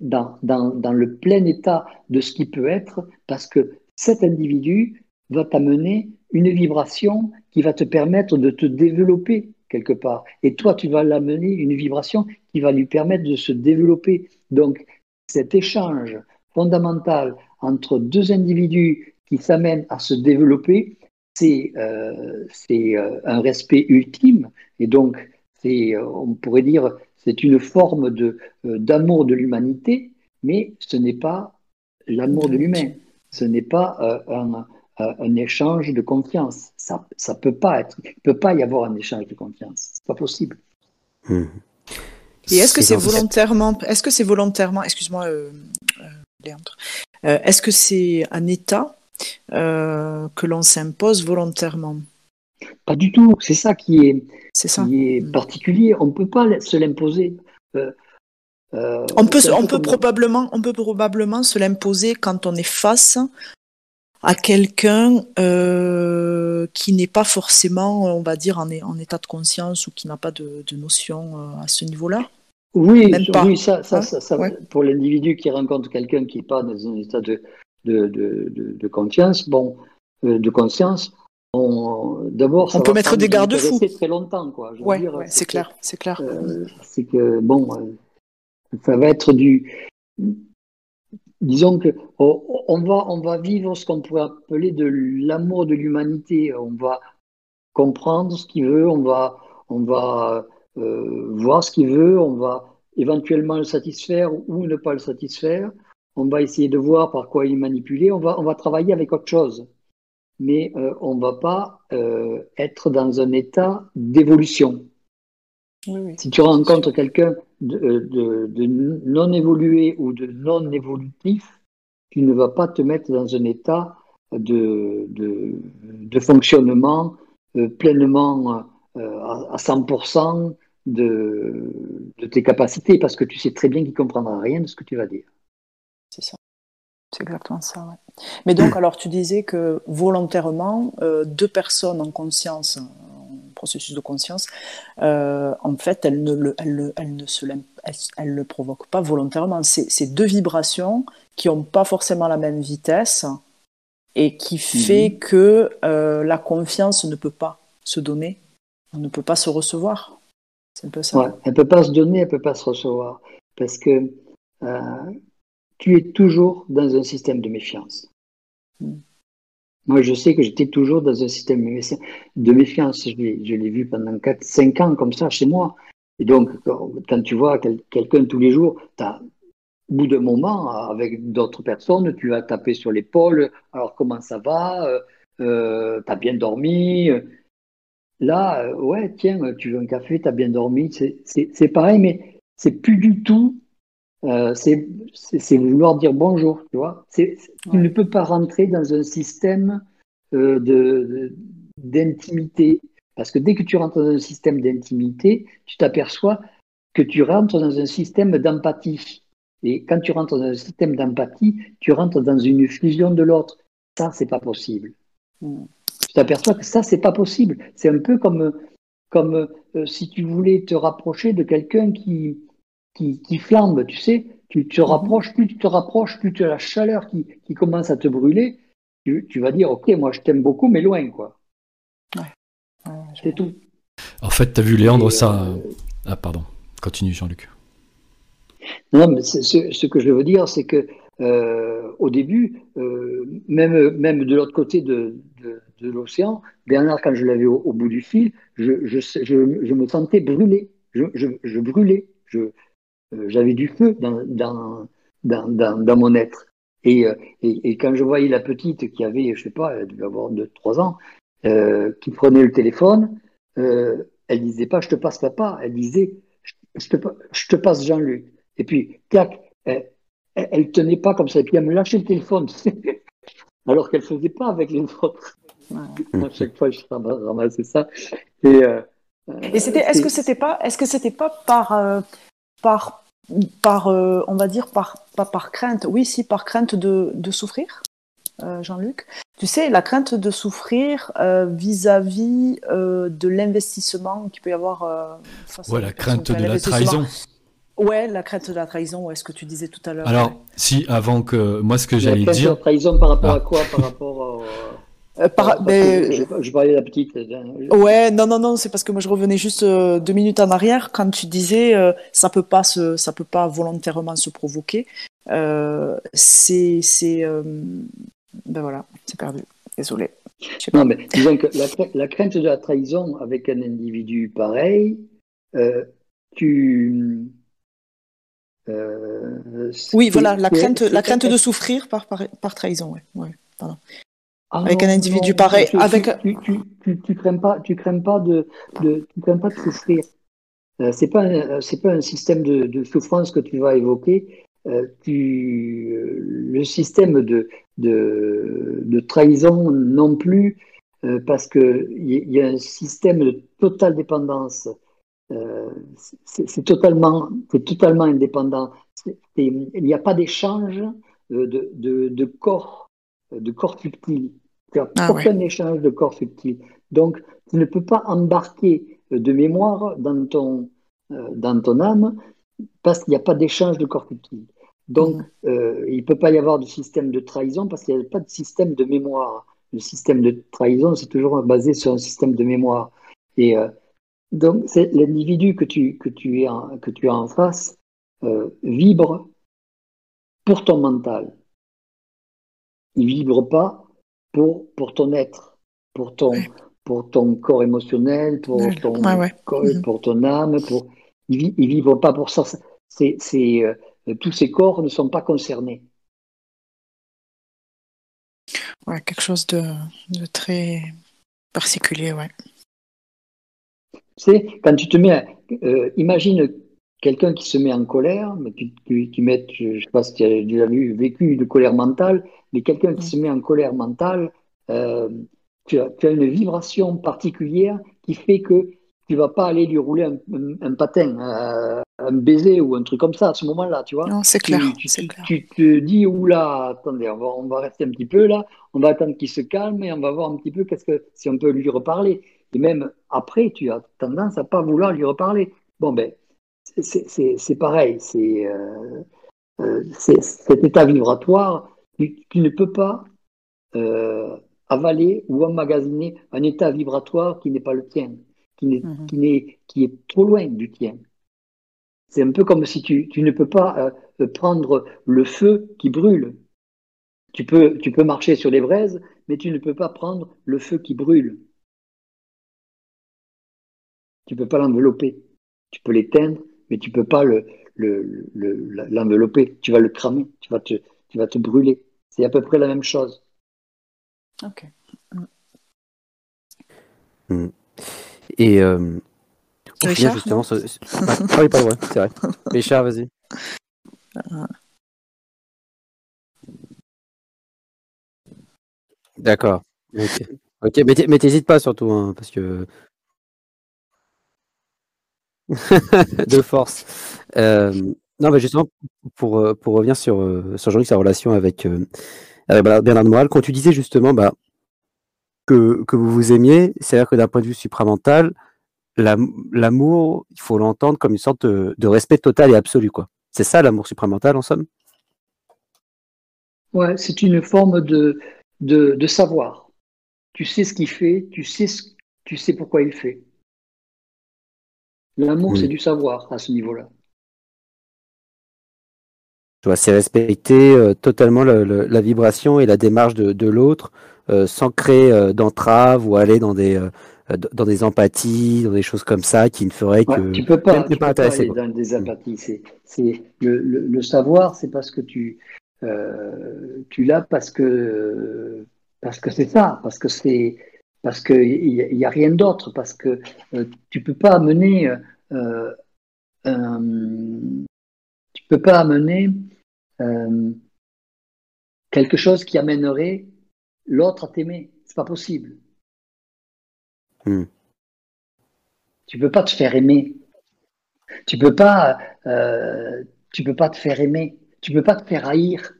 A: dans, dans, le plein état de ce qui peut être, parce que cet individu va t'amener une vibration qui va te permettre de te développer quelque part. Et toi, tu vas l'amener une vibration qui va lui permettre de se développer. Donc, cet échange fondamental entre deux individus qui s'amènent à se développer, c'est euh, euh, un respect ultime. Et donc, euh, on pourrait dire, c'est une forme de, euh, d'amour de l'humanité, mais ce n'est pas l'amour de l'humain. Ce n'est pas euh, un, euh, un, échange de confiance. Ça ne peut pas être. Il ne peut pas y avoir un échange de confiance. C'est pas possible.
D: Hmm. Et est-ce que c'est volontairement, est-ce que c'est volontairement, excuse-moi, euh, Léandre, est-ce que c'est un état que l'on s'impose volontairement?
A: Pas du tout. C'est ça qui est, ça. Qui est hmm. particulier. On ne peut pas se l'imposer.
D: Euh, on peut, on peut probablement, on peut probablement se l'imposer quand on est face à quelqu'un euh, qui n'est pas forcément, on va dire, en, en, état de conscience ou qui n'a pas de, de notion euh, à ce niveau-là.
A: Oui, oui, ça, ça, hein ça, pour l'individu qui rencontre quelqu'un qui n'est pas dans un état de, de, de, de conscience, bon, de conscience, d'abord,
D: on peut mettre des garde-fous.
A: très longtemps, quoi.
D: ouais, c'est clair, c'est clair.
A: c'est que bon ça va être du. Disons que oh, on va, on va vivre ce qu'on pourrait appeler de l'amour de l'humanité. On va comprendre ce qu'il veut, on va, on va euh, voir ce qu'il veut, on va éventuellement le satisfaire ou ne pas le satisfaire. On va essayer de voir par quoi il est manipulé. On va, on va travailler avec autre chose. Mais euh, on ne va pas euh, être dans un état d'évolution. Si tu rencontres quelqu'un de, non évolué ou de non évolutif, tu ne vas pas te mettre dans un état de, de fonctionnement euh, pleinement euh, à 100% de, tes capacités parce que tu sais très bien qu'il ne comprendra rien de ce que tu vas dire.
D: C'est ça. C'est exactement ça. Mais donc, alors, tu disais que volontairement, euh, deux personnes en conscience processus de conscience, euh, en fait, elle ne le, ne se, elle, le provoque pas volontairement. C'est deux vibrations qui n'ont pas forcément la même vitesse et qui fait mhm. que euh, la confiance ne peut pas se donner, ne peut pas se recevoir.
A: C'est un peu ça. elle ne peut pas se donner, elle ne peut pas se recevoir. Parce que tu es toujours dans un système de méfiance. Mm. Moi, je sais que j'étais toujours dans un système de méfiance. Je l'ai vu pendant 4-5 ans comme ça chez moi. Et donc, quand tu vois quelqu'un tous les jours, as, au bout d'un moment, avec d'autres personnes, tu vas taper sur l'épaule. Alors, comment ça va euh, euh Tu as bien dormi Là, euh, ouais, tiens, tu veux un café, tu as bien dormi. C'est pareil, mais c'est plus du tout euh, c'est vouloir dire bonjour, tu vois. Tu ne peux pas rentrer dans un système euh, d'intimité. Parce que dès que tu rentres dans un système d'intimité, tu t'aperçois que tu rentres dans un système d'empathie. Et quand tu rentres dans un système d'empathie, tu rentres dans une fusion de l'autre. Ça, c'est pas possible. Mm. Tu t'aperçois que ça, c'est pas possible. C'est un peu comme, comme euh, si tu voulais te rapprocher de quelqu'un qui, qui, flambe, tu sais. Tu te mhm. rapproches, plus tu te rapproches, plus tu as la chaleur qui, commence à te brûler. Tu, vas dire, ok, moi je t'aime beaucoup, mais loin, quoi. Ouais. C'est tout.
B: En fait, tu as vu Léandre, ça. Euh, ah, pardon. Continue, Jean-Luc.
A: Non, mais ce, que je veux dire, c'est que euh, au début, euh, même, même de l'autre côté de, l'océan, Bernard, quand je l'avais au, bout du fil, je, je, me sentais brûlé. Je, brûlais. Je, j'avais du feu dans, dans, dans, dans, mon être. Et, euh, et, et, quand je voyais la petite qui avait, je sais pas, elle devait avoir 2-3 ans, euh, qui prenait le téléphone, euh, elle disait pas je te passe papa, elle disait je te, je te passe Jean-Luc. Et puis, clac, elle, elle, tenait pas comme ça, et puis elle me lâchait le téléphone, alors qu'elle faisait pas avec les autres. à chaque fois, je ramassais ça. Et, euh,
D: et c'était, est-ce que c'était pas, est-ce que c'était pas par, par par, euh, on va dire, par, pas par crainte, oui, si, par crainte de, de souffrir, euh, Jean-Luc. Tu sais, la crainte de souffrir euh, vis-à-vis de l'investissement qu'il peut y avoir.
B: ouais, la crainte de la trahison.
D: Ouais, la crainte de la trahison, ouais, ce que tu disais tout à l'heure.
B: Alors, si, avant que. Moi, ce que j'allais dire. La
A: trahison par rapport à ah. quoi Par rapport
D: euh,
A: je, parlais de la petite.
D: Euh, ouais, non, non, non, c'est parce que moi je revenais juste euh, deux minutes en arrière quand tu disais ça peut pas se, ça peut pas volontairement se provoquer. c'est, c'est, ben voilà, c'est perdu. Désolé.
A: Non, mais disons que la, crainte de la trahison avec un individu pareil, tu, Euh,
E: Oui, voilà, la crainte, la crainte de souffrir par, par, par trahison. Ouais, ouais, pardon.
A: Ah
E: avec
A: non,
E: un individu
A: non,
E: pareil,
A: tu-
E: avec-
A: tu, tu, tu, tu crains pas, tu crains pas de, de, tu crains pas de souffrir. Euh, c'est pas, un- c'est pas un système de, de souffrance que tu vas évoquer. Euh, tu, euh, le système de, de, de trahison non plus, euh, parce que il y, a un système de totale dépendance. Euh, c'est totalement, indépendant. Il n'y a pas d'échange euh, de, de, de corps, de corps subtils. Il n'y a
E: Ah
A: aucun échange de corps subtils. Donc, tu ne peux pas embarquer euh, de mémoire dans ton, euh, dans ton âme parce qu'il n'y a pas d'échange de corps subtils. Donc, euh, il ne peut pas y avoir de système de trahison parce qu'il n'y a pas de système de mémoire. Le système de trahison, c'est toujours basé sur un système de mémoire. Et euh, donc, c'est l'individu que tu, que, tu es en- que tu as en face vibre pour ton mental. Il vibre pas pour, pour ton être, pour ton,
E: Ouais.
A: pour ton corps émotionnel, pour
E: Ouais,
A: ton,
E: ouais,
A: corps-
E: Mhm.
A: pour ton âme. Pour... Il, vi- il vibre pas pour ça. C'est, c'est, euh, tous ces corps ne sont pas concernés.
E: Ouais, quelque chose de, de très particulier, ouais.
A: Tu sais, quand tu te mets, à- euh, imagine quelqu'un qui se met en colère, mais tu mets, je ne sais pas si tu as déjà vu, vécu de colère mentale, mais quelqu'un qui se met en colère mentale, euh, tu, as, tu as une vibration particulière qui fait que tu vas pas aller lui rouler un, un- un patin, euh, un baiser ou un truc comme ça à ce moment-là, tu vois.
E: Non, c'est clair,
A: tu,
E: c'est
A: tu-
E: clair.
A: tu te dis, oula, attendez, on va, on va rester un petit peu là, on va attendre qu'il se calme et on va voir un petit peu qu'est-ce que, si on peut lui reparler. Et même après, tu as tendance à pas vouloir lui reparler. Bon, ben, c'est- pareil, c'est euh, euh, c'est- cet état vibratoire, tu, tu ne peux pas euh, avaler ou emmagasiner un état vibratoire qui n'est pas le tien, qui, n'est-
E: Mhm.
A: qui, est trop loin du tien. C'est un peu comme si tu, tu ne peux pas euh, prendre le feu qui brûle. Tu peux, tu peux marcher sur les braises, mais tu ne peux pas prendre le feu qui brûle. Tu peux pas l'envelopper. Tu peux l'éteindre, mais tu peux pas le, le, le- l'envelopper. Tu vas le cramer, tu vas te, tu vas te brûler. C'est à peu près la même chose.
E: Ok.
C: Et euh, au
E: Richard,
C: final, justement, ce... Ah, ah oui, droit, c'est vrai. Richard, vas-y. D'accord. Ok. Ok, mais t'hé- mais t'hésites pas surtout, hein, parce que. de force. Euh, non, mais justement, pour, euh, pour revenir sur, euh, sur Jean-Luc, sa relation avec, Bernard de Morel, quand tu disais justement bah, que, que vous vous aimiez, c'est-à-dire que d'un point de vue supramental, l'am- l'amour, il faut l'entendre comme une sorte de, respect total et absolu. quoi. C'est ça l'amour supramental en somme?
A: Ouais, c'est une forme de, de, de savoir. Tu sais ce qu'il fait, tu sais, ce- tu sais pourquoi il fait. L'amour,
C: Mm.
A: c'est du savoir à ce niveau-là.
C: Tu vois, c'est respecter euh, totalement le- le- la vibration et la démarche de, de l'autre euh, sans créer euh, d'entrave ou aller dans des, euh, dans des empathies, dans des choses comme ça qui ne feraient
A: Ouais,
C: que.
A: tu peux pas, tu peux
C: pas
A: aller dans des apathies. C'est, c'est le, le, le savoir, c'est parce que tu, euh, tu l'as parce que parce que c'est ça, parce que c'est parce que il y, a- rien d'autre, parce que euh, tu peux pas amener euh, tu peux pas amener euh, quelque chose qui amènerait l'autre à t'aimer. C'est pas possible.
C: Hmm.
A: Tu peux pas te faire aimer. Tu peux pas, euh, tu peux pas te faire aimer. Tu peux pas te faire haïr.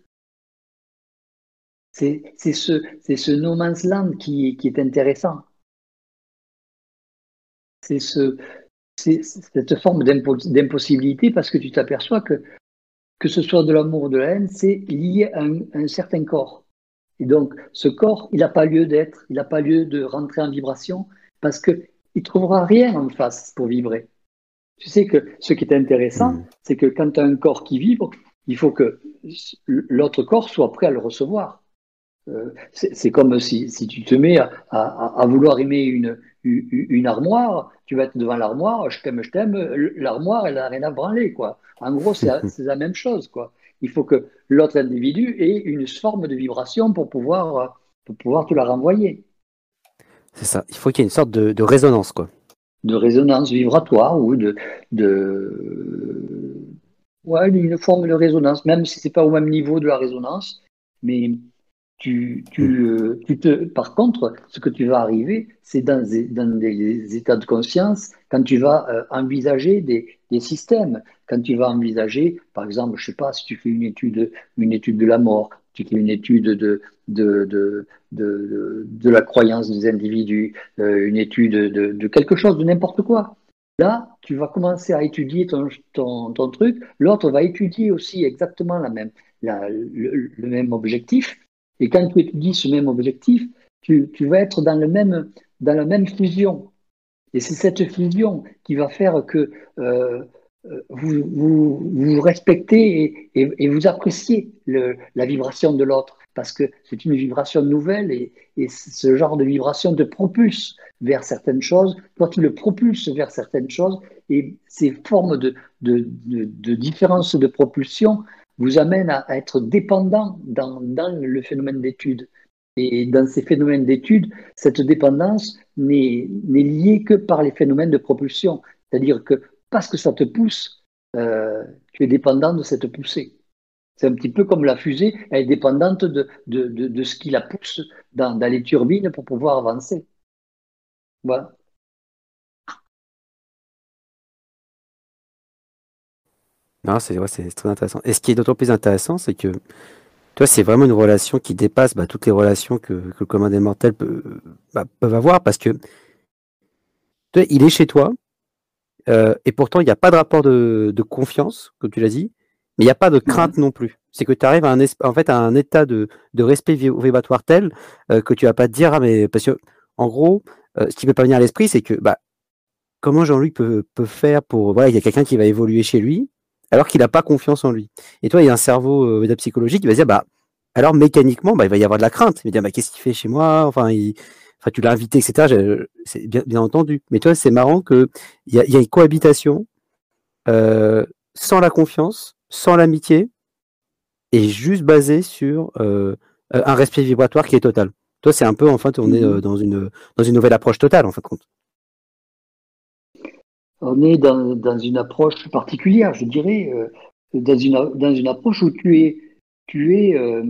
A: C'est, ce, c'est ce no man's land qui, qui est intéressant. C'est ce, c'est cette forme d'impo- d'impossibilité parce que tu t'aperçois que que ce soit de l'amour ou de la haine, c'est lié à un, un certain corps. Et donc, ce corps, il n'a pas lieu d'être, il n'a pas lieu de rentrer en vibration parce qu'il ne trouvera rien en face pour vibrer. Tu sais que ce qui est intéressant,
C: Mhm.
A: c'est que quand tu as un corps qui vibre, il faut que l'autre corps soit prêt à le recevoir. Euh, c'est comme si, si tu te mets à, à- à vouloir aimer une, une armoire, tu vas être devant l'armoire, je t'aime, je t'aime, l'armoire, elle n'a rien à branler, quoi. En gros, c'est la même chose, quoi. Il faut que l'autre individu ait une forme de vibration pour pouvoir, pour pouvoir te la renvoyer.
C: C'est ça. Il faut qu'il y ait une sorte de, résonance, quoi.
A: De résonance vibratoire ou de, de... Ouais, une forme de résonance, même si c'est pas au même niveau de la résonance, mais tu, tu, mm. euh, tu te, par contre, ce que tu vas arriver, c'est dans, dans, des états de conscience quand tu vas euh, envisager des, des, systèmes, quand tu vas envisager, par exemple, je sais pas, si tu fais une étude, une étude de la mort, tu fais une étude de, de, de, de, de la croyance des individus, euh, une étude de, de quelque chose, de n'importe quoi. Là, tu vas commencer à étudier ton, ton, ton truc, l'autre va étudier aussi exactement la même, la, le, le même objectif, et quand tu étudies ce même objectif, tu, vas être dans, le même, dans la même fusion. Et c'est cette fusion qui va faire que euh, vous, vous, respectez et, vous appréciez la vibration de l'autre, parce que c'est une vibration nouvelle et, ce genre de vibration te propulse vers certaines choses, toi tu le propulses vers certaines choses, et ces formes de, de différence de propulsion vous amène à, être dépendant dans, le phénomène d'étude. Et dans ces phénomènes d'étude, cette dépendance n'est liée que par les phénomènes de propulsion. C'est-à-dire que parce que ça te pousse, euh, tu es dépendant de cette poussée. C'est un petit peu comme la fusée, elle est dépendante de, de, ce qui la pousse dans, dans, les turbines pour pouvoir avancer. Voilà.
C: Non, c'est très intéressant. Et ce qui est d'autant plus intéressant, c'est que toi, c'est vraiment une relation qui dépasse bah, toutes les relations que, que le commun des mortels peut, bah, peuvent avoir, parce que toi, il est chez toi, euh, et pourtant, il n'y a pas de rapport de, de confiance, comme tu l'as dit, mais il n'y a pas de crainte non plus. C'est que tu arrives à un, en fait, à un état de, de respect vibratoire tel euh, que tu vas pas te dire, ah, mais parce que, en gros, euh, ce qui peut pas venir à l'esprit, c'est que, bah, comment Jean-Luc peut, peut faire pour, voilà, il y a quelqu'un qui va évoluer chez lui, alors qu'il n'a pas confiance en lui. Et toi, il y a un cerveau euh, de psychologie qui va dire, bah, alors mécaniquement, bah, il va y avoir de la crainte. Il va dire, bah, qu'est-ce qu'il fait chez moi? Enfin, il, enfin, tu l'as invité, etc. C'est bien, bien entendu. Mais toi, c'est marrant que il y a, y a, une cohabitation euh, sans la confiance, sans l'amitié, et juste basée sur euh, un respect vibratoire qui est total. Toi, c'est un peu, enfin, on est mmh dans une dans une nouvelle approche totale, en fin de compte
A: on est dans, dans, une approche particulière, je dirais, euh, dans, une, dans une approche où tu es, tu es, euh,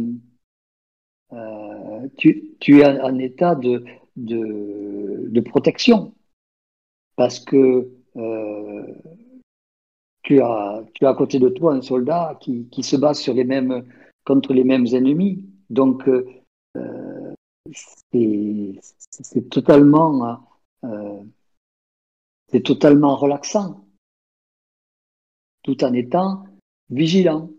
A: euh, tu, tu, es en, état de, de, de, protection parce que tu, as, tu as à côté de toi un soldat qui, qui se bat sur les mêmes, contre les mêmes ennemis. Donc, c'est totalement c'est totalement relaxant, tout en étant vigilant.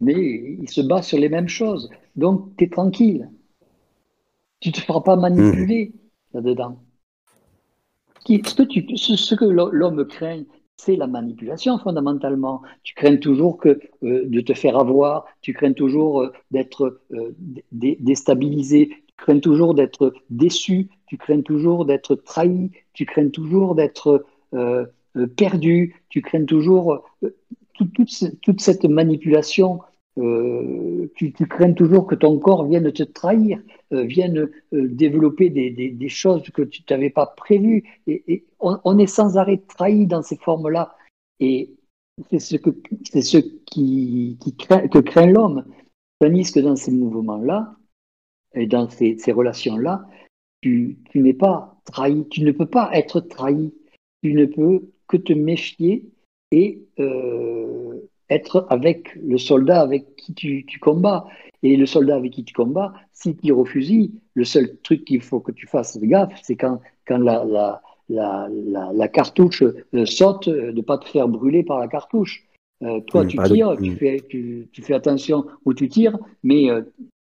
A: Mais il se bat sur les mêmes choses. Donc, tu es tranquille. Tu ne te feras pas manipuler là-dedans. Ce que, tu, ce que l'homme craint, c'est la manipulation fondamentalement. Tu crains toujours que, euh, de te faire avoir, tu crains toujours euh, d'être euh, déstabilisé, tu crains toujours d'être déçu, tu crains toujours d'être trahi, tu crains toujours d'être euh, euh, perdu, tu crains toujours euh, toute, cette manipulation, tu, crains toujours que ton corps vienne te trahir, vienne développer des, choses que tu n'avais pas prévues. Et, on, est sans arrêt trahi dans ces formes-là. Et c'est ce, que, c'est ce craint, que craint l'homme. Tandis que dans ces mouvements-là, et dans ces relations-là, tu, n'es pas trahi, tu ne peux pas être trahi, tu ne peux que te méfier et euh, être avec le soldat avec qui tu, combats. Et le soldat avec qui tu combats, s'il tire au fusil, le seul truc qu'il faut que tu fasses gaffe, c'est quand, quand la, la, la, la, cartouche euh, saute, de ne pas te faire brûler par la cartouche. Euh, toi, tu tires, tu, fais, tu, fais attention où tu tires, mais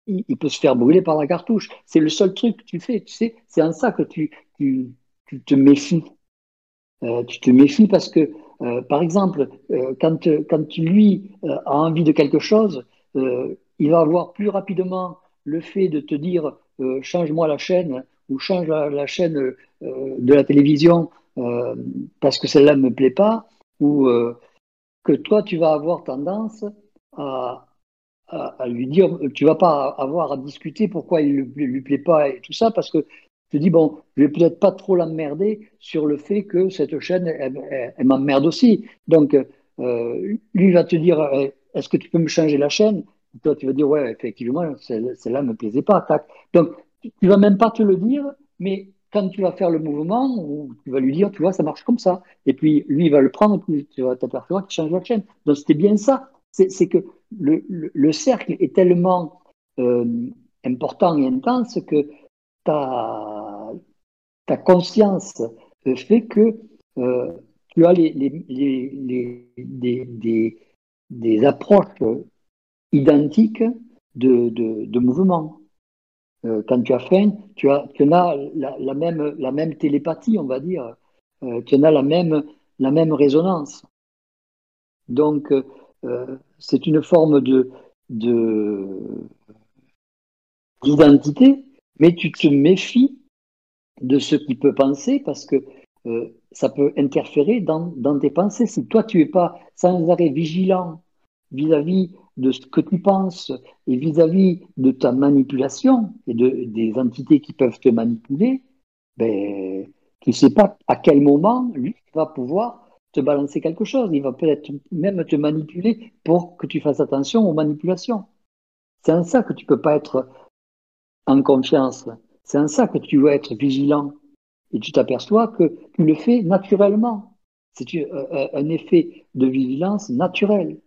A: il, peut se faire brûler par la cartouche. C'est le seul truc que tu fais, sais. C'est en ça que tu, tu, tu te méfies. Euh, tu te méfies parce que, euh, par exemple, euh, quand, quand lui a envie de quelque chose, il va avoir plus rapidement le fait de te dire change-moi la chaîne ou change la, chaîne de la télévision parce que celle-là ne me plaît pas, ou que toi, tu vas avoir tendance à, à, lui dire, tu vas pas avoir à discuter pourquoi il ne lui plaît pas et tout ça, parce que tu dis, bon, je vais peut-être pas trop l'emmerder sur le fait que cette chaîne, elle, m'emmerde aussi. Donc, euh, lui va te dire, euh, est-ce que tu peux me changer la chaîne? Toi, tu vas dire, ouais, effectivement, celle-là me plaisait pas. Tac. Donc, tu vas même pas te le dire, mais quand tu vas faire le mouvement, tu vas lui dire, tu vois, ça marche comme ça. Et puis, lui, il va le prendre, et tu vas t'apercevoir qu'il change la chaîne. Donc, c'était bien ça. C'est que le, le, cercle est tellement euh, important et intense que ta, ta conscience fait que euh, tu as des, des, approches identiques de, de, mouvement. Euh, quand tu as faim, tu, as, tu as la, même, la même télépathie, on va dire. Tu as la même, la même résonance. Donc, c'est une forme de, d'identité, mais tu te méfies de ce qu'il peut penser parce que euh, ça peut interférer dans, tes pensées. Si toi, tu n'es pas sans arrêt vigilant vis-à-vis de ce que tu penses et vis-à-vis de ta manipulation et de, des entités qui peuvent te manipuler, ben, tu ne sais pas à quel moment lui va pouvoir balancer quelque chose. Il va peut-être même te manipuler pour que tu fasses attention aux manipulations. C'est en ça que tu ne peux pas être en confiance. C'est en ça que tu dois être vigilant. Et tu t'aperçois que tu le fais naturellement. C'est un effet de vigilance naturel.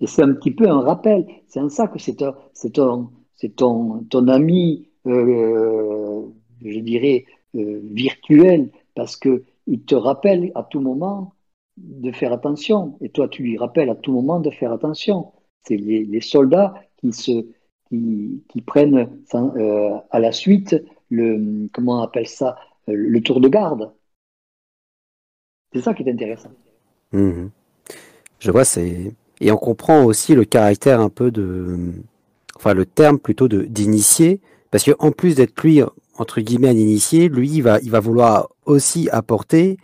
A: Et c'est un petit peu un rappel. C'est en ça que c'est ton, ton, ton, ami, euh, je dirais, euh, virtuel, parce que il te rappelle à tout moment de faire attention. Et toi, tu lui rappelles à tout moment de faire attention. C'est les, soldats qui, se, qui, prennent euh, à la suite le, comment appelle ça, le tour de garde. C'est ça qui est intéressant.
C: Mhm. Je vois, c'est. Et on comprend aussi le caractère un peu de. Enfin, le terme plutôt de d'initié, parce qu'en plus d'être lui entre guillemets un initié, lui, il va, il va vouloir aussi apporter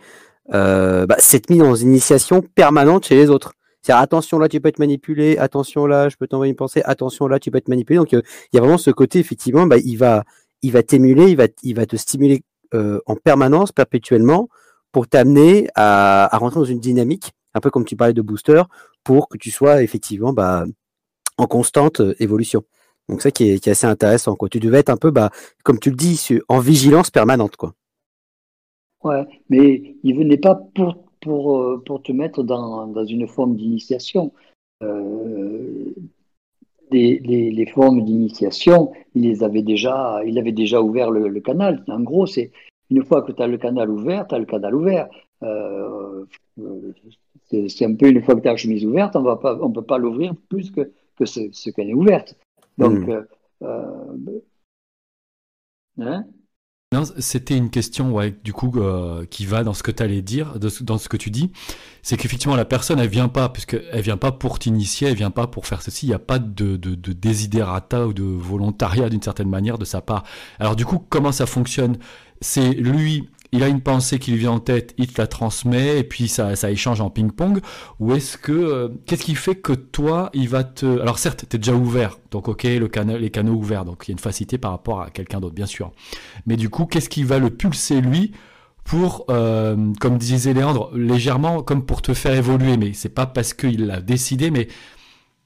C: euh, bah, cette mise en initiation permanente chez les autres. C'est attention là, tu peux être manipulé, attention là, je peux t'envoyer une pensée, attention là, tu peux être manipulé. Donc euh, il y a vraiment ce côté, effectivement, bah, il va, il va t'émuler, il va, il va te stimuler euh, en permanence, perpétuellement, pour t'amener à, rentrer dans une dynamique, un peu comme tu parlais de booster, pour que tu sois effectivement bah, en constante évolution. Donc ça qui est, assez intéressant. Quoi. Tu devais être un peu, bah, comme tu le dis, en vigilance permanente. Quoi.
A: Ouais, mais il venait pas pour, pour, euh, pour te mettre dans, dans une forme d'initiation. Euh, les, formes d'initiation, il les avait déjà, il avait déjà ouvert le, canal. En gros, c'est une fois que tu as le canal ouvert, tu as le canal ouvert. Euh, c'est un peu une fois que tu as la chemise ouverte, on ne peut pas l'ouvrir plus que, que ce, ce qu'elle est ouverte. Donc, hmm. euh, euh,
B: hein? Non, c'était une question, ouais, du coup, euh, qui va dans ce que tu allais dire, dans ce que tu dis. C'est qu'effectivement, la personne, elle vient pas, puisqu'elle vient pas pour t'initier, elle vient pas pour faire ceci. Il n'y a pas de, de, de desiderata ou de volontariat d'une certaine manière de sa part. Alors, du coup, comment ça fonctionne? C'est lui, il a une pensée qui lui vient en tête, il te la transmet et puis ça, ça échange en ping-pong Ou est-ce que euh, qu'est-ce qui fait que toi, il va te alors certes, tu es déjà ouvert, donc ok, le canal, les canaux ouverts, donc il y a une facilité par rapport à quelqu'un d'autre, bien sûr. Mais du coup, qu'est-ce qui va le pulser lui pour, euh, comme disait Léandre, légèrement comme pour te faire évoluer, mais c'est pas parce qu'il l'a décidé, mais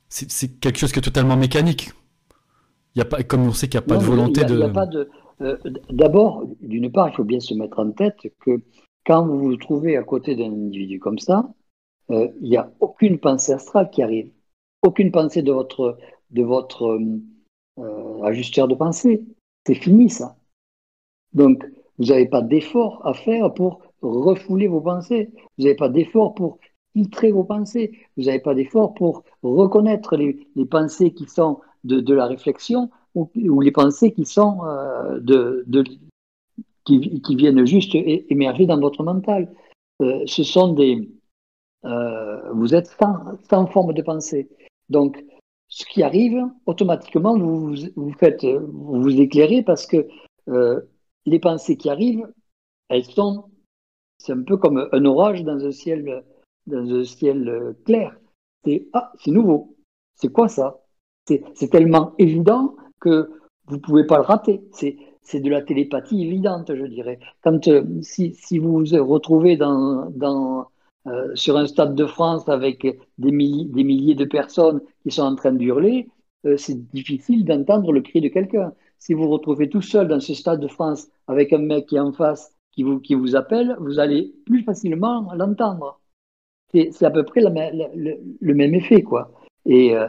B: c'est quelque chose qui est totalement mécanique. Il y a pas, comme on sait qu'il n'y a pas de volonté de.
A: a pas de euh, d'abord, d'une part, il faut bien se mettre en tête que quand vous vous trouvez à côté d'un individu comme ça, euh, il n'y a aucune pensée astrale qui arrive, aucune pensée de votre, de votre euh, ajusteur de pensée. C'est fini ça. Donc, vous n'avez pas d'effort à faire pour refouler vos pensées. Vous n'avez pas d'effort pour filtrer vos pensées. Vous n'avez pas d'effort pour reconnaître les, pensées qui sont de la réflexion ou, les pensées qui sont euh, de, qui, viennent juste émerger dans votre mental. Euh, ce sont des euh, vous êtes sans, forme de pensée. Donc, ce qui arrive, automatiquement, vous vous, faites vous, vous éclairez parce que les pensées qui arrivent, elles sont, c'est un peu comme un orage dans un ciel, dans un ciel clair. C'est ah, c'est nouveau. C'est quoi ça? C'est tellement évident que vous pouvez pas le rater. C'est c'est de la télépathie évidente, je dirais. Quand si, si vous vous retrouvez dans, dans euh, sur un stade de France avec des, milliers, des milliers de personnes qui sont en train d'hurler, euh, c'est difficile d'entendre le cri de quelqu'un. Si vous vous retrouvez tout seul dans ce stade de France avec un mec qui est en face qui vous, qui vous appelle, vous allez plus facilement l'entendre. C'est à peu près le, même effet, quoi. Et euh,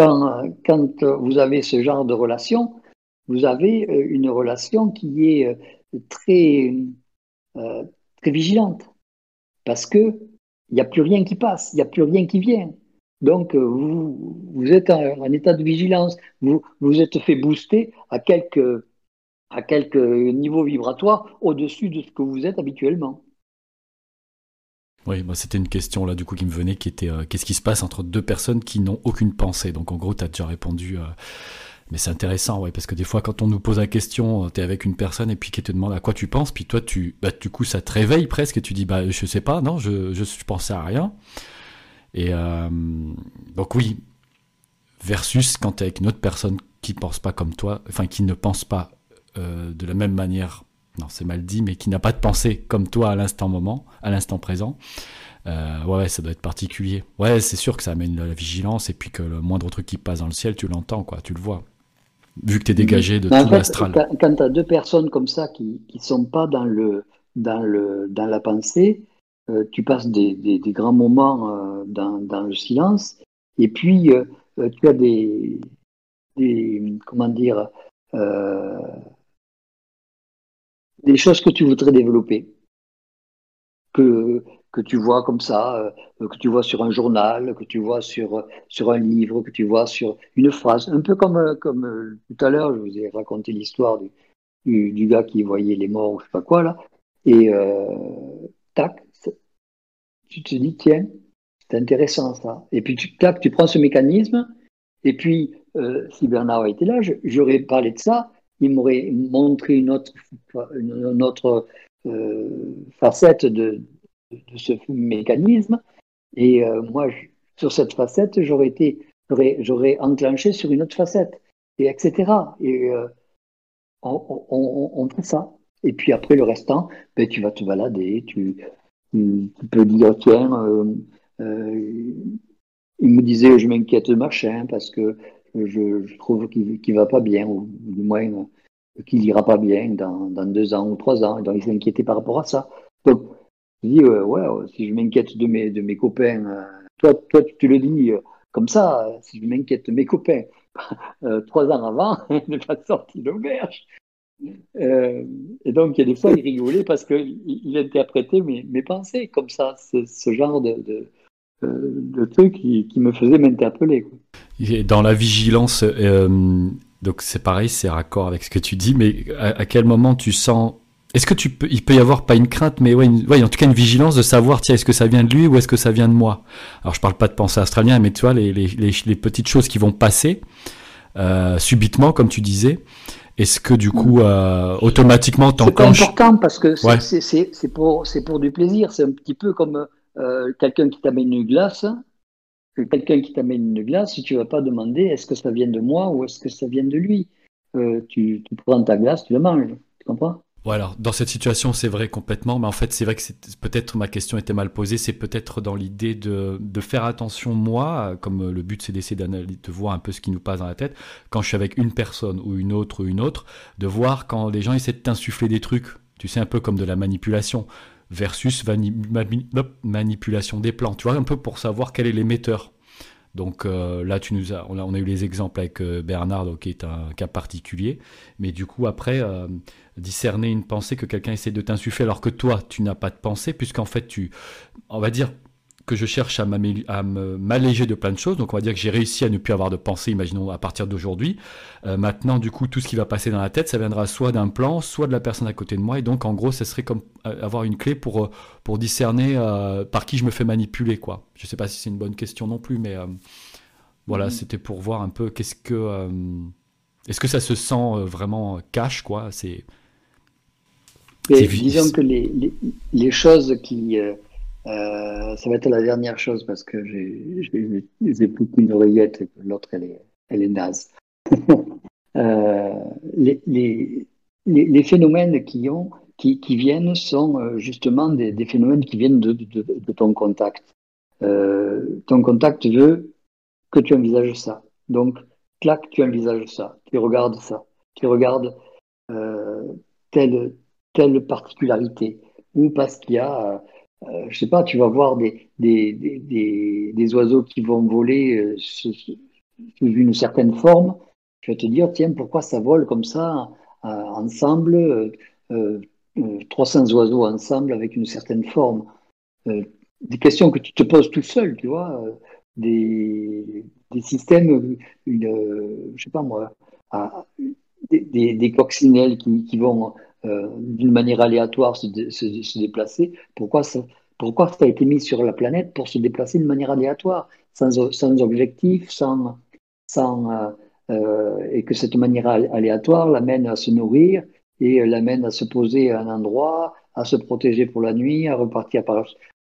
A: quand, quand, vous avez ce genre de relation, vous avez une relation qui est très, très vigilante parce que il n'y a plus rien qui passe, il n'y a plus rien qui vient. Donc, euh, vous, vous êtes en, état de vigilance. Vous vous êtes fait booster à quelques, à quelques niveaux vibratoires au-dessus de ce que vous êtes habituellement.
B: Oui, bah c'était une question là du coup qui me venait, qui était euh, qu'est-ce qui se passe entre deux personnes qui n'ont aucune pensée? Donc en gros, tu as déjà répondu. Euh, mais c'est intéressant, ouais, parce que des fois, quand on nous pose la question, euh, tu es avec une personne et puis qui te demande à quoi tu penses, puis toi, tu, bah, du coup, ça te réveille presque et tu dis, bah, je sais pas, non, je, je, pensais à rien. Et donc, oui, versus quand tu es avec une autre personne qui pense pas comme toi, enfin, qui ne pense pas de la même manière, non, c'est mal dit, mais qui n'a pas de pensée comme toi à l'instant moment, à l'instant présent. ouais, ouais, ça doit être particulier. Ouais, c'est sûr que ça amène la vigilance et puis que le moindre truc qui passe dans le ciel, tu l'entends, quoi, tu le vois vu que tu es dégagé de tout l'astral.
A: Quand, tu as deux personnes comme ça qui ne sont pas dans, le, dans, le, dans la pensée, euh, tu passes des, des, grands moments euh, dans, dans, le silence, et puis euh, tu as des, des comment dire, des choses que tu voudrais développer, que, que tu vois comme ça, euh, que tu vois sur un journal, que tu vois sur, sur un livre, que tu vois sur une phrase. Un peu comme, euh, comme euh, tout à l'heure, je vous ai raconté l'histoire du, du, gars qui voyait les morts ou je sais pas quoi là. Et tac, tu te dis, tiens, c'est intéressant ça. Et puis tu, tac, tu prends ce mécanisme. Et puis, si Bernard était là, j'aurais parlé de ça. Il m'aurait montré une autre, une autre facette de, de ce mécanisme. Et euh, moi, sur cette facette, j'aurais été, j'aurais enclenché sur une autre facette, et etc. Et euh, on, on, fait ça. Et puis après, le restant, ben, tu vas te balader, tu, tu peux dire, tiens, euh, il me disait, je m'inquiète de machin parce que je, trouve qu'il ne va pas bien, ou du moins qu'il ira pas bien dans, deux ans ou trois ans. Donc, il s'inquiétait par rapport à ça. Donc, je dis, euh, ouais, si je m'inquiète de mes, copains, euh, toi, tu le dis euh, comme ça, si je m'inquiète de mes copains, trois ans avant, il n'est pas sorti d'auberge. et donc, il y a des fois, il rigolait parce qu'il il interprétait mes, pensées comme ça, ce, genre de, de truc qui, qui, me faisait m'interpeller.
B: Dans la vigilance, donc c'est pareil, c'est raccord avec ce que tu dis, mais à quel moment tu sens est-ce que tu peux, il peut y avoir pas une crainte, mais ouais, en tout cas une vigilance de savoir, tiens, est-ce que ça vient de lui ou est-ce que ça vient de moi? Alors je parle pas de pensée australien, mais tu vois les, les, les, petites choses qui vont passer euh, subitement, comme tu disais. Est-ce que du coup, euh, automatiquement, t'enclenches?
A: C'est important parce que c'est pour, pour du plaisir. C'est un petit peu comme euh, quelqu'un qui t'amène une glace. Tu vas pas demander est-ce que ça vient de moi ou est-ce que ça vient de lui? Euh, tu, prends ta glace, tu la manges. Tu comprends?
B: Ouais, alors dans cette situation, c'est vrai complètement, mais en fait, c'est vrai que peut-être ma question était mal posée. C'est peut-être dans l'idée de, faire attention, moi, comme le but c'est d'essayer de voir un peu ce qui nous passe dans la tête, quand je suis avec une personne ou une autre ou une autre, de voir quand les gens essaient de t'insuffler des trucs, tu sais, un peu comme de la manipulation, versus manipulation des plans, tu vois, un peu pour savoir quel est l'émetteur. Donc euh, là, tu nous as, on, a, eu les exemples avec euh, Bernard, qui est un cas particulier. Mais du coup, après, euh, discerner une pensée que quelqu'un essaie de t'insuffler alors que toi, tu n'as pas de pensée, puisqu'en fait, tu, on va dire, que je cherche à, m'alléger de plein de choses. Donc on va dire que j'ai réussi à ne plus avoir de pensée, imaginons à partir d'aujourd'hui. Euh, maintenant, du coup, tout ce qui va passer dans la tête, ça viendra soit d'un plan, soit de la personne à côté de moi. Et donc, en gros, ça serait comme euh, avoir une clé pour, euh, pour discerner par qui je me fais manipuler. quoi. Je ne sais pas si c'est une bonne question non plus, mais voilà, mm-hmm. c'était pour voir un peu qu'est-ce que... Est-ce que ça se sent vraiment cash, quoi C'est
A: disons que les, les, choses qui. Euh, ça va être la dernière chose parce que j'ai qu'une oreillette et l'autre, elle est, elle est naze. euh, les, les, les, phénomènes qui, ont, qui, qui viennent sont euh, justement des, phénomènes qui viennent de, ton contact. Ton contact veut que tu envisages ça. Donc, clac, tu envisages ça, tu regardes ça, tu regardes telle, telle particularité. Ou parce qu'il y a, euh, je sais pas, tu vas voir des, des, des, des oiseaux qui vont voler euh, sous, une certaine forme. Tu vas te dire, tiens, pourquoi ça vole comme ça euh, ensemble, 300 oiseaux ensemble avec une certaine forme? Des questions que tu te poses tout seul, tu vois des, systèmes, une, je sais pas moi, des, des, coccinelles qui, qui vont euh, d'une manière aléatoire se, déplacer. Pourquoi ça, pourquoi ça a été mis sur la planète pour se déplacer de manière aléatoire, sans, sans objectif, sans, sans, euh, euh et que cette manière aléatoire l'amène à se nourrir et l'amène à se poser à un endroit, à se protéger pour la nuit, à repartir par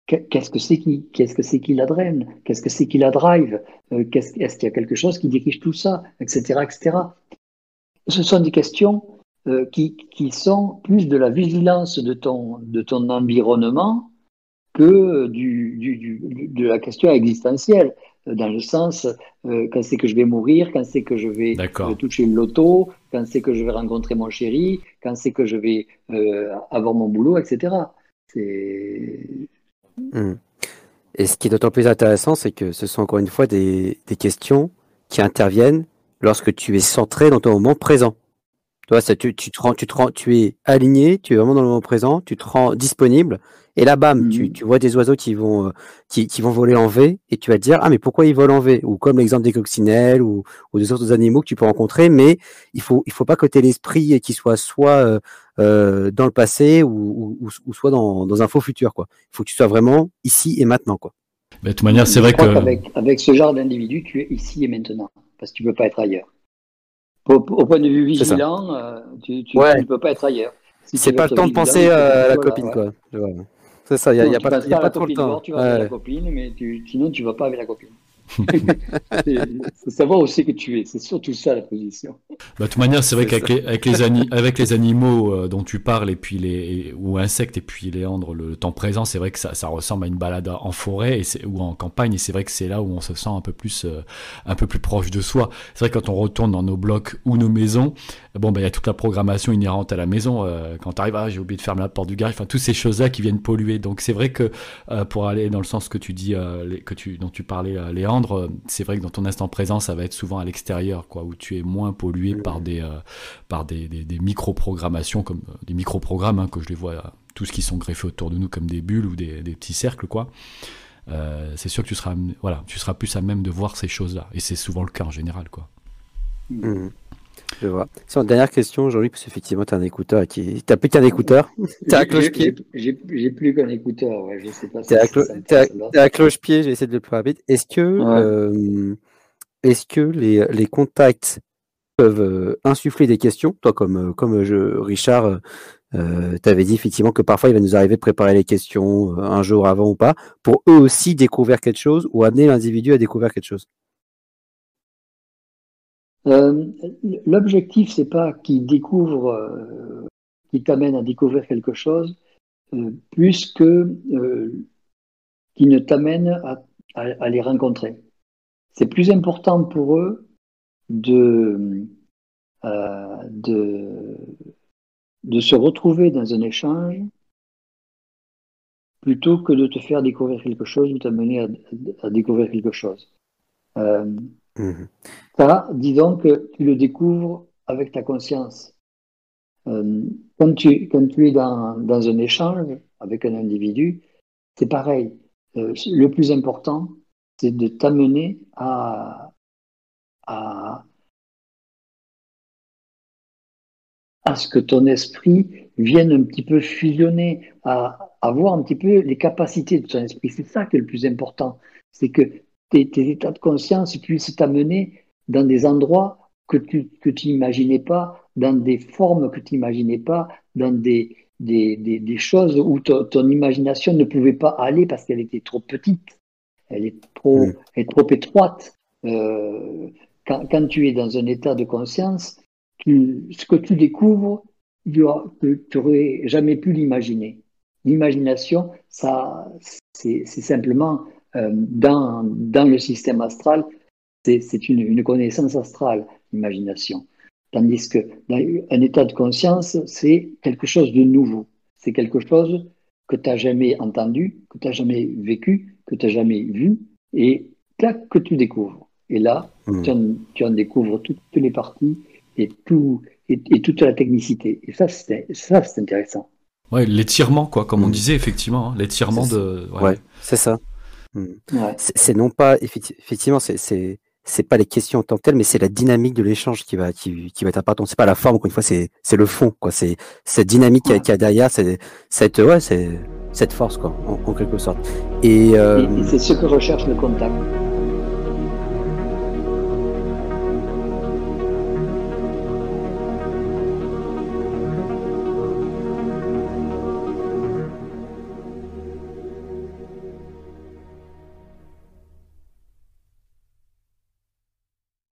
A: Qu'est-ce que c'est qui, qu'est-ce que c'est qui la draine Qu'est-ce que c'est qui la drive Est-ce qu'il y a quelque chose qui dirige tout ça, etc., etc. Ce sont des questions euh, qui, qui, sont plus de la vigilance de ton, de ton environnement que du, du, de la question existentielle, dans le sens euh, quand c'est que je vais mourir, quand c'est que je vais toucher le loto, quand c'est que je vais rencontrer mon chéri, quand c'est que je vais avoir mon boulot, etc. C'est
C: Hmm. Et ce qui est d'autant plus intéressant, c'est que ce sont encore une fois des, questions qui interviennent lorsque tu es centré dans ton moment présent. Toi, ça, tu, tu, te rends, tu, te rends, tu es aligné, tu es vraiment dans le moment présent, tu te rends disponible, et là, bam, tu, mhm. tu, vois des oiseaux qui vont, euh, qui, qui, vont voler en V, et tu vas te dire, ah, mais pourquoi ils volent en V? Ou comme l'exemple des coccinelles ou, ou des autres animaux que tu peux rencontrer, mais il faut, il faut pas que tu aies l'esprit qui soit soit euh, euh, dans le passé ou, ou, ou soit dans, dans, un faux futur. Quoi. Il faut que tu sois vraiment ici et maintenant. Quoi.
B: Mais de toute manière, c'est vrai que.
A: Avec, avec ce genre d'individu, tu es ici et maintenant, parce que tu ne peux pas être ailleurs. Au, point de vue vigilant, euh, tu ne peux pas être ailleurs.
C: c'est pas le temps de penser à la copine, quoi. C'est ça, il n'y a, pas, y a pas trop le temps.
A: tu vas avec la copine, mais sinon tu ne vas pas avec la copine. C'est savoir aussi que tu es, c'est surtout ça la position.
B: Bah, de toute manière, c'est vrai qu'avec les, avec les, avec les, animaux euh, dont tu parles, et puis les, ou insectes, et puis léandres, le, temps présent, c'est vrai que ça, ça, ressemble à une balade en forêt et ou en campagne, et c'est vrai que c'est là où on se sent un peu plus, euh, un peu plus proche de soi. C'est vrai que quand on retourne dans nos blocs ou nos maisons, bon, bah, il y a toute la programmation inhérente à la maison. Euh, quand tu arrives, ah, j'ai oublié de fermer la porte du garage, enfin, toutes ces choses-là qui viennent polluer. Donc, c'est vrai que pour aller dans le sens que tu dis, que tu, dont tu parlais, Léandre, c'est vrai que dans ton instant présent, ça va être souvent à l'extérieur, quoi, où tu es moins pollué par des, euh, par des, des, micro-programmations, comme euh, des micro-programmes, hein, que je les vois, euh, tous qui sont greffés autour de nous comme des bulles ou des, des petits cercles, quoi. c'est sûr que tu seras, voilà, tu seras plus à même de voir ces choses-là. Et c'est souvent le cas en général, quoi.
C: Mmh. Je vois. Une dernière question, Jean-Luc, parce qu'effectivement, tu as un écouteur qui. Tu plus qu'un écouteur.
A: Tu à cloche-pied. J'ai plus qu'un écouteur, ouais, je sais pas.
C: Tu à, à cloche-pied, j'ai essayé de le plus rapide. Est-ce que, euh, est que les, les, contacts peuvent euh, insuffler des questions? Toi, comme, euh, comme je, Richard, euh, tu avais dit effectivement que parfois il va nous arriver de préparer les questions un jour avant ou pas, pour eux aussi découvrir quelque chose ou amener l'individu à découvrir quelque chose.
A: Euh, L'objectif, c'est pas qu'il découvre, euh, qu'il t'amène à découvrir quelque chose, euh, plus que euh, qu'il ne t'amène à, les rencontrer. C'est plus important pour eux de, de, se retrouver dans un échange plutôt que de te faire découvrir quelque chose ou t'amener à, découvrir quelque chose. Mhm. Ça, disons que tu le découvres avec ta conscience. Euh, quand, tu, quand tu es dans, dans un échange avec un individu, c'est pareil. Euh, le plus important, c'est de t'amener à, à, à ce que ton esprit vienne un petit peu fusionner, à, à voir un petit peu les capacités de ton esprit. C'est ça qui est le plus important. C'est que tes, états de conscience puissent t'amener dans des endroits que tu que n'imaginais pas, dans des formes que tu n'imaginais pas, dans des, des, des, des choses où ton, ton imagination ne pouvait pas aller parce qu'elle était trop petite, elle est trop, elle est trop étroite. Euh, quand, quand tu es dans un état de conscience, tu, ce que tu découvres, tu n'aurais jamais pu l'imaginer. L'imagination, ça, c'est simplement dans, dans le système astral, c'est c'est une, une connaissance astrale, l'imagination. Tandis que dans un état de conscience, c'est quelque chose de nouveau. C'est quelque chose que tu n'as jamais entendu, que tu n'as jamais vécu, que tu n'as jamais vu, et là que tu découvres. Et là,
C: Mm.
A: tu, en, tu en découvres toutes les parties et, tout, et, et toute la technicité. Et ça, c'est ça, c'est intéressant.
B: Ouais, l'étirement, quoi, comme on
C: Mm.
B: disait, effectivement. hein, l'étirement de. ouais.
C: Ouais, c'est ça. Mm.
A: Ouais.
C: C'est non pas effecti- effectivement, c'est c'est pas les questions en tant que telles, mais c'est la dynamique de l'échange qui va qui, qui va être importante. C'est pas la forme, encore une fois, c'est c'est le fond, quoi. C'est cette dynamique qu'il y a-
A: Ouais.
C: qu'il y a derrière, c'est cette ouais, c'est cette force, quoi, en, en quelque sorte. Et, euh,
A: Et, et c'est ce que recherche le contact.